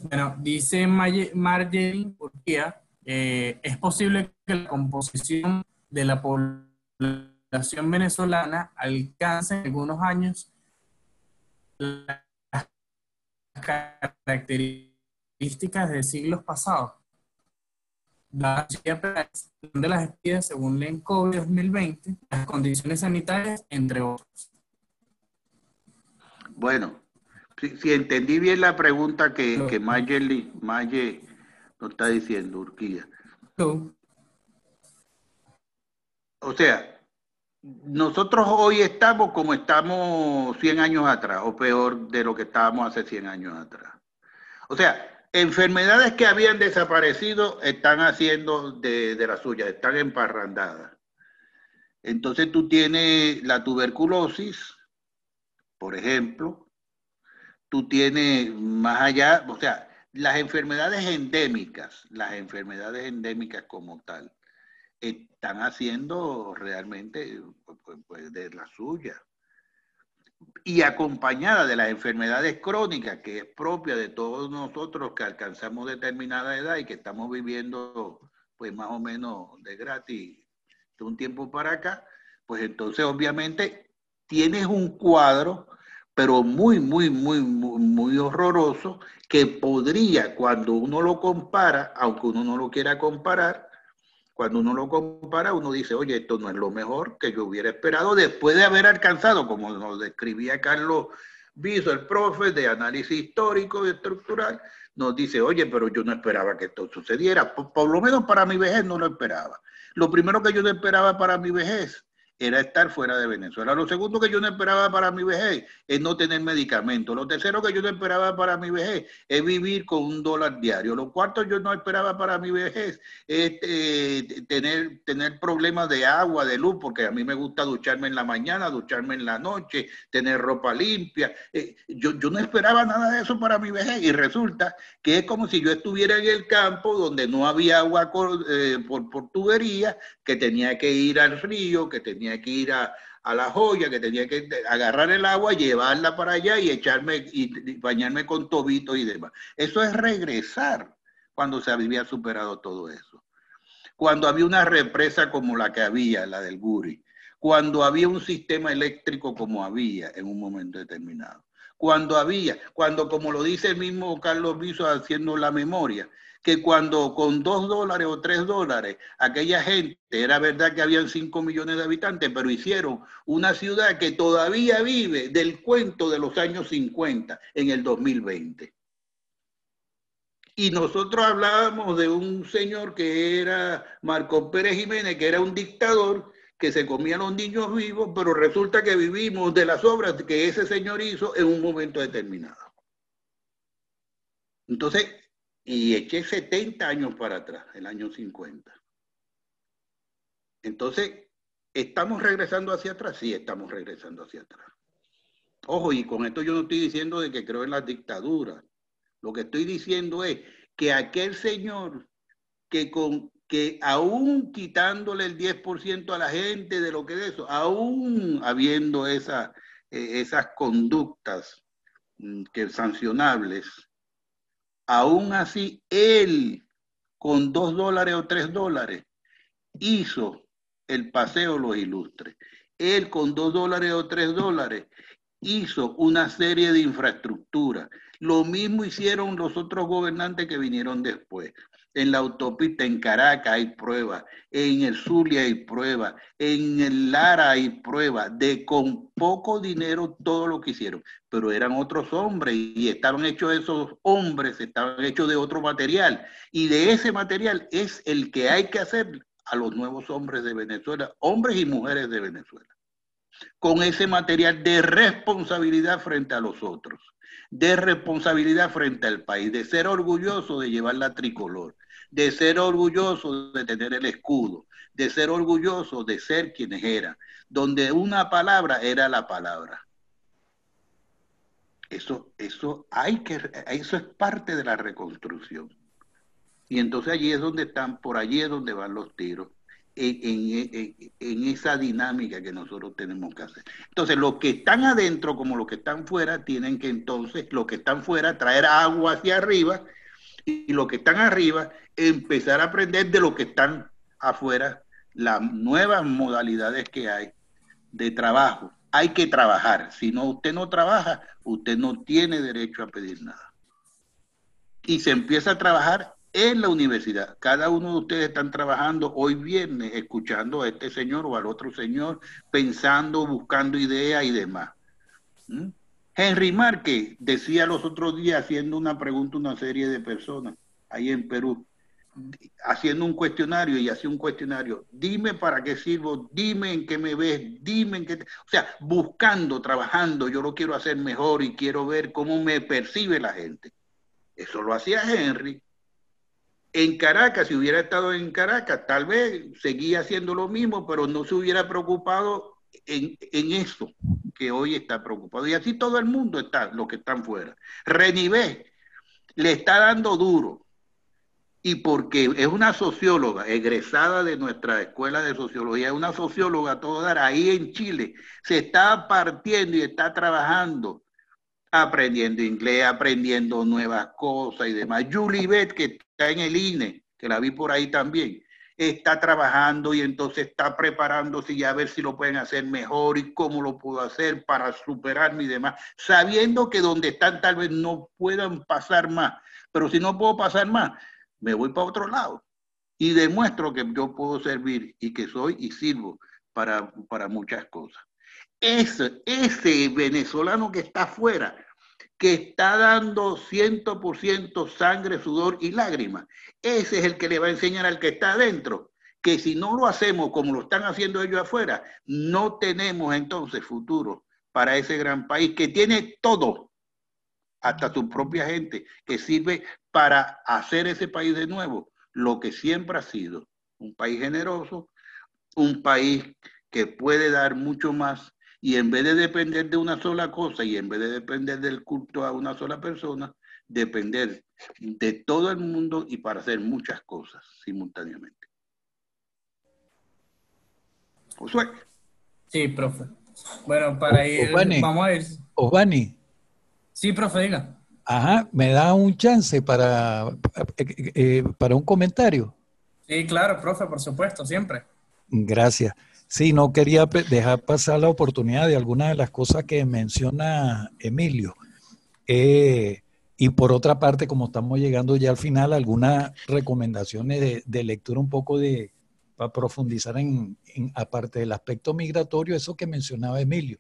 Bueno, dice Marjorie Urquía, eh, es posible que la composición de la población venezolana alcance en algunos años las características de siglos pasados la de las despidas según la COVID 2020, las condiciones sanitarias, entre otros. Bueno, si, entendí bien la pregunta que, que Maye, Maye nos está diciendo, Urquía. O sea, nosotros hoy estamos como estamos 100 años atrás, o peor de lo que estábamos hace 100 años atrás. O sea, enfermedades que habían desaparecido están haciendo de, de la suya, están emparrandadas. Entonces tú tienes la tuberculosis, por ejemplo, tú tienes más allá, o sea, las enfermedades endémicas, las enfermedades endémicas como tal, están haciendo realmente pues, pues, pues de la suya. Y acompañada de las enfermedades crónicas, que es propia de todos nosotros que alcanzamos determinada edad y que estamos viviendo pues más o menos de gratis de un tiempo para acá, pues entonces obviamente tienes un cuadro, pero muy, muy, muy, muy, muy horroroso, que podría, cuando uno lo compara, aunque uno no lo quiera comparar, cuando uno lo compara, uno dice, oye, esto no es lo mejor que yo hubiera esperado después de haber alcanzado, como nos describía Carlos Viso, el profe de análisis histórico y estructural, nos dice, oye, pero yo no esperaba que esto sucediera. por lo menos para mi vejez no lo esperaba. Lo primero que yo no esperaba para mi vejez era estar fuera de Venezuela. Lo segundo que yo no esperaba para mi vejez es no tener medicamentos. Lo tercero que yo no esperaba para mi vejez es vivir con un dólar diario. Lo cuarto yo no esperaba para mi vejez es eh, tener, tener problemas de agua, de luz, porque a mí me gusta ducharme en la mañana, ducharme en la noche, tener ropa limpia. Eh, yo, yo no esperaba nada de eso para mi vejez y resulta que es como si yo estuviera en el campo donde no había agua eh, por, por tubería, que tenía que ir al río, que tenía que ir a, la joya, que tenía que agarrar el agua, llevarla para allá y echarme y, bañarme con tobito y demás. Eso es regresar cuando se había superado todo eso. Cuando había una represa como la que había, la del Guri. Cuando había un sistema eléctrico como había en un momento determinado. Cuando había, cuando como lo dice el mismo Carlos Viso haciendo la memoria, que cuando con dos dólares o tres dólares, aquella gente, era verdad que habían cinco millones de habitantes, pero hicieron una ciudad que todavía vive del cuento de los años 50 en el 2020. Y nosotros hablábamos de un señor que era Marco Pérez Jiménez, que era un dictador que se comía a los niños vivos, pero resulta que vivimos de las obras que ese señor hizo en un momento determinado. Entonces, y eché 70 años para atrás, el año 50. Entonces, ¿estamos regresando hacia atrás? Sí, estamos regresando hacia atrás. Ojo, y con esto yo no estoy diciendo de que creo en las dictaduras. Lo que estoy diciendo es que aquel señor que con que aún quitándole el 10% a la gente de lo que es eso, aún habiendo esa, eh, esas conductas mm, que sancionables, Aún así, él, con dos dólares o tres dólares, hizo el paseo los ilustres. Él, con dos dólares o tres dólares, hizo una serie de infraestructura. Lo mismo hicieron los otros gobernantes que vinieron después. En la autopista en Caracas hay pruebas, en el Zulia hay pruebas, en el Lara hay pruebas de con poco dinero todo lo que hicieron, pero eran otros hombres y estaban hechos esos hombres, estaban hechos de otro material y de ese material es el que hay que hacer a los nuevos hombres de Venezuela, hombres y mujeres de Venezuela, con ese material de responsabilidad frente a los otros de responsabilidad frente al país, de ser orgulloso de llevar la tricolor, de ser orgulloso de tener el escudo, de ser orgulloso de ser quienes eran, donde una palabra era la palabra. Eso, eso hay que, eso es parte de la reconstrucción. Y entonces allí es donde están, por allí es donde van los tiros en, esa dinámica que nosotros tenemos que hacer. Entonces, los que están adentro como los que están fuera, tienen que entonces, los que están fuera, traer agua hacia arriba y los que están arriba, empezar a aprender de los que están afuera, las nuevas modalidades que hay de trabajo. Hay que trabajar. Si no, usted no trabaja, usted no tiene derecho a pedir nada. Y se empieza a trabajar en la universidad. Cada uno de ustedes están trabajando hoy viernes, escuchando a este señor o al otro señor, pensando, buscando ideas y demás. ¿Mm? Henry Márquez decía los otros días, haciendo una pregunta a una serie de personas ahí en Perú, haciendo un cuestionario y hacía un cuestionario, dime para qué sirvo, dime en qué me ves, dime en qué... O sea, buscando, trabajando, yo lo quiero hacer mejor y quiero ver cómo me percibe la gente. Eso lo hacía Henry en Caracas, si hubiera estado en Caracas, tal vez seguía haciendo lo mismo, pero no se hubiera preocupado en, eso que hoy está preocupado. Y así todo el mundo está, los que están fuera. Renivé le está dando duro. Y porque es una socióloga egresada de nuestra escuela de sociología, es una socióloga todo dar ahí en Chile, se está partiendo y está trabajando aprendiendo inglés, aprendiendo nuevas cosas y demás. Julie Beth, que está en el INE, que la vi por ahí también, está trabajando y entonces está preparándose y a ver si lo pueden hacer mejor y cómo lo puedo hacer para superarme y demás, sabiendo que donde están tal vez no puedan pasar más, pero si no puedo pasar más, me voy para otro lado. Y demuestro que yo puedo servir y que soy y sirvo para, para muchas cosas. Ese, ese venezolano que está afuera, que está dando 100% sangre, sudor y lágrimas. Ese es el que le va a enseñar al que está adentro que si no lo hacemos como lo están haciendo ellos afuera, no tenemos entonces futuro para ese gran país que tiene todo, hasta su propia gente, que sirve para hacer ese país de nuevo lo que siempre ha sido, un país generoso, un país que puede dar mucho más y en vez de depender de una sola cosa y en vez de depender del culto a una sola persona, depender de todo el mundo y para hacer muchas cosas simultáneamente. Josué. Sí, profe. Bueno, para ir, vamos a ir. Osvani. Sí, profe, diga. Ajá, me da un chance para, eh, eh, para un comentario. Sí, claro, profe, por supuesto, siempre. Gracias. Sí, no quería dejar pasar la oportunidad de algunas de las cosas que menciona Emilio. Eh, y por otra parte, como estamos llegando ya al final, algunas recomendaciones de lectura un poco de, para profundizar en, aparte del aspecto migratorio, eso que mencionaba Emilio.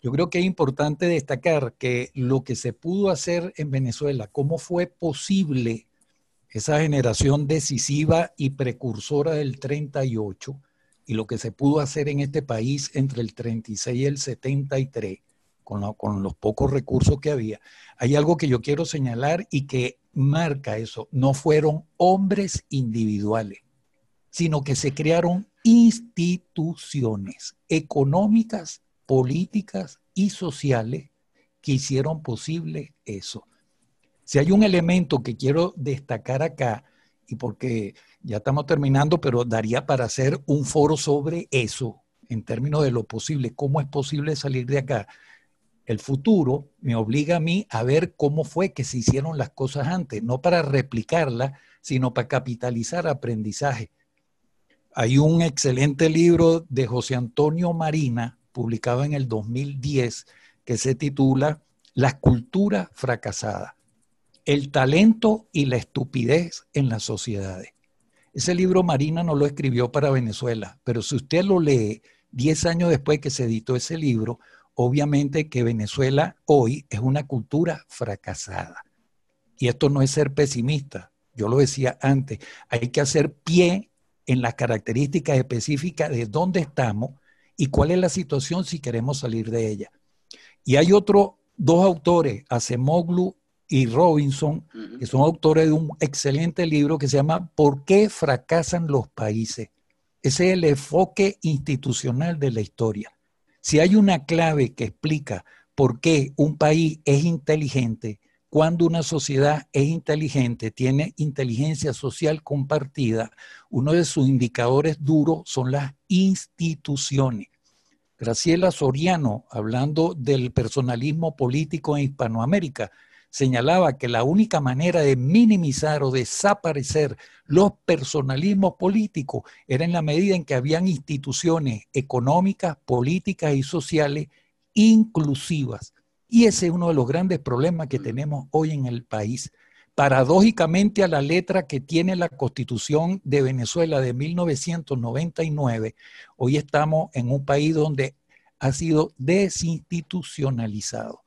Yo creo que es importante destacar que lo que se pudo hacer en Venezuela, cómo fue posible esa generación decisiva y precursora del 38 y lo que se pudo hacer en este país entre el 36 y el 73, con, con los pocos recursos que había. Hay algo que yo quiero señalar y que marca eso. No fueron hombres individuales sino que se crearon instituciones económicas, políticas y sociales que hicieron posible eso. Si hay un elemento que quiero destacar acá, y porque ya estamos terminando, pero daría para hacer un foro sobre eso, en términos de lo posible, cómo es posible salir de acá. El futuro me obliga a mí a ver cómo fue que se hicieron las cosas antes, no para replicarlas, sino para capitalizar aprendizaje. Hay un excelente libro de José Antonio Marina, publicado en el 2010, que se titula La cultura fracasada, el talento y la estupidez en las sociedades. Ese libro Marina no lo escribió para Venezuela, pero si usted lo lee 10 años después que se editó ese libro, obviamente que Venezuela hoy es una cultura fracasada. Y esto no es ser pesimista, yo lo decía antes, hay que hacer pie en las características específicas de dónde estamos y cuál es la situación si queremos salir de ella. Y hay otros dos autores, Acemoglu y Robinson, que son autores de un excelente libro que se llama ¿Por qué fracasan los países? Ese es el enfoque institucional de la historia. Si hay una clave que explica por qué un país es inteligente, cuando una sociedad es inteligente, tiene inteligencia social compartida, uno de sus indicadores duros son las instituciones. Graciela Soriano, hablando del personalismo político en Hispanoamérica, señalaba que la única manera de minimizar o desaparecer los personalismos políticos era en la medida en que habían instituciones económicas, políticas y sociales inclusivas y ese es uno de los grandes problemas que tenemos hoy en el país. Paradójicamente a la letra que tiene la constitución de Venezuela de 1999, hoy estamos en un país donde ha sido desinstitucionalizado.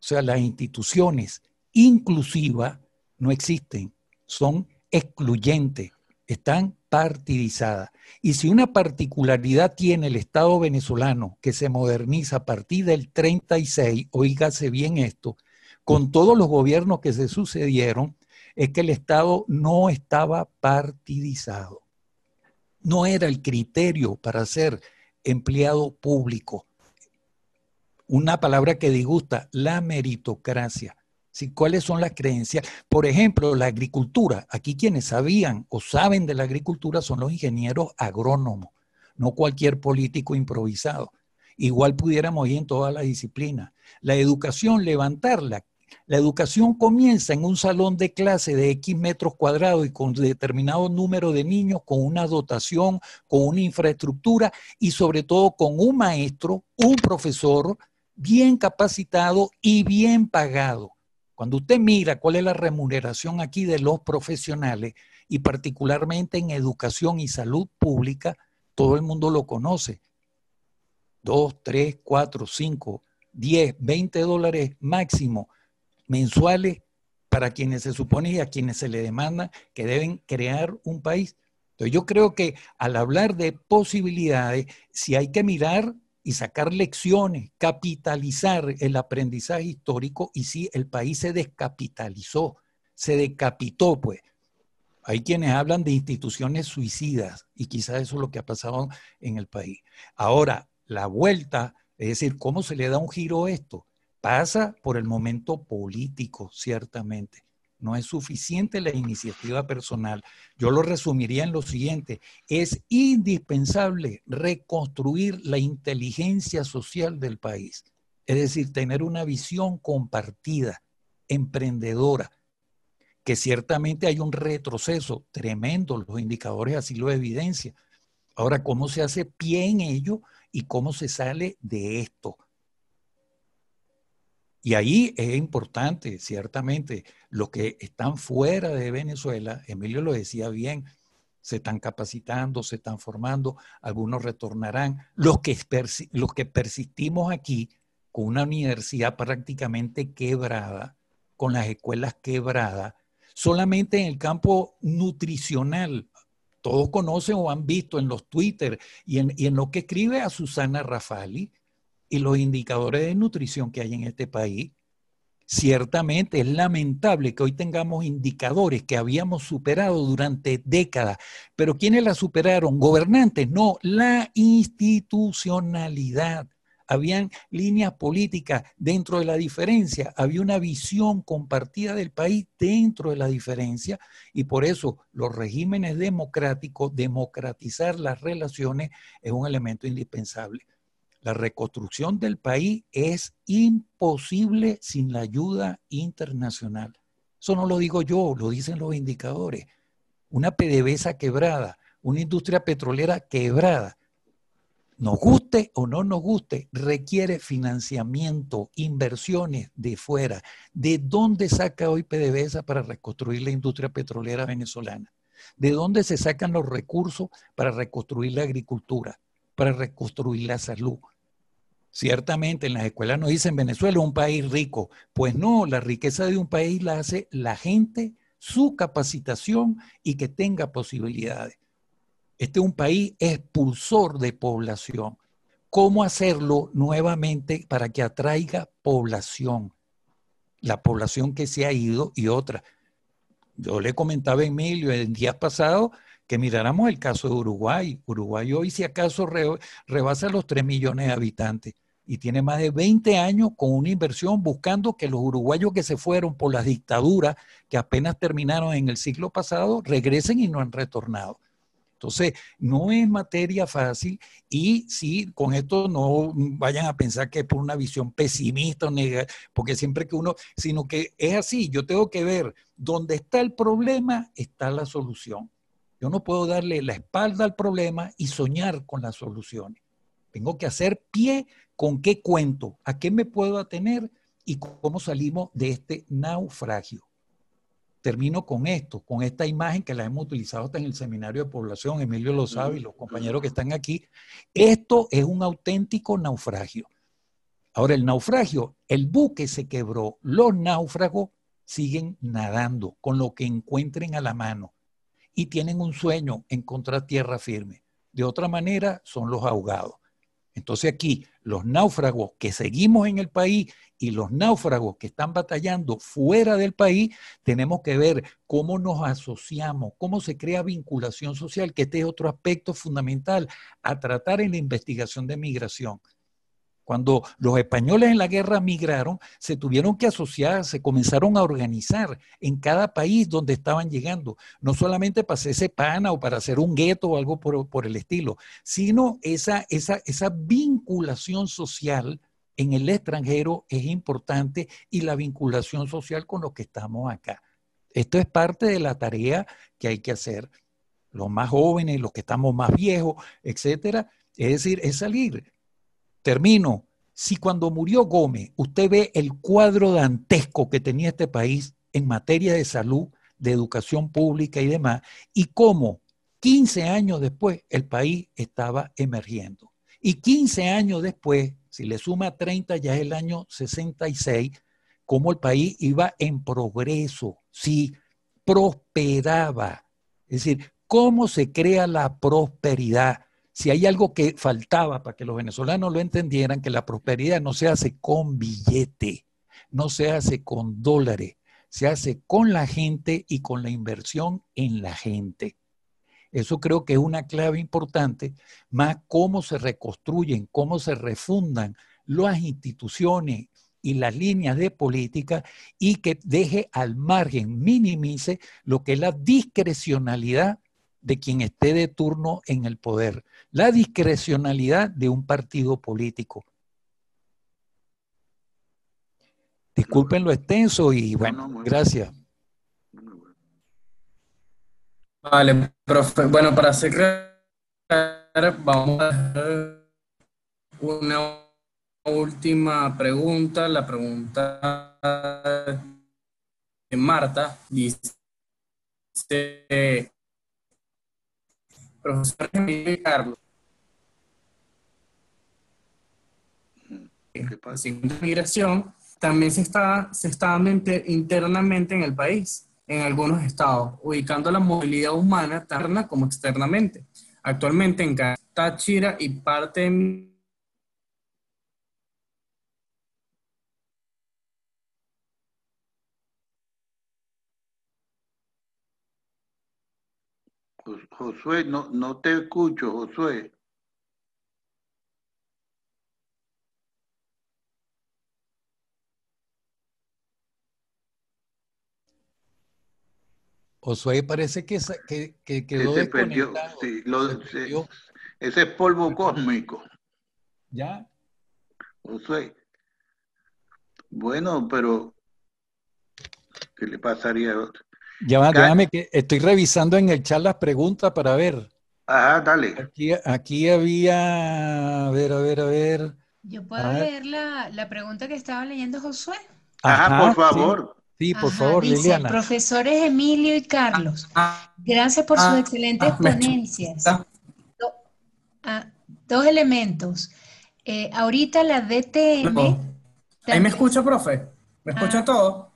O sea, las instituciones inclusivas no existen, son excluyentes, están partidizadas. Y si una particularidad tiene el Estado venezolano que se moderniza a partir del 36, oígase bien esto, con todos los gobiernos que se sucedieron, es que el Estado no estaba partidizado. No era el criterio para ser empleado público. Una palabra que disgusta, la meritocracia. ¿Cuáles son las creencias? Por ejemplo, la agricultura. Aquí quienes sabían o saben de la agricultura son los ingenieros agrónomos, no cualquier político improvisado. Igual pudiéramos ir en todas las disciplinas. La educación, levantarla. La educación comienza en un salón de clase de X metros cuadrados y con determinado número de niños, con una dotación, con una infraestructura y sobre todo con un maestro, un profesor bien capacitado y bien pagado cuando usted mira cuál es la remuneración aquí de los profesionales y particularmente en educación y salud pública, todo el mundo lo conoce. Dos, tres, cuatro, cinco, diez, veinte dólares máximo mensuales para quienes se supone y a quienes se le demanda que deben crear un país. Entonces yo creo que al hablar de posibilidades, si hay que mirar y sacar lecciones, capitalizar el aprendizaje histórico y si el país se descapitalizó, se decapitó, pues. Hay quienes hablan de instituciones suicidas y quizás eso es lo que ha pasado en el país. Ahora, la vuelta, es decir, ¿cómo se le da un giro a esto? Pasa por el momento político, ciertamente. No es suficiente la iniciativa personal. Yo lo resumiría en lo siguiente. Es indispensable reconstruir la inteligencia social del país. Es decir, tener una visión compartida, emprendedora, que ciertamente hay un retroceso tremendo, los indicadores así lo evidencian. Ahora, ¿cómo se hace pie en ello y cómo se sale de esto? Y ahí es importante, ciertamente, los que están fuera de Venezuela, Emilio lo decía bien, se están capacitando, se están formando, algunos retornarán. Los que, los que persistimos aquí con una universidad prácticamente quebrada, con las escuelas quebradas, solamente en el campo nutricional. Todos conocen o han visto en los Twitter y en, y en lo que escribe a Susana Rafali, y los indicadores de nutrición que hay en este país, ciertamente es lamentable que hoy tengamos indicadores que habíamos superado durante décadas, pero ¿quiénes la superaron? Gobernantes, no, la institucionalidad. Habían líneas políticas dentro de la diferencia, había una visión compartida del país dentro de la diferencia y por eso los regímenes democráticos, democratizar las relaciones es un elemento indispensable. La reconstrucción del país es imposible sin la ayuda internacional. Eso no lo digo yo, lo dicen los indicadores. Una PDVSA quebrada, una industria petrolera quebrada, nos guste o no nos guste, requiere financiamiento, inversiones de fuera. ¿De dónde saca hoy PDVSA para reconstruir la industria petrolera venezolana? ¿De dónde se sacan los recursos para reconstruir la agricultura, para reconstruir la salud? Ciertamente en las escuelas nos dicen Venezuela es un país rico. Pues no, la riqueza de un país la hace la gente, su capacitación y que tenga posibilidades. Este es un país expulsor de población. ¿Cómo hacerlo nuevamente para que atraiga población? La población que se ha ido y otra. Yo le comentaba a Emilio el día pasado que miráramos el caso de Uruguay. Uruguay hoy, si acaso, rebasa los 3 millones de habitantes y tiene más de 20 años con una inversión buscando que los uruguayos que se fueron por las dictaduras que apenas terminaron en el siglo pasado regresen y no han retornado. Entonces, no es materia fácil y sí, con esto no vayan a pensar que es por una visión pesimista o negativa, porque siempre que uno, sino que es así, yo tengo que ver dónde está el problema, está la solución. Yo no puedo darle la espalda al problema y soñar con las soluciones. Tengo que hacer pie con qué cuento, a qué me puedo atener y cómo salimos de este naufragio. Termino con esto, con esta imagen que la hemos utilizado hasta en el seminario de población, Emilio lo sabe y los compañeros que están aquí. Esto es un auténtico naufragio. Ahora, el naufragio, el buque se quebró, los náufragos siguen nadando con lo que encuentren a la mano y tienen un sueño, encontrar tierra firme. De otra manera, son los ahogados. Entonces aquí, los náufragos que seguimos en el país y los náufragos que están batallando fuera del país, tenemos que ver cómo nos asociamos, cómo se crea vinculación social, que este es otro aspecto fundamental a tratar en la investigación de migración. Cuando los españoles en la guerra migraron, se tuvieron que asociar, se comenzaron a organizar en cada país donde estaban llegando, no solamente para hacerse pana o para hacer un gueto o algo por, el estilo, sino esa, esa, esa vinculación social en el extranjero es importante y la vinculación social con los que estamos acá. Esto es parte de la tarea que hay que hacer. Los más jóvenes, los que estamos más viejos, etcétera. Es decir, es salir Termino. Si cuando murió Gómez usted ve el cuadro dantesco que tenía este país en materia de salud, de educación pública y demás, y cómo 15 años después el país estaba emergiendo. Y 15 años después, si le suma 30, ya es el año 66, cómo el país iba en progreso, sí, prosperaba. Es decir, cómo se crea la prosperidad. Si hay algo que faltaba para que los venezolanos lo entendieran, que la prosperidad no se hace con billete, no se hace con dólares, se hace con la gente y con la inversión en la gente. Eso creo que es una clave importante, más cómo se reconstruyen, cómo se refundan las instituciones y las líneas de política y que deje al margen, minimice lo que es la discrecionalidad de quien esté de turno en el poder, la discrecionalidad de un partido político. Disculpen lo extenso y bueno, gracias. Vale, profe. Bueno, para cerrar, vamos a hacer una última pregunta. La pregunta de Marta dice, profesor Emilio Carlos, la migración también se está, se está dando internamente en el país en algunos estados, ubicando la movilidad humana interna como externamente. Actualmente en Táchira y parte de Josué, no, no te escucho, Josué. Josué parece que, que, que quedó se perdió, sí, ese es polvo cósmico. ¿Ya? Josué. Bueno, pero ¿qué le pasaría a otro? Ya va, déjame que estoy revisando en el chat las preguntas para ver. Ajá, dale. Aquí, aquí había, a ver, a ver, a ver. Yo puedo leer la, la, pregunta que estaba leyendo Josué. Ajá, por favor. Sí, por favor, dice, Liliana. Profesores Emilio y Carlos, gracias por sus ah, excelentes ah, ponencias. Ah, dos elementos. Eh, ahorita la DTM. ¿Ahí me escucha, profe? ¿Me escucha todo?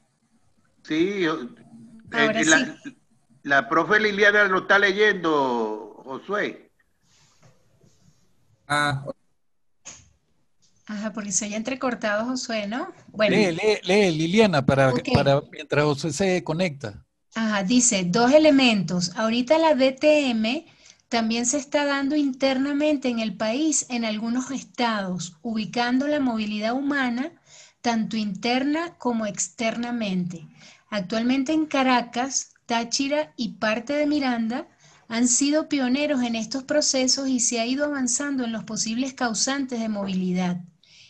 Sí, eh, la, la, profe Liliana lo está leyendo, Josué. Ah, Ajá, porque se haya entrecortado Josué, ¿no? Bueno. Lee, lee, lee Liliana, para, para mientras Josué se conecta. Ajá, dice, dos elementos. Ahorita la DTM también se está dando internamente en el país, en algunos estados, ubicando la movilidad humana tanto interna como externamente. Actualmente en Caracas, Táchira y parte de Miranda han sido pioneros en estos procesos y se ha ido avanzando en los posibles causantes de movilidad.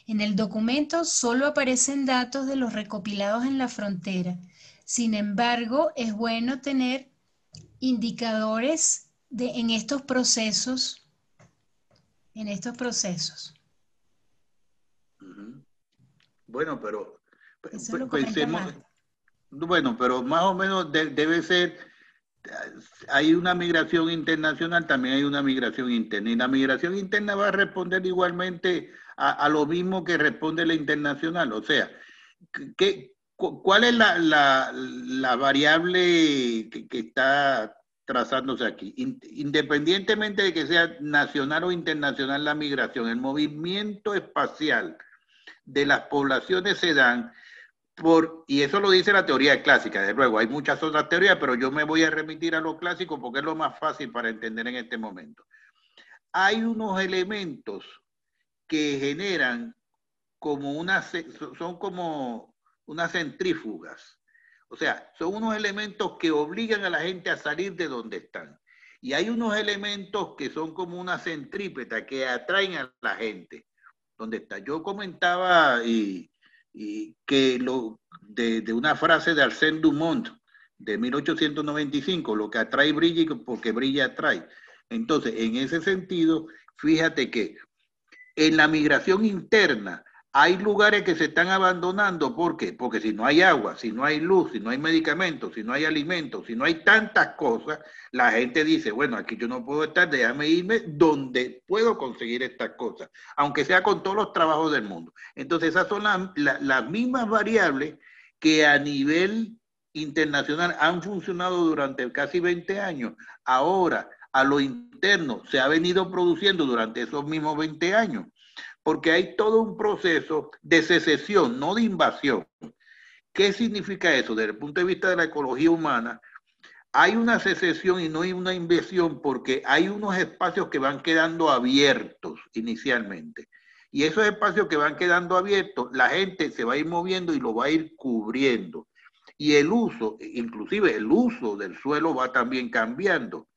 En el documento solo aparecen datos de los recopilados en la frontera. Sin embargo, es bueno tener indicadores de, en estos procesos. En estos procesos. Bueno, pero pensemos, bueno, pero más o menos debe ser, hay una migración internacional, también hay una migración interna, y la migración interna va a responder igualmente a, lo mismo que responde la internacional. O sea, ¿qué, ¿cuál es la, la, variable que, está trazándose aquí? Independientemente de que sea nacional o internacional la migración, el movimiento espacial de las poblaciones se dan por, y eso lo dice la teoría clásica, de luego, hay muchas otras teorías, pero yo me voy a remitir a lo clásico porque es lo más fácil para entender en este momento. Hay unos elementos que generan como unas, son como unas centrífugas. O sea, son unos elementos que obligan a la gente a salir de donde están. Y hay unos elementos que son como una centrípeta que atraen a la gente. Donde está. Yo comentaba y, que lo, de, de, una frase de Arsène Dumont de 1895, lo que atrae brilla porque brilla atrae. Entonces, en ese sentido, fíjate que en la migración interna hay lugares que se están abandonando. ¿Por qué? Porque si no hay agua, si no hay luz, si no hay medicamentos, si no hay alimentos, si no hay tantas cosas, la gente dice, bueno, aquí yo no puedo estar, déjame irme donde puedo conseguir estas cosas, aunque sea con todos los trabajos del mundo. Entonces esas son las, mismas variables que a nivel internacional han funcionado durante casi 20 años, ahora a lo interno se ha venido produciendo durante esos mismos 20 años, porque hay todo un proceso de secesión, no de invasión. ¿Qué significa eso? Desde el punto de vista de la ecología humana, hay una secesión y no hay una invasión porque hay unos espacios que van quedando abiertos inicialmente. Y esos espacios que van quedando abiertos, la gente se va a ir moviendo y lo va a ir cubriendo. Y el uso, inclusive el uso del suelo va también cambiando,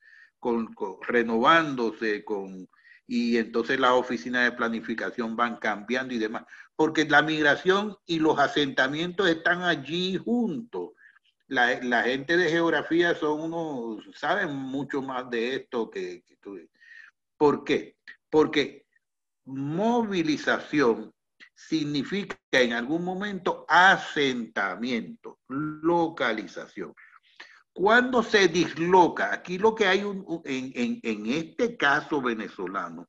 renovándose, con, y entonces las oficinas de planificación van cambiando y demás, porque la migración y los asentamientos están allí juntos la, gente de geografía son unos, saben mucho más de esto que, que tú. ¿Por qué? Porque movilización significa en algún momento asentamiento, localización. Cuando se disloca, aquí lo que hay en, en este caso venezolano,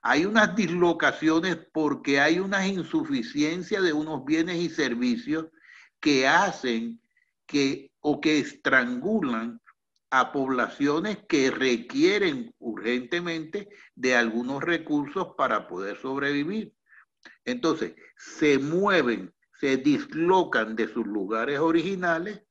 hay unas dislocaciones porque hay una insuficiencia de unos bienes y servicios que hacen que, o que estrangulan a poblaciones que requieren urgentemente de algunos recursos para poder sobrevivir. Entonces, se mueven, se dislocan de sus lugares originales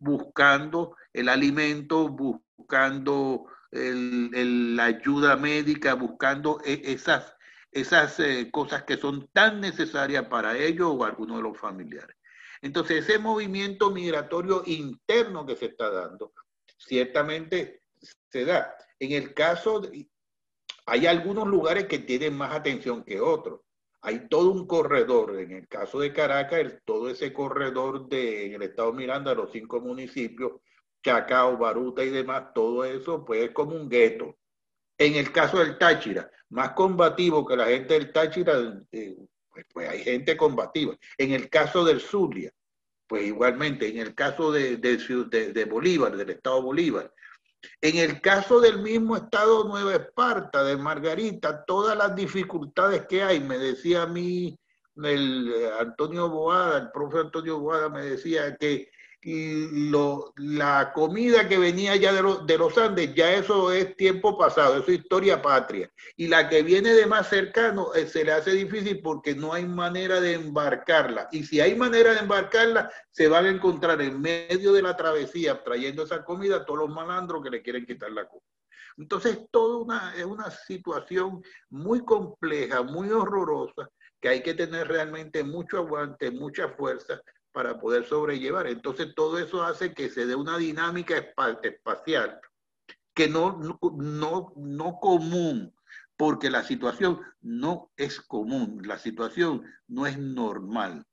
buscando el alimento, buscando la ayuda médica, buscando e, esas, esas eh, cosas que son tan necesarias para ellos o algunos de los familiares. Entonces, ese movimiento migratorio interno que se está dando, ciertamente se da. En el caso, de, hay algunos lugares que tienen más atención que otros. Hay todo un corredor, en el caso de Caracas, todo ese corredor de, el estado Miranda, los cinco municipios, Chacao, Baruta y demás, todo eso pues es como un gueto. En el caso del Táchira, más combativo que la gente del Táchira, eh, pues, pues, hay gente combativa. En el caso del Zulia, pues igualmente, en el caso de, de, Bolívar, del Estado Bolívar, en el caso del mismo Estado Nueva Esparta, de Margarita, todas las dificultades que hay, me decía a mí el eh, Antonio Boada, el profe Antonio Boada me decía que lo, la comida que venía ya de, de, los Andes, ya eso es tiempo pasado, eso es historia patria. Y la que viene de más cercano eh, se le hace difícil porque no hay manera de embarcarla. Y si hay manera de embarcarla, se van a encontrar en medio de la travesía trayendo esa comida todos los malandros que le quieren quitar la comida. Entonces, toda una, es una situación muy compleja, muy horrorosa, que hay que tener realmente mucho aguante, mucha fuerza para poder sobrellevar. Entonces todo eso hace que se dé una dinámica espacial que no, no, no común, porque la situación no es común, la situación no es normal,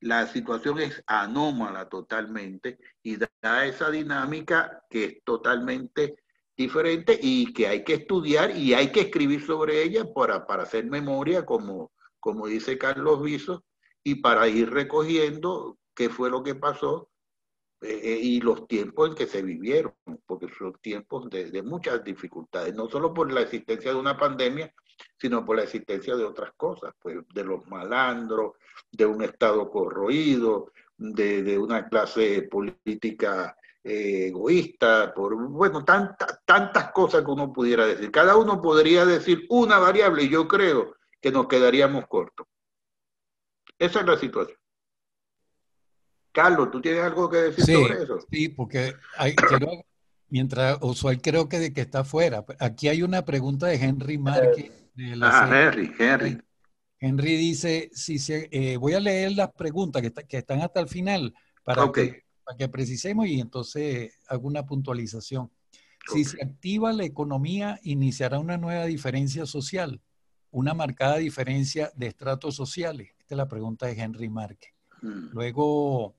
la situación es anómala totalmente y da esa dinámica que es totalmente diferente y que hay que estudiar y hay que escribir sobre ella para, para hacer memoria, como, como dice Carlos Viso, y para ir recogiendo qué fue lo que pasó eh, eh, y los tiempos en que se vivieron, porque son tiempos de, muchas dificultades, no solo por la existencia de una pandemia, sino por la existencia de otras cosas, pues de los malandros, de un Estado corroído, de, una clase política eh, egoísta, por, bueno, tantas tantas cosas que uno pudiera decir. Cada uno podría decir una variable y yo creo que nos quedaríamos cortos. Esa es la situación. Carlos, ¿tú tienes algo que decir sobre eso? Sí, porque hay, mientras Usual creo que de que está fuera. Aquí hay una pregunta de Henry Márquez. ah, Henry, Henry. Henry dice, si se, eh, voy a leer las preguntas que, que, están hasta el final para, que, para que precisemos y entonces hago una puntualización. Si se activa la economía, iniciará una nueva diferencia social, una marcada diferencia de estratos sociales. Esta es la pregunta de Henry Márquez. Mm. Luego,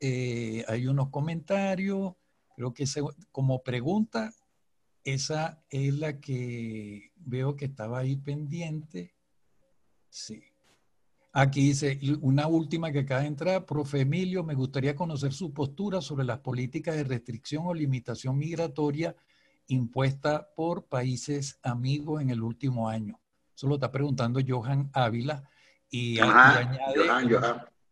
eh, hay unos comentarios, creo que como pregunta, esa es la que veo que estaba ahí pendiente. Sí. Aquí dice, una última que acaba de entrar, profe Emilio, me gustaría conocer su postura sobre las políticas de restricción o limitación migratoria impuesta por países amigos en el último año. Eso lo está preguntando Johan Ávila y, añade,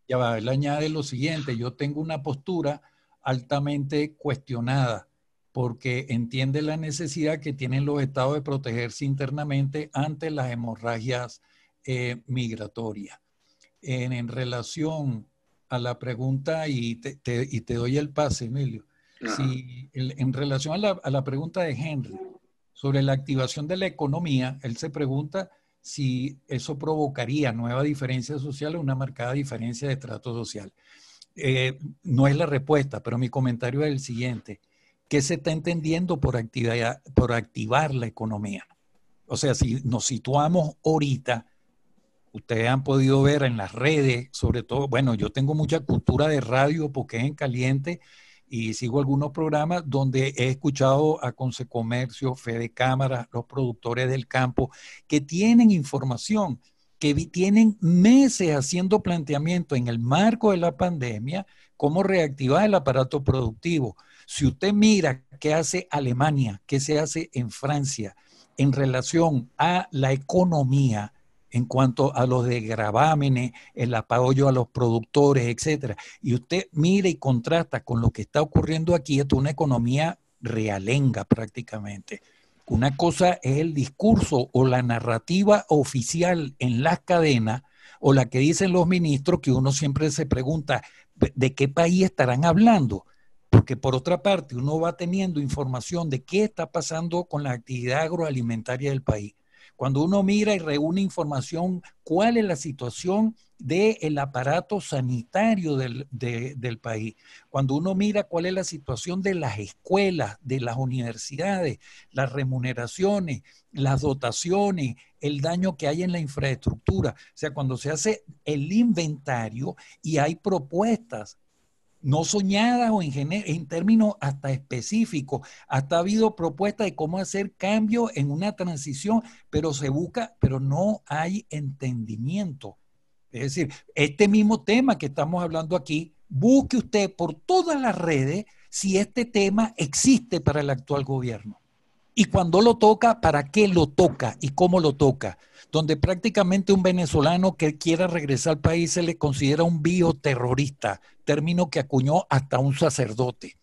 Ya va, él añade lo siguiente, yo tengo una postura altamente cuestionada porque entiende la necesidad que tienen los estados de protegerse internamente ante las hemorragias eh, migratorias. En, relación a la pregunta, y te, y te doy el pase, Emilio, si, en relación a la, a la pregunta de Henry sobre la activación de la economía, él se pregunta si eso provocaría nueva diferencia social o una marcada diferencia de trato social. Eh, no es la respuesta, pero mi comentario es el siguiente. ¿Qué se está entendiendo por, actividad, por activar la economía? O sea, si nos situamos ahorita, ustedes han podido ver en las redes, sobre todo, bueno, yo tengo mucha cultura de radio porque es en caliente y sigo algunos programas donde he escuchado a Consecomercio, Fede Cámara, los productores del campo, que tienen información, que tienen meses haciendo planteamiento en el marco de la pandemia, cómo reactivar el aparato productivo. Si usted mira qué hace Alemania, qué se hace en Francia en relación a la economía, en cuanto a los de gravámenes, el apoyo a los productores, etcétera. Y usted mire y contrasta con lo que está ocurriendo aquí, es una economía realenga prácticamente. Una cosa es el discurso o la narrativa oficial en las cadenas o la que dicen los ministros que uno siempre se pregunta de qué país estarán hablando. Porque por otra parte uno va teniendo información de qué está pasando con la actividad agroalimentaria del país cuando uno mira y reúne información, cuál es la situación del aparato sanitario del, del, país, cuando uno mira cuál es la situación de las escuelas, de las universidades, las remuneraciones, las dotaciones, el daño que hay en la infraestructura. O sea, cuando se hace el inventario y hay propuestas no soñadas o en, en términos hasta específicos. Hasta ha habido propuestas de cómo hacer cambio en una transición, pero se busca, pero no hay entendimiento. Es decir, este mismo tema que estamos hablando aquí, busque usted por todas las redes si este tema existe para el actual gobierno. Y cuando lo toca, ¿para qué lo toca y cómo lo toca? Donde prácticamente un venezolano que quiera regresar al país se le considera un bioterrorista, término que acuñó hasta un sacerdote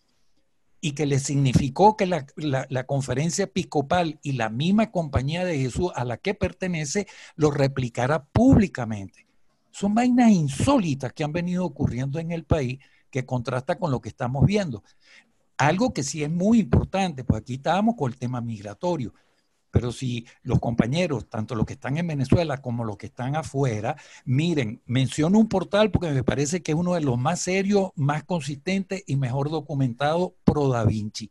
y que le significó que la, la, conferencia episcopal y la misma compañía de Jesús a la que pertenece lo replicara públicamente. Son vainas insólitas que han venido ocurriendo en el país que contrasta con lo que estamos viendo. Algo que sí es muy importante, pues aquí estábamos con el tema migratorio, pero si los compañeros, tanto los que están en Venezuela como los que están afuera, miren, menciono un portal porque me parece que es uno de los más serios, más consistentes y mejor documentados, Pro Da Vinci.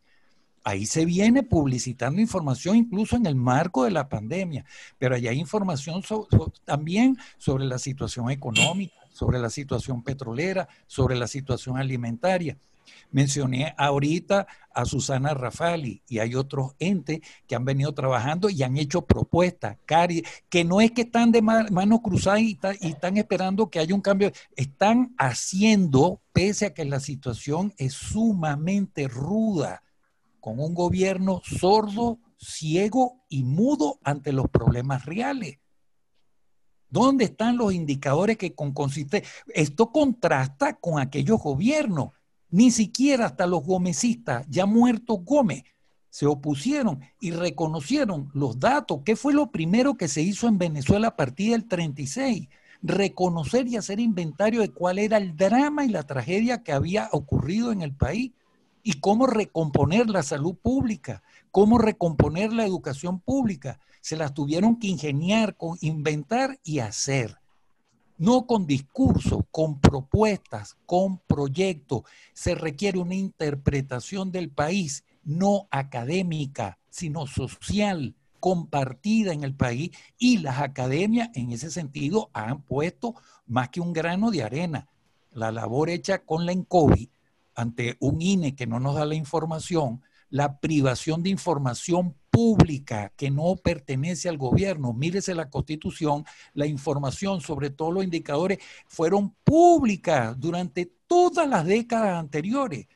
Ahí se viene publicitando información incluso en el marco de la pandemia, pero allá hay información también sobre la situación económica, sobre la situación petrolera, sobre la situación alimentaria. Mencioné ahorita a Susana Rafali y hay otros entes que han venido trabajando y han hecho propuestas, Cari, que no es que están de mano cruzada y, y están esperando que haya un cambio, están haciendo, pese a que la situación es sumamente ruda, con un gobierno sordo, ciego y mudo ante los problemas reales. ¿Dónde están los indicadores que con consistencia? Esto contrasta con aquellos gobiernos ni siquiera hasta los gomecistas, ya muertos Gómez, se opusieron y reconocieron los datos. ¿Qué fue lo primero que se hizo en Venezuela a partir del 36? Reconocer y hacer inventario de cuál era el drama y la tragedia que había ocurrido en el país y cómo recomponer la salud pública, cómo recomponer la educación pública. Se las tuvieron que ingeniar, con inventar y hacer no con discurso, con propuestas, con proyectos. Se requiere una interpretación del país, no académica, sino social, compartida en el país y las academias en ese sentido han puesto más que un grano de arena. La labor hecha con la ENCOVI ante un INE que no nos da la información, la privación de información pública que no pertenece al gobierno. Mírese la constitución, la información sobre todos los indicadores fueron públicas durante todas las décadas anteriores.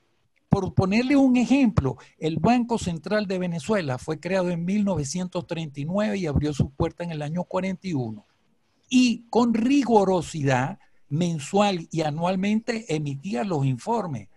Por ponerle un ejemplo, el Banco Central de Venezuela fue creado en 1939 y abrió su puerta en el año 41. Y con rigurosidad mensual y anualmente emitía los informes.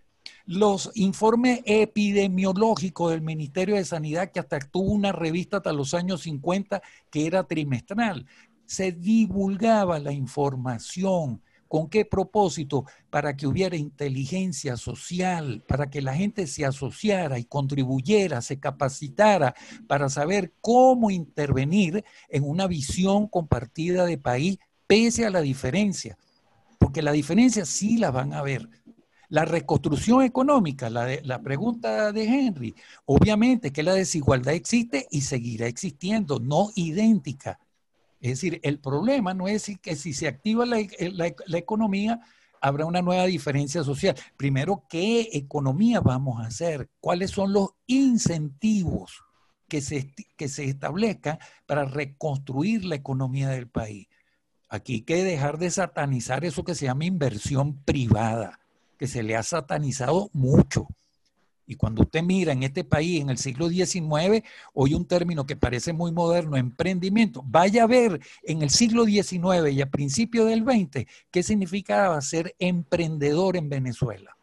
Los informes epidemiológicos del Ministerio de Sanidad, que hasta tuvo una revista hasta los años 50 que era trimestral, se divulgaba la información. ¿Con qué propósito? Para que hubiera inteligencia social, para que la gente se asociara y contribuyera, se capacitara para saber cómo intervenir en una visión compartida de país, pese a la diferencia. Porque la diferencia sí la van a ver. La reconstrucción económica, la, la pregunta de Henry, obviamente que la desigualdad existe y seguirá existiendo, no idéntica. Es decir, el problema no es que si se activa la, economía, habrá una nueva diferencia social. Primero, ¿qué economía vamos a hacer? ¿Cuáles son los incentivos que se, que se establezcan para reconstruir la economía del país? Aquí hay que dejar de satanizar eso que se llama inversión privada que se le ha satanizado mucho. Y cuando usted mira en este país, en el siglo XIX, hoy un término que parece muy moderno, emprendimiento, vaya a ver en el siglo XIX y a principios del XX qué significaba ser emprendedor en Venezuela.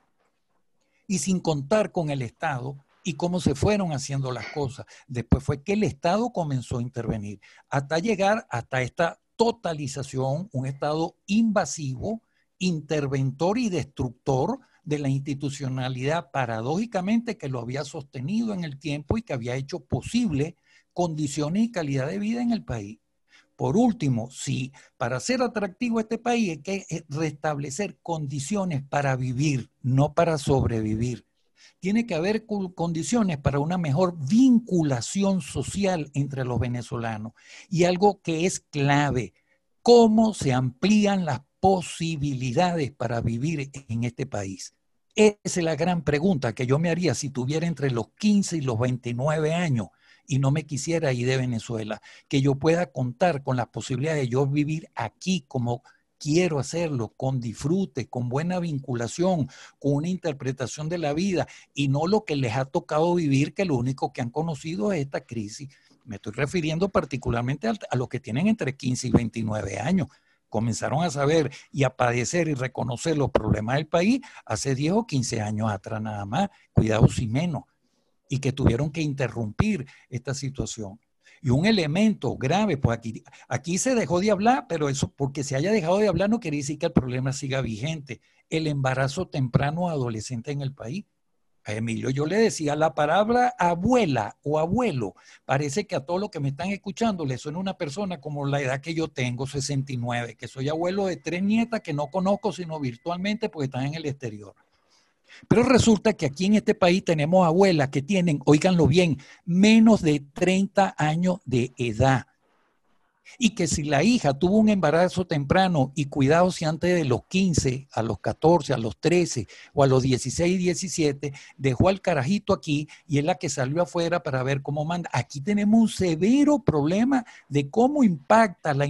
Y sin contar con el Estado y cómo se fueron haciendo las cosas. Después fue que el Estado comenzó a intervenir hasta llegar hasta esta totalización, un Estado invasivo, interventor y destructor de la institucionalidad paradójicamente que lo había sostenido en el tiempo y que había hecho posible condiciones y calidad de vida en el país. Por último, si para ser atractivo este país hay que eh, restablecer condiciones para vivir, no para sobrevivir. Tiene que haber condiciones para una mejor vinculación social entre los venezolanos. Y algo que es clave, cómo se amplían las posibilidades para vivir en este país? Esa es la gran pregunta que yo me haría si tuviera entre los 15 y los 29 años y no me quisiera ir de Venezuela, que yo pueda contar con la posibilidad de yo vivir aquí como quiero hacerlo, con disfrute, con buena vinculación, con una interpretación de la vida y no lo que les ha tocado vivir, que lo único que han conocido es esta crisis. Me estoy refiriendo particularmente a los que tienen entre 15 y 29 años comenzaron a saber y a padecer y reconocer los problemas del país hace 10 o 15 años atrás nada más, cuidados y menos, y que tuvieron que interrumpir esta situación. Y un elemento grave, pues aquí, aquí se dejó de hablar, pero eso porque se haya dejado de hablar no quiere decir que el problema siga vigente. El embarazo temprano adolescente en el país. Emilio yo le decía, la palabra abuela o abuelo, parece que a todos los que me están escuchando le suena una persona como la edad que yo tengo, 69, que soy abuelo de tres nietas que no conozco sino virtualmente porque están en el exterior. Pero resulta que aquí en este país tenemos abuelas que tienen, oíganlo bien, menos de 30 años de edad y que si la hija tuvo un embarazo temprano y cuidado si antes de los 15, a los 14, a los 13 o a los 16, 17, dejó al carajito aquí y es la que salió afuera para ver cómo manda. Aquí tenemos un severo problema de cómo impacta la,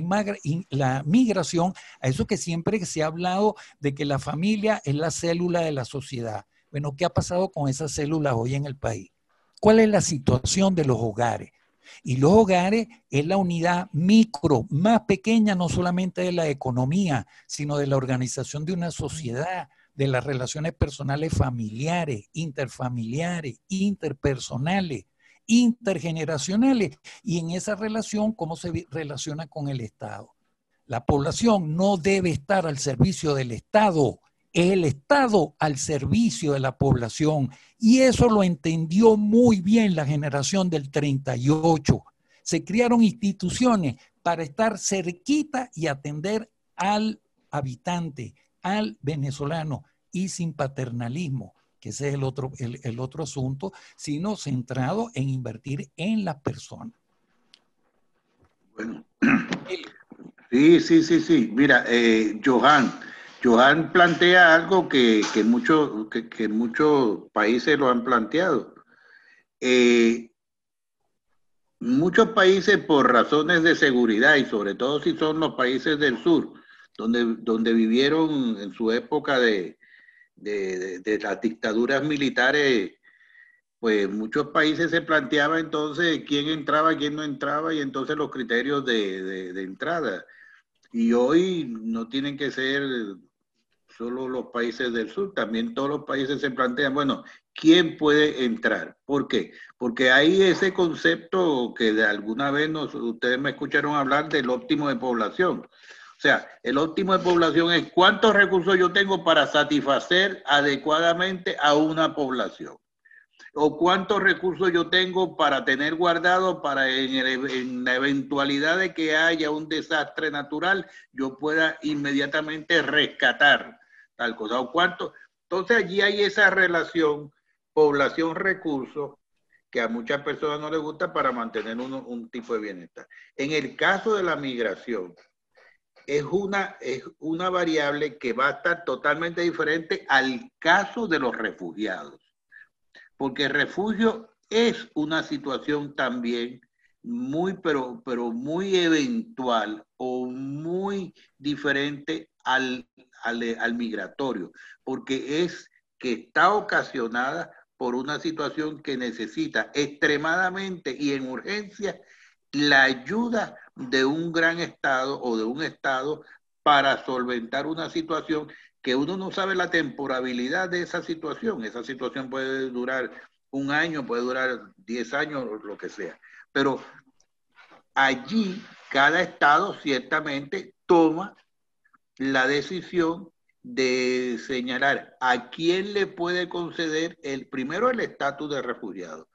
la migración a eso que siempre se ha hablado de que la familia es la célula de la sociedad. Bueno, ¿qué ha pasado con esas células hoy en el país? ¿Cuál es la situación de los hogares? Y los hogares es la unidad micro, más pequeña no solamente de la economía, sino de la organización de una sociedad, de las relaciones personales familiares, interfamiliares, interpersonales, intergeneracionales. Y en esa relación, ¿cómo se relaciona con el Estado? La población no debe estar al servicio del Estado, el Estado al servicio de la población. Y eso lo entendió muy bien la generación del 38. Se crearon instituciones para estar cerquita y atender al habitante, al venezolano, y sin paternalismo, que ese es el otro, el, otro asunto, sino centrado en invertir en las personas. Bueno, sí, sí, sí, sí. Mira, eh, Johan, Johan plantea algo que, que, que, muchos países lo han planteado. Eh, muchos países por razones de seguridad y sobre todo si son los países del sur, donde, donde vivieron en su época de, de, las dictaduras militares, pues muchos países se planteaba entonces quién entraba, quién no entraba y entonces los criterios de, de entrada. Y hoy no tienen que ser solo los países del sur, también todos los países se plantean, bueno, ¿quién puede entrar? ¿Por qué? Porque hay ese concepto que de alguna vez nos, ustedes me escucharon hablar del óptimo de población. O sea, el óptimo de población es cuántos recursos yo tengo para satisfacer adecuadamente a una población o cuántos recursos yo tengo para tener guardado para en, la eventualidad de que haya un desastre natural, yo pueda inmediatamente rescatar tal cosa. O cuánto. Entonces allí hay esa relación población-recursos que a muchas personas no les gusta para mantener un tipo de bienestar. En el caso de la migración, es una, es una variable que va a estar totalmente diferente al caso de los refugiados porque refugio es una situación también muy, pero, pero muy eventual o muy diferente al, al, migratorio, porque es que está ocasionada por una situación que necesita extremadamente y en urgencia la ayuda de un gran Estado o de un Estado para solventar una situación que uno no sabe la temporabilidad de esa situación. Esa situación puede durar un año, puede durar 10 años, lo que sea. Pero allí cada estado ciertamente toma la decisión de señalar a quién le puede conceder el primero el estatus de refugiado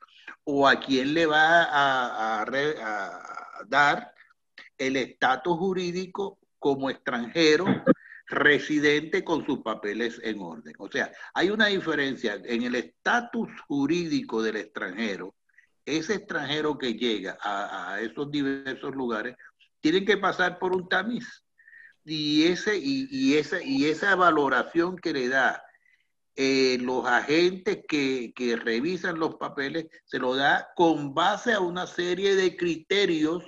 o a quién le va a, a dar el estatus jurídico como extranjero residente con sus papeles en orden. O sea, hay una diferencia en el estatus jurídico del extranjero. Ese extranjero que llega a, esos diversos lugares tiene que pasar por un tamiz. Y, ese, y, esa, y esa valoración que le da eh, los agentes que, que revisan los papeles, se lo da con base a una serie de criterios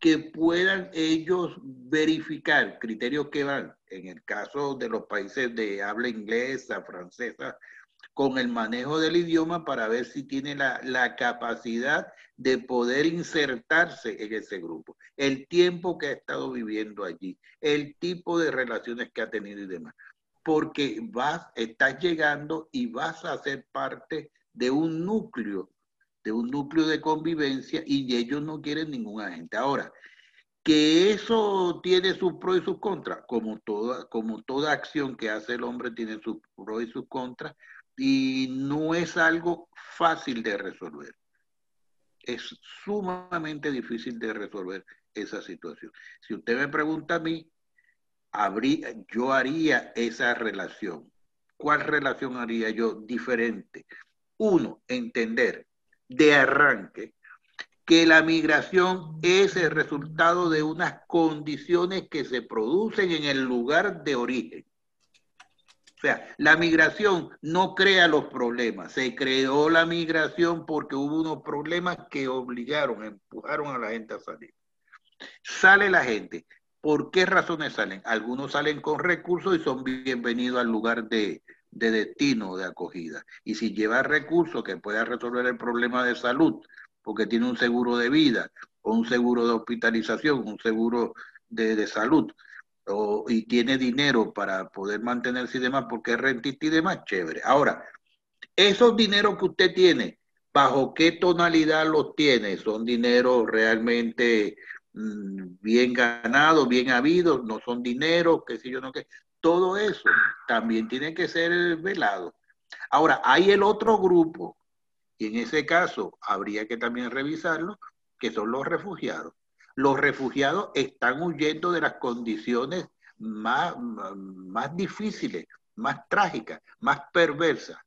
que puedan ellos verificar criterios que van, en el caso de los países de habla inglesa, francesa, con el manejo del idioma para ver si tiene la, la, capacidad de poder insertarse en ese grupo, el tiempo que ha estado viviendo allí, el tipo de relaciones que ha tenido y demás. Porque vas, estás llegando y vas a ser parte de un núcleo de un núcleo de convivencia y ellos no quieren ningún agente. Ahora, que eso tiene sus pros y sus contras, como toda, como toda acción que hace el hombre tiene sus pros y sus contras, y no es algo fácil de resolver. Es sumamente difícil de resolver esa situación. Si usted me pregunta a mí, yo haría esa relación. ¿Cuál relación haría yo diferente? Uno, entender de arranque que la migración es el resultado de unas condiciones que se producen en el lugar de origen. O sea, la migración no crea los problemas, se creó la migración porque hubo unos problemas que obligaron, empujaron a la gente a salir. Sale la gente. ¿Por qué razones salen? Algunos salen con recursos y son bienvenidos al lugar de, de destino de acogida. Y si lleva recursos que pueda resolver el problema de salud, porque tiene un seguro de vida, o un seguro de hospitalización, un seguro de, salud, o, y tiene dinero para poder mantenerse y demás, porque es rentista y demás, chévere. Ahora, esos dineros que usted tiene, ¿bajo qué tonalidad los tiene? ¿Son dineros realmente mm, bien ganados, bien habidos? ¿No son dinero? ¿Qué sé yo no qué? Todo eso también tiene que ser velado. Ahora, hay el otro grupo, y en ese caso habría que también revisarlo, que son los refugiados. Los refugiados están huyendo de las condiciones más, más difíciles, más trágicas, más perversas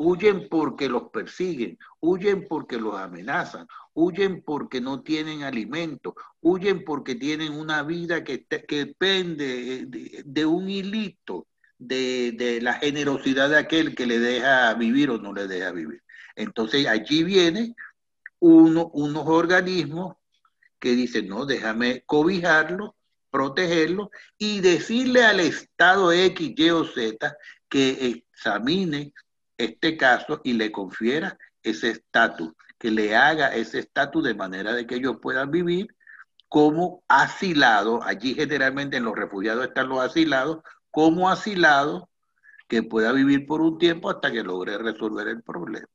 Huyen porque los persiguen, huyen porque los amenazan, huyen porque no tienen alimento, huyen porque tienen una vida que, que depende de, un hilito de, la generosidad de aquel que le deja vivir o no le deja vivir. Entonces allí viene uno, unos organismos que dicen, no, déjame cobijarlo, protegerlo y decirle al Estado X, Y o Z que examine este caso y le confiera ese estatus, que le haga ese estatus de manera de que ellos puedan vivir como asilados. Allí generalmente en los refugiados están los asilados como asilado que pueda vivir por un tiempo hasta que logre resolver el problema.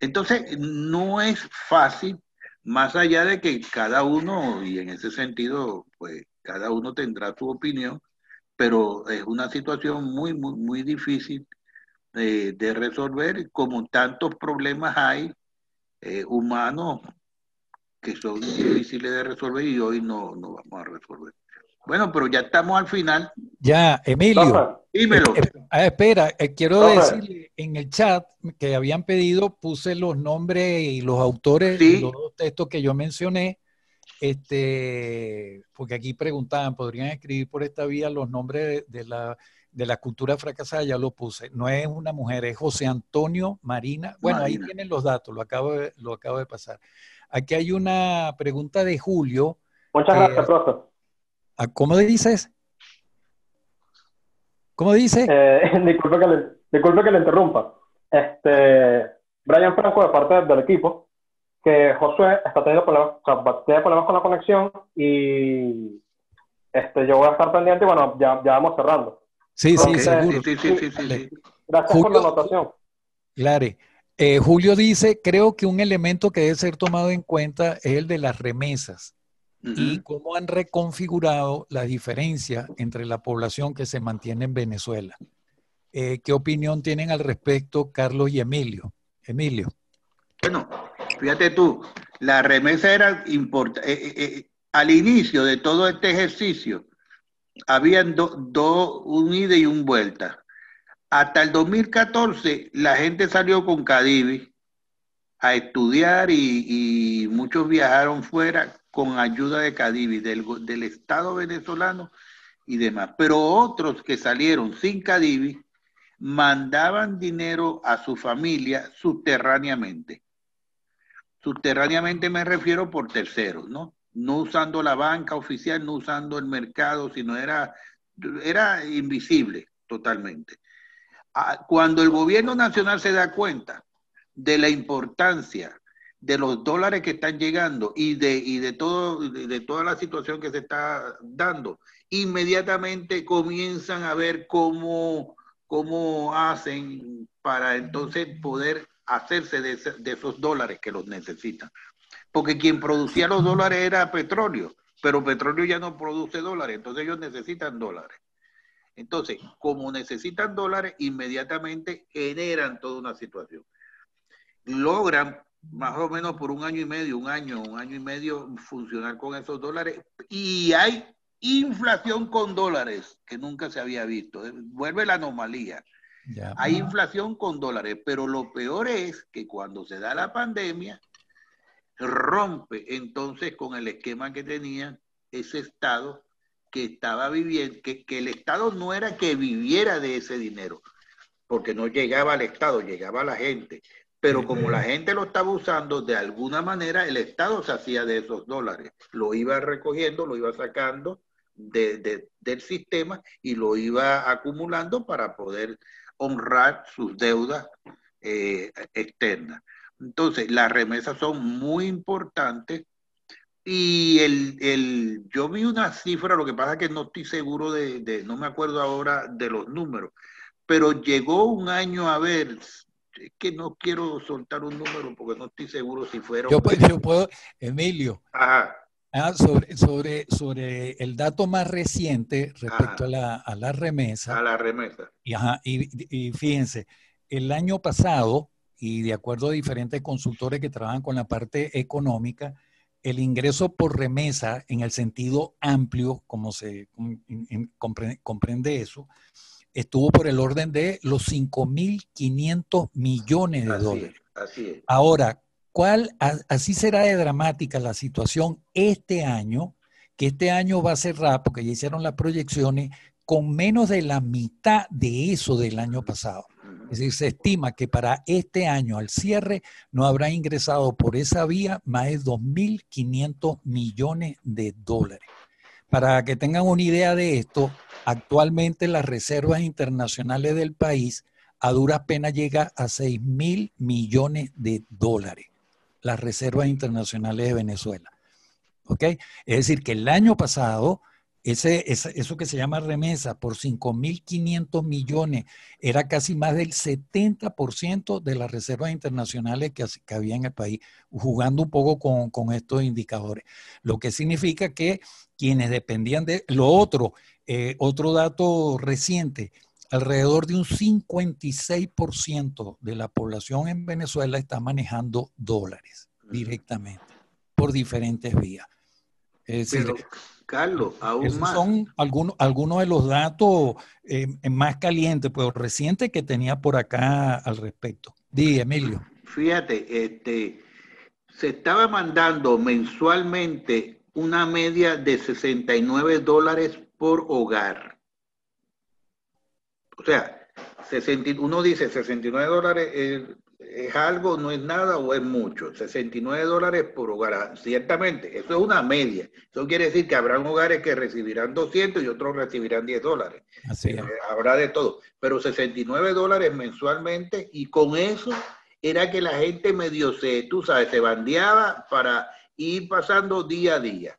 Entonces, no es fácil, más allá de que cada uno, y en ese sentido, pues cada uno tendrá su opinión, pero es una situación muy, muy, muy difícil de, de resolver, como tantos problemas hay eh, humanos que son difíciles de resolver y hoy no, no vamos a resolver. Bueno, pero ya estamos al final. Ya, Emilio. Dímelo. Eh, eh, ah, espera, quiero decir en el chat que habían pedido, puse los nombres y los autores de los dos textos que yo mencioné. Este, porque aquí preguntaban, ¿podrían escribir por esta vía los nombres de, la, de la cultura fracasada? Ya lo puse. No es una mujer, es José Antonio Marina. Bueno, ahí tienen los datos, lo acabo de, lo acabo de pasar. Aquí hay una pregunta de Julio. Muchas gracias, profe. Ah, ¿Cómo dices? ¿Cómo dice? Eh, disculpe, que le, disculpe que le interrumpa. Este, Brian Franco, de parte del equipo, que Josué está teniendo problemas, tiene problemas con la conexión y este, yo voy a estar pendiente y bueno, ya, ya vamos cerrando. Sí, sí, seguro. Sí, sí, sí, sí, Gracias por la anotación. Claro. Eh, Julio dice, creo que un elemento que debe ser tomado en cuenta es el de las remesas y cómo han reconfigurado la diferencia entre la población que se mantiene en Venezuela. Eh, ¿Qué opinión tienen al respecto Carlos y Emilio? Emilio. Bueno, fíjate tú, la remesa era importante. Eh, al inicio de todo este ejercicio, habían dos, un ida y un vuelta. Hasta el 2014 la gente salió con Cadivi a estudiar y, muchos viajaron fuera con ayuda de Cadivi, del, Estado venezolano y demás. Pero otros que salieron sin Cadivi mandaban dinero a su familia subterráneamente. Subterráneamente me refiero por terceros, ¿no? No usando la banca oficial, no usando el mercado, sino era, era invisible totalmente. Ah, cuando el gobierno nacional se da cuenta de la importancia de los dólares que están llegando y de, y de, todo, de, toda la situación que se está dando, inmediatamente comienzan a ver cómo, cómo hacen para entonces poder hacerse de, de, esos dólares que los necesitan. Porque quien producía los dólares era petróleo, pero petróleo ya no produce dólares, entonces ellos necesitan dólares. Entonces, como necesitan dólares, inmediatamente generan toda una situación. Logran más o menos por un año y medio, un año, un año y medio funcionar con esos dólares y hay inflación con dólares que nunca se había visto. Vuelve la anomalía. Hay inflación con dólares, pero lo peor es que cuando se da la pandemia, rompe entonces con el esquema que tenía ese Estado que estaba viviendo, que, el Estado no era que viviera de ese dinero, porque no llegaba al Estado, llegaba a la gente. Pero como la gente lo estaba usando, de alguna manera el Estado se hacía de esos dólares. Lo iba recogiendo, lo iba sacando de, del sistema y lo iba acumulando para poder honrar sus deudas eh, externas. Entonces, las remesas son muy importantes y el, el, yo vi una cifra, lo que pasa es que no estoy seguro de, no me acuerdo ahora de los números, pero llegó un año a ver, que no quiero soltar un número porque no estoy seguro si fueron... Yo, yo puedo, Emilio. Ah, sobre, sobre, sobre el dato más reciente respecto a la, a la, remesa. A la remesa. Y, ajá, y, y fíjense, el año pasado, y de acuerdo a diferentes consultores que trabajan con la parte económica, el ingreso por remesa, en el sentido amplio, como se comprende, eso, estuvo por el orden de los 5.500 millones de dólares. así Ahora, ¿cuál, así será de dramática la situación este año, que este año va a cerrar, porque ya hicieron las proyecciones, con menos de la mitad de eso del año pasado. Es decir, se estima que para este año, al cierre, no habrá ingresado por esa vía más de 2.500 millones de dólares. Para que tengan una idea de esto, actualmente las reservas internacionales del país a duras penas llega a 6.000 millones de dólares, las reservas internacionales de Venezuela. ¿Ok? Es decir, que el año pasado ese, eso que se llama remesa por 5.500 millones era casi más del 70% de las reservas internacionales que, que, había en el país, jugando un poco con, con, estos indicadores. Lo que significa que quienes dependían de lo otro, eh, otro dato reciente, alrededor de un 56% de la población en Venezuela está manejando dólares directamente por diferentes vías. Es decir, Carlos, aún más. Son algunos, algunos de los datos eh, más calientes, pues recientes que tenía por acá al respecto. Di, Emilio. Fíjate, este, se estaba mandando mensualmente una media de 69 dólares por hogar. O sea, uno dice 69 dólares es algo, no es nada o es mucho. 69 dólares por hogar. Ciertamente, eso es una media. Eso quiere decir que habrán hogares que recibirán 200 y otros recibirán 10 dólares. Así eh, habrá de todo. Pero 69 dólares mensualmente y con eso era que la gente medio se, tú sabes, se bandeaba para ir pasando día a día.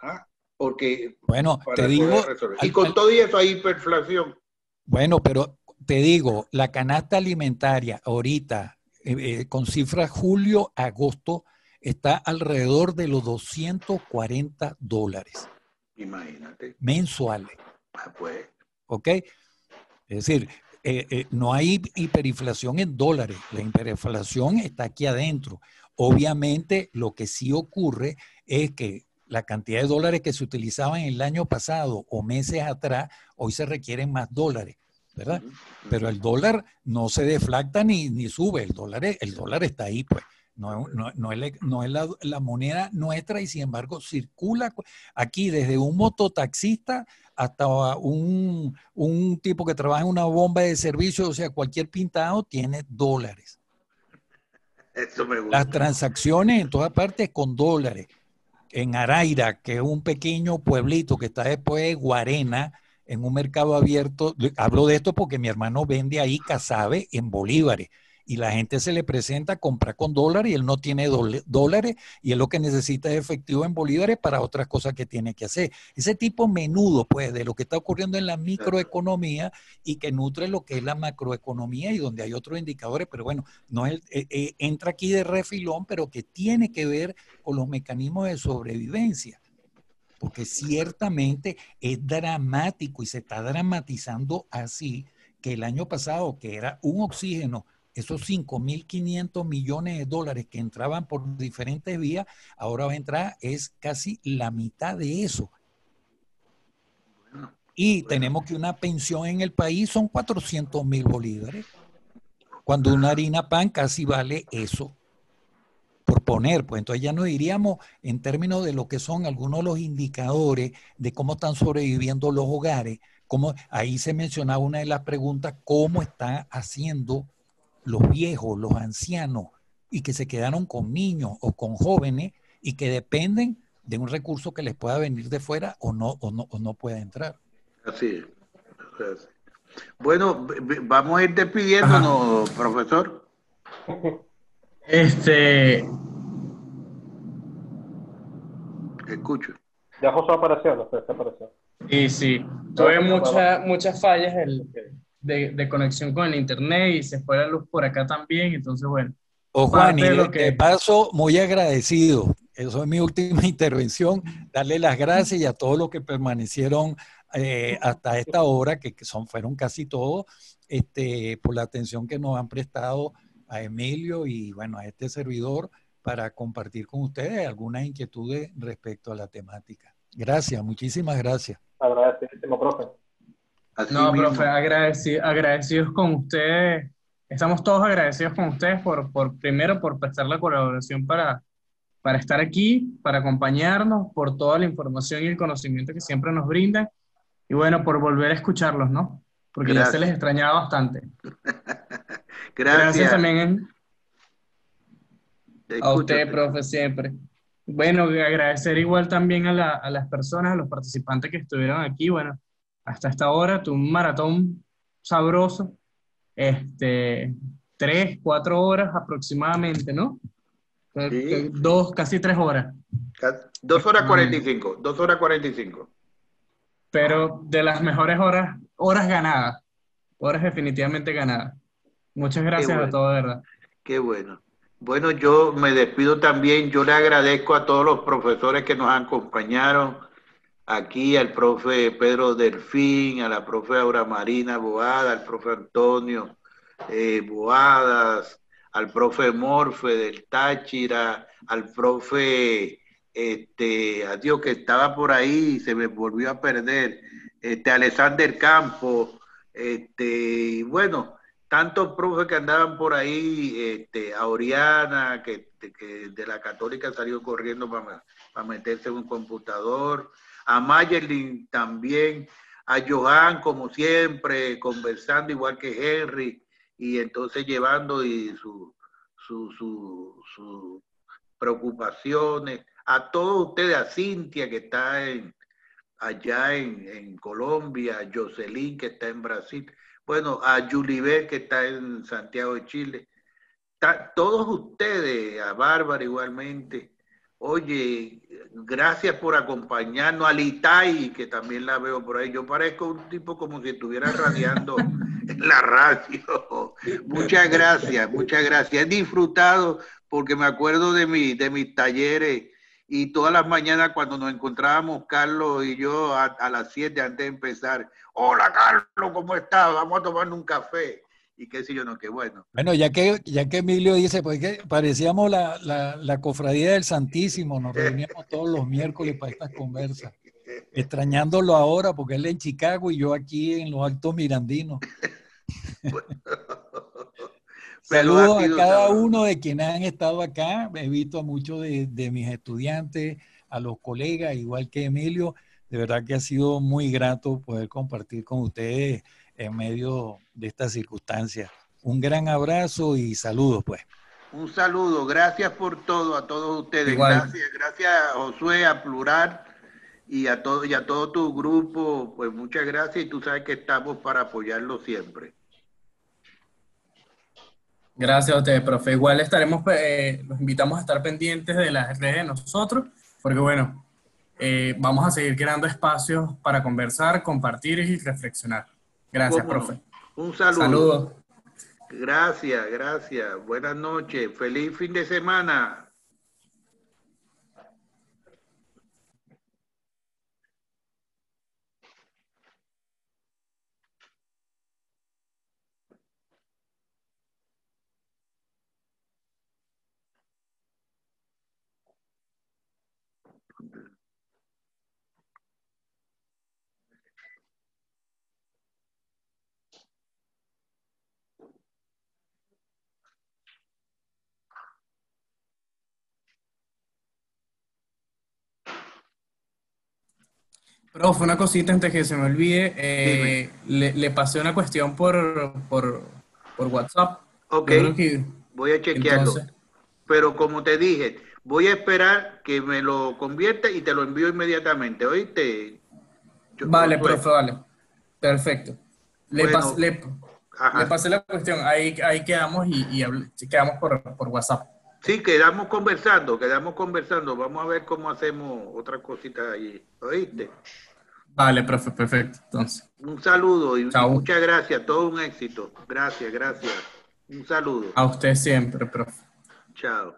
¿Ah? Porque... Bueno, te digo... Y con todo eso hay hiperflación. Bueno, pero te digo, la canasta alimentaria ahorita, eh, eh, con cifras julio-agosto, está alrededor de los 240 dólares. Imagínate. Mensuales. Ah, pues. ¿Ok? Es decir, eh, no hay hiperinflación en dólares, la hiperinflación está aquí adentro. Obviamente, lo que sí ocurre es que la cantidad de dólares que se utilizaban el año pasado o meses atrás, hoy se requieren más dólares. ¿Verdad? Pero el dólar no se deflacta ni, ni sube, el dólar, el dólar está ahí, pues. No, no, no es, no es la, la, moneda nuestra y sin embargo circula aquí desde un mototaxista hasta un, un tipo que trabaja en una bomba de servicio, o sea, cualquier pintado tiene dólares. Eso me gusta. Las transacciones en todas partes con dólares. En Araira, que es un pequeño pueblito que está después de Guarena, en un mercado abierto, hablo de esto porque mi hermano vende ahí casabe en bolívares y la gente se le presenta a comprar con dólares y él no tiene dólares y él lo que necesita es efectivo en bolívares para otras cosas que tiene que hacer. Ese tipo menudo, pues, de lo que está ocurriendo en la microeconomía y que nutre lo que es la macroeconomía y donde hay otros indicadores, pero bueno, no es, eh, eh, entra aquí de refilón, pero que tiene que ver con los mecanismos de sobrevivencia porque ciertamente es dramático y se está dramatizando así que el año pasado, que era un oxígeno, esos 5.500 millones de dólares que entraban por diferentes vías, ahora va a entrar, es casi la mitad de eso. Y tenemos que una pensión en el país son 400 mil bolívares, cuando una harina pan casi vale eso por poner, pues entonces ya nos diríamos en términos de lo que son algunos de los indicadores de cómo están sobreviviendo los hogares, cómo, ahí se mencionaba una de las preguntas, cómo están haciendo los viejos, los ancianos, y que se quedaron con niños o con jóvenes y que dependen de un recurso que les pueda venir de fuera o no, o no, o no pueda entrar. Así es. Bueno, vamos a ir despidiéndonos, profesor. Este. Escucho. Ya José apareció, no sé, apareció. Sí, sí. Tuve muchas muchas fallas de, de, conexión con el internet y se fue la luz por acá también, entonces bueno. O Juan, y de, que... paso, muy agradecido. Eso es mi última intervención. Darle las gracias y a todos los que permanecieron eh, hasta esta hora, que, que, son, fueron casi todos, este, por la atención que nos han prestado a Emilio y bueno, a este servidor para compartir con ustedes algunas inquietudes respecto a la temática. Gracias, muchísimas gracias. Agradecidísimo, profe. no, profe, agradecidos con ustedes. Estamos todos agradecidos con ustedes por, por primero por prestar la colaboración para, para estar aquí, para acompañarnos, por toda la información y el conocimiento que siempre nos brindan y bueno, por volver a escucharlos, ¿no? Porque ya se les extrañaba bastante. Gracias. también a usted, profe, siempre. Bueno, agradecer igual también a, a, las personas, a los participantes que estuvieron aquí. Bueno, hasta esta hora, tu un maratón sabroso. Este, tres, cuatro horas aproximadamente, ¿no? Dos, casi tres horas. Dos horas cuarenta y cinco, dos horas cuarenta y cinco. pero de las mejores horas, horas ganadas, horas definitivamente ganadas. Muchas gracias a todos, de verdad. Qué bueno. Bueno, yo me despido también. Yo le agradezco a todos los profesores que nos acompañaron aquí, al profe Pedro Delfín, a la profe Aura Marina Boada, al profe Antonio eh, Boadas, al profe Morfe del Táchira, al profe, este, adiós, que estaba por ahí y se me volvió a perder, este, Alexander Campo, este, bueno, tantos profes que andaban por ahí, este, a Oriana, que, de la católica salió corriendo para, para meterse en un computador, a Mayerlin también, a Johan como siempre, conversando igual que Henry, y entonces llevando y sus su, preocupaciones, a todos ustedes, a Cintia que está en, allá en, en Colombia, a Jocelyn que está en Brasil, bueno, a Julibert que está en Santiago de Chile, todos ustedes, a Bárbara igualmente, oye, gracias por acompañarnos, a Litay, que también la veo por ahí, yo parezco un tipo como si estuviera radiando en la radio. Muchas gracias, muchas gracias. He disfrutado porque me acuerdo de, mi, de mis talleres y todas las mañanas cuando nos encontrábamos Carlos y yo a, las 7 antes de empezar, hola Carlos, ¿cómo estás? Vamos a tomar un café. Y qué sé yo, no, qué bueno. Bueno, ya que, ya que Emilio dice, pues que parecíamos la, la, la cofradía del Santísimo, nos reuníamos todos los miércoles para estas conversas. Extrañándolo ahora porque él en Chicago y yo aquí en los Altos Mirandinos. Saludos a cada uno de quienes han estado acá. He visto a muchos de, mis estudiantes, a los colegas, igual que Emilio. De verdad que ha sido muy grato poder compartir con ustedes en medio de estas circunstancias. Un gran abrazo y saludos, pues. Un saludo, gracias por todo a todos ustedes. Gracias, gracias Josué, a Plural y a todo y a todo tu grupo, pues muchas gracias y tú sabes que estamos para apoyarlo siempre. Gracias a ustedes, profe. Igual estaremos, eh, los invitamos a estar pendientes de las redes de nosotros, porque bueno, eh, vamos a seguir creando espacios para conversar, compartir y reflexionar. Gracias, profe. Un saludo. Saludos. Gracias, gracias. Buenas noches. Feliz fin de semana. Profe, una cosita antes que se me olvide. Eh, le, pasé una cuestión por, por, WhatsApp. Ok, voy a chequearlo. Pero como te dije, voy a esperar que me lo convierta y te lo envío inmediatamente, ¿oíste? vale, profe, vale. Perfecto. Le, pasé la cuestión, ahí, ahí quedamos y, quedamos por, por WhatsApp. Sí, quedamos conversando, quedamos conversando. Vamos a ver cómo hacemos otra cosita ahí. ¿Oíste? Vale, profe, perfecto. Entonces. Un saludo y muchas gracias, todo un éxito. Gracias, gracias. Un saludo. A usted siempre, profe. Chao.